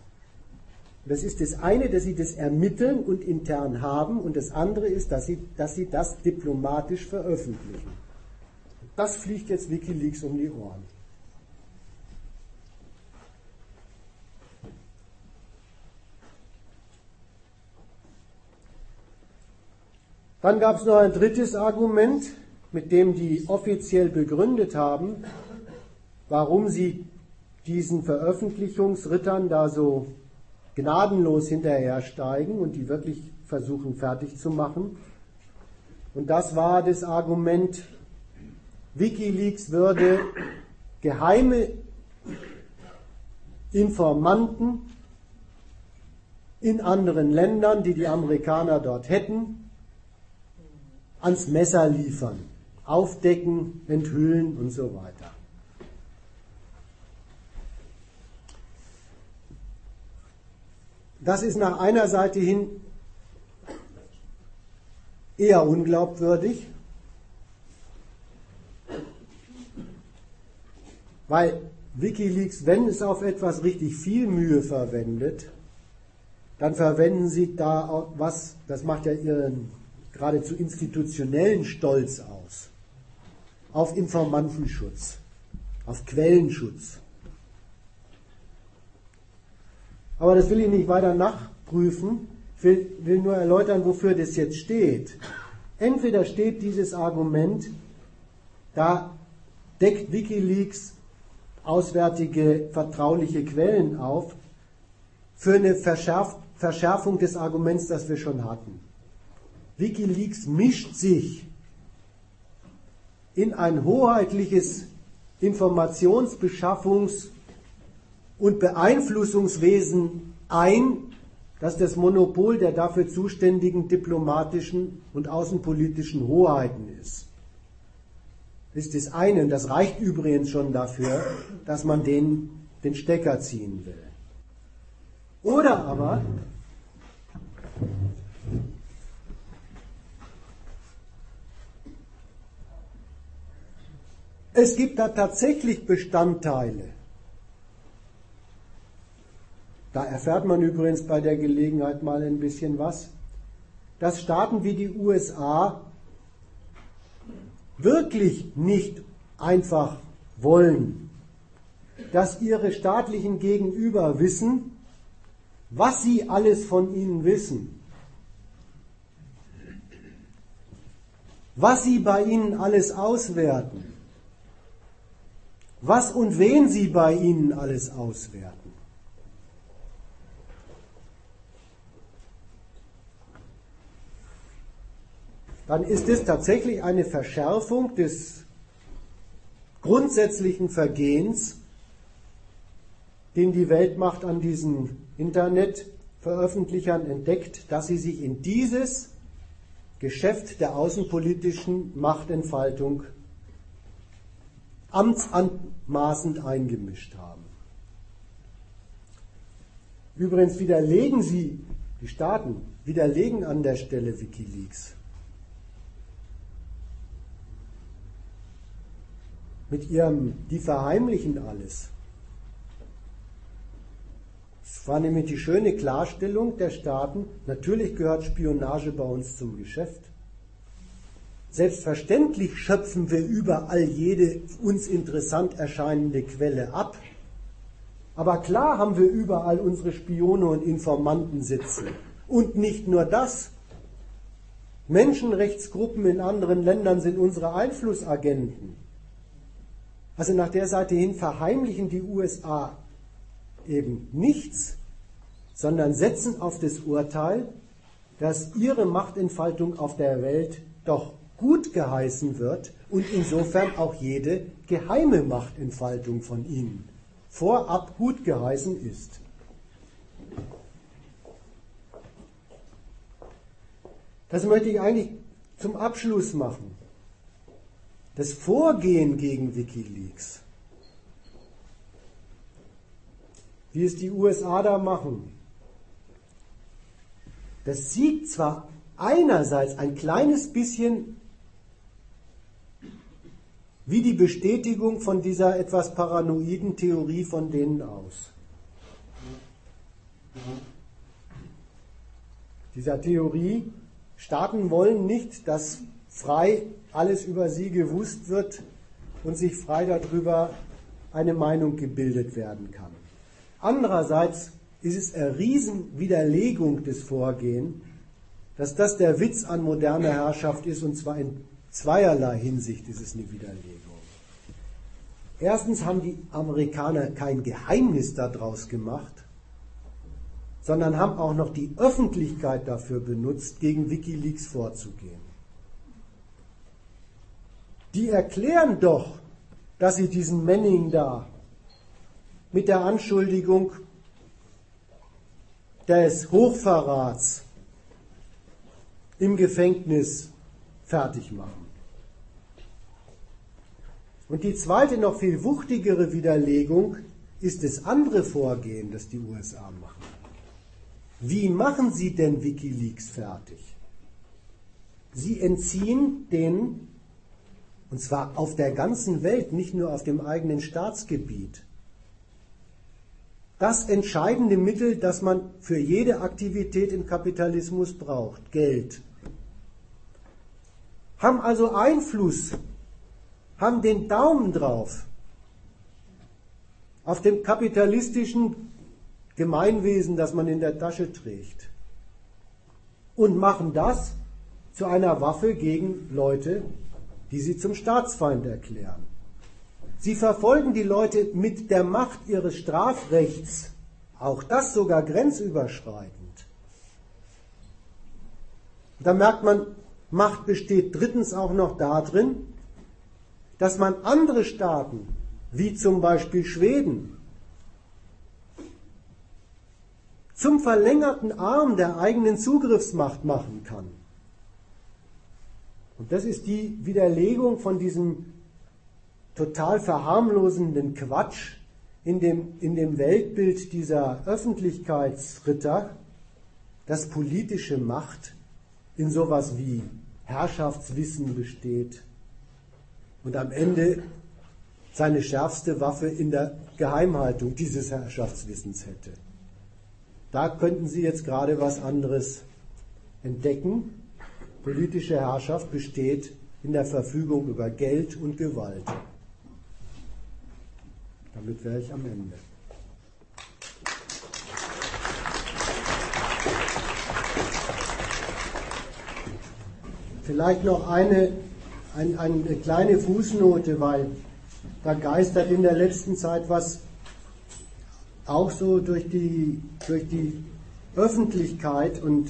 Das ist das eine, dass sie das ermitteln und intern haben und das andere ist, dass sie, dass sie das diplomatisch veröffentlichen. Das fliegt jetzt Wikileaks um die Ohren. Dann gab es noch ein drittes Argument, mit dem die offiziell begründet haben, warum sie diesen Veröffentlichungsrittern da so gnadenlos hinterhersteigen und die wirklich versuchen fertig zu machen. Und das war das Argument, Wikileaks würde geheime Informanten in anderen Ländern, die die Amerikaner dort hätten, ans Messer liefern, aufdecken, enthüllen und so weiter. Das ist nach einer Seite hin eher unglaubwürdig, weil Wikileaks, wenn es auf etwas richtig viel Mühe verwendet, dann verwenden sie da was, das macht ja ihren geradezu institutionellen Stolz aus, auf Informantenschutz, auf Quellenschutz. Aber das will ich nicht weiter nachprüfen. Ich will, will nur erläutern, wofür das jetzt steht. Entweder steht dieses Argument Da deckt Wikileaks auswärtige vertrauliche Quellen auf für eine Verschärfung des Arguments, das wir schon hatten. Wikileaks mischt sich in ein hoheitliches Informationsbeschaffungs- und Beeinflussungswesen ein, das das Monopol der dafür zuständigen diplomatischen und außenpolitischen Hoheiten ist. Das ist das eine und das reicht übrigens schon dafür, dass man den, den Stecker ziehen will. Oder aber es gibt da tatsächlich Bestandteile. Da erfährt man übrigens bei der Gelegenheit mal ein bisschen was, dass Staaten wie die USA wirklich nicht einfach wollen, dass ihre staatlichen Gegenüber wissen, was sie alles von ihnen wissen, was sie bei ihnen alles auswerten, was und wen sie bei ihnen alles auswerten. Dann ist es tatsächlich eine Verschärfung des grundsätzlichen Vergehens, den die Weltmacht an diesen Internetveröffentlichern entdeckt, dass sie sich in dieses Geschäft der außenpolitischen Machtentfaltung amtsanmaßend eingemischt haben. Übrigens widerlegen sie, die Staaten, widerlegen an der Stelle Wikileaks. Mit ihrem, die verheimlichen alles. Es war nämlich die schöne Klarstellung der Staaten, natürlich gehört Spionage bei uns zum Geschäft. Selbstverständlich schöpfen wir überall jede uns interessant erscheinende Quelle ab. Aber klar haben wir überall unsere Spione und Informanten sitzen. Und nicht nur das. Menschenrechtsgruppen in anderen Ländern sind unsere Einflussagenten. Also nach der Seite hin verheimlichen die USA eben nichts, sondern setzen auf das Urteil, dass ihre Machtentfaltung auf der Welt doch gut geheißen wird und insofern auch jede geheime Machtentfaltung von ihnen vorab gut geheißen ist. Das möchte ich eigentlich zum Abschluss machen. Das Vorgehen gegen Wikileaks wie es die USA da machen. Das sieht zwar einerseits ein kleines bisschen wie die Bestätigung von dieser etwas paranoiden Theorie von denen aus. Dieser Theorie, Staaten wollen nicht, dass frei alles über sie gewusst wird und sich frei darüber eine Meinung gebildet werden kann. Andererseits ist es eine Riesenwiderlegung des Vorgehens, dass das der Witz an moderner Herrschaft ist, und zwar in zweierlei Hinsicht ist es eine Widerlegung. Erstens haben die Amerikaner kein Geheimnis daraus gemacht, sondern haben auch noch die Öffentlichkeit dafür benutzt, gegen Wikileaks vorzugehen. Die erklären doch, dass sie diesen Manning da mit der Anschuldigung des Hochverrats im Gefängnis fertig machen. Und die zweite, noch viel wuchtigere Widerlegung ist das andere Vorgehen, das die USA machen. Wie machen sie denn Wikileaks fertig? Sie entziehen den, und zwar auf der ganzen Welt, nicht nur auf dem eigenen Staatsgebiet, das entscheidende Mittel, das man für jede Aktivität im Kapitalismus braucht, Geld. Haben also Einfluss, haben den Daumen drauf auf dem kapitalistischen Gemeinwesen, das man in der Tasche trägt. Und machen das zu einer Waffe gegen Leute, die sie zum Staatsfeind erklären. Sie verfolgen die Leute mit der Macht ihres Strafrechts, auch das sogar grenzüberschreitend. Da merkt man, Macht besteht drittens auch noch darin, dass man andere Staaten, wie zum Beispiel Schweden, zum verlängerten Arm der eigenen Zugriffsmacht machen kann. Und das ist die Widerlegung von diesem total verharmlosenden Quatsch in dem, in dem Weltbild dieser Öffentlichkeitsritter, dass politische Macht in sowas wie Herrschaftswissen besteht und am Ende seine schärfste Waffe in der Geheimhaltung dieses Herrschaftswissens hätte. Da könnten Sie jetzt gerade was anderes entdecken. Politische Herrschaft besteht in der Verfügung über Geld und Gewalt. Damit wäre ich am Ende. Vielleicht noch eine, ein, eine kleine Fußnote, weil da geistert in der letzten Zeit was auch so durch die, durch die Öffentlichkeit und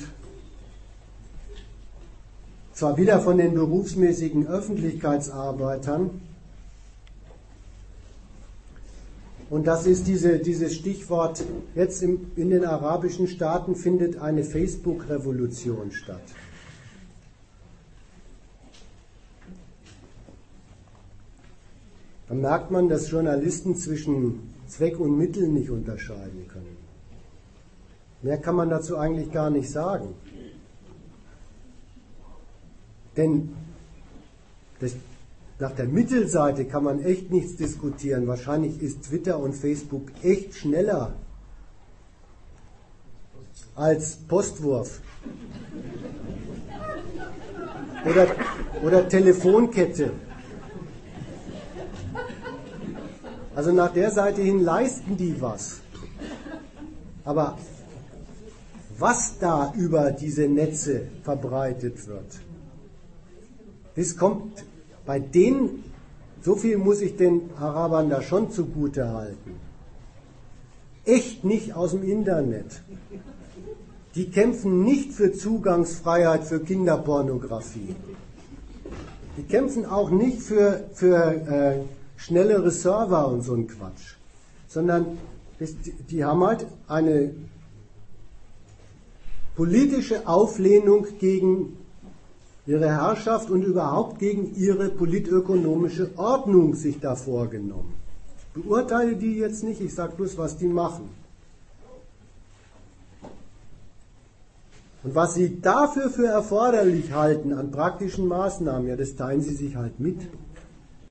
zwar wieder von den berufsmäßigen Öffentlichkeitsarbeitern, Und das ist diese, dieses Stichwort, jetzt im, in den arabischen Staaten findet eine Facebook-Revolution statt. Da merkt man, dass Journalisten zwischen Zweck und Mittel nicht unterscheiden können. Mehr kann man dazu eigentlich gar nicht sagen. Denn das, nach der Mittelseite kann man echt nichts diskutieren. Wahrscheinlich ist Twitter und Facebook echt schneller als Postwurf. Oder, oder Telefonkette. Also nach der Seite hin leisten die was. Aber was da über diese Netze verbreitet wird, das kommt bei denen, so viel muss ich den Arabern da schon zugute halten, echt nicht aus dem Internet. Die kämpfen nicht für Zugangsfreiheit für Kinderpornografie. Die kämpfen auch nicht für, für äh, schnellere Server und so ein Quatsch, sondern die haben halt eine politische Auflehnung gegen ihre Herrschaft und überhaupt gegen ihre politökonomische Ordnung sich da vorgenommen. Ich beurteile die jetzt nicht, ich sage bloß, was die machen. Und was sie dafür für erforderlich halten an praktischen Maßnahmen, ja, das teilen sie sich halt mit.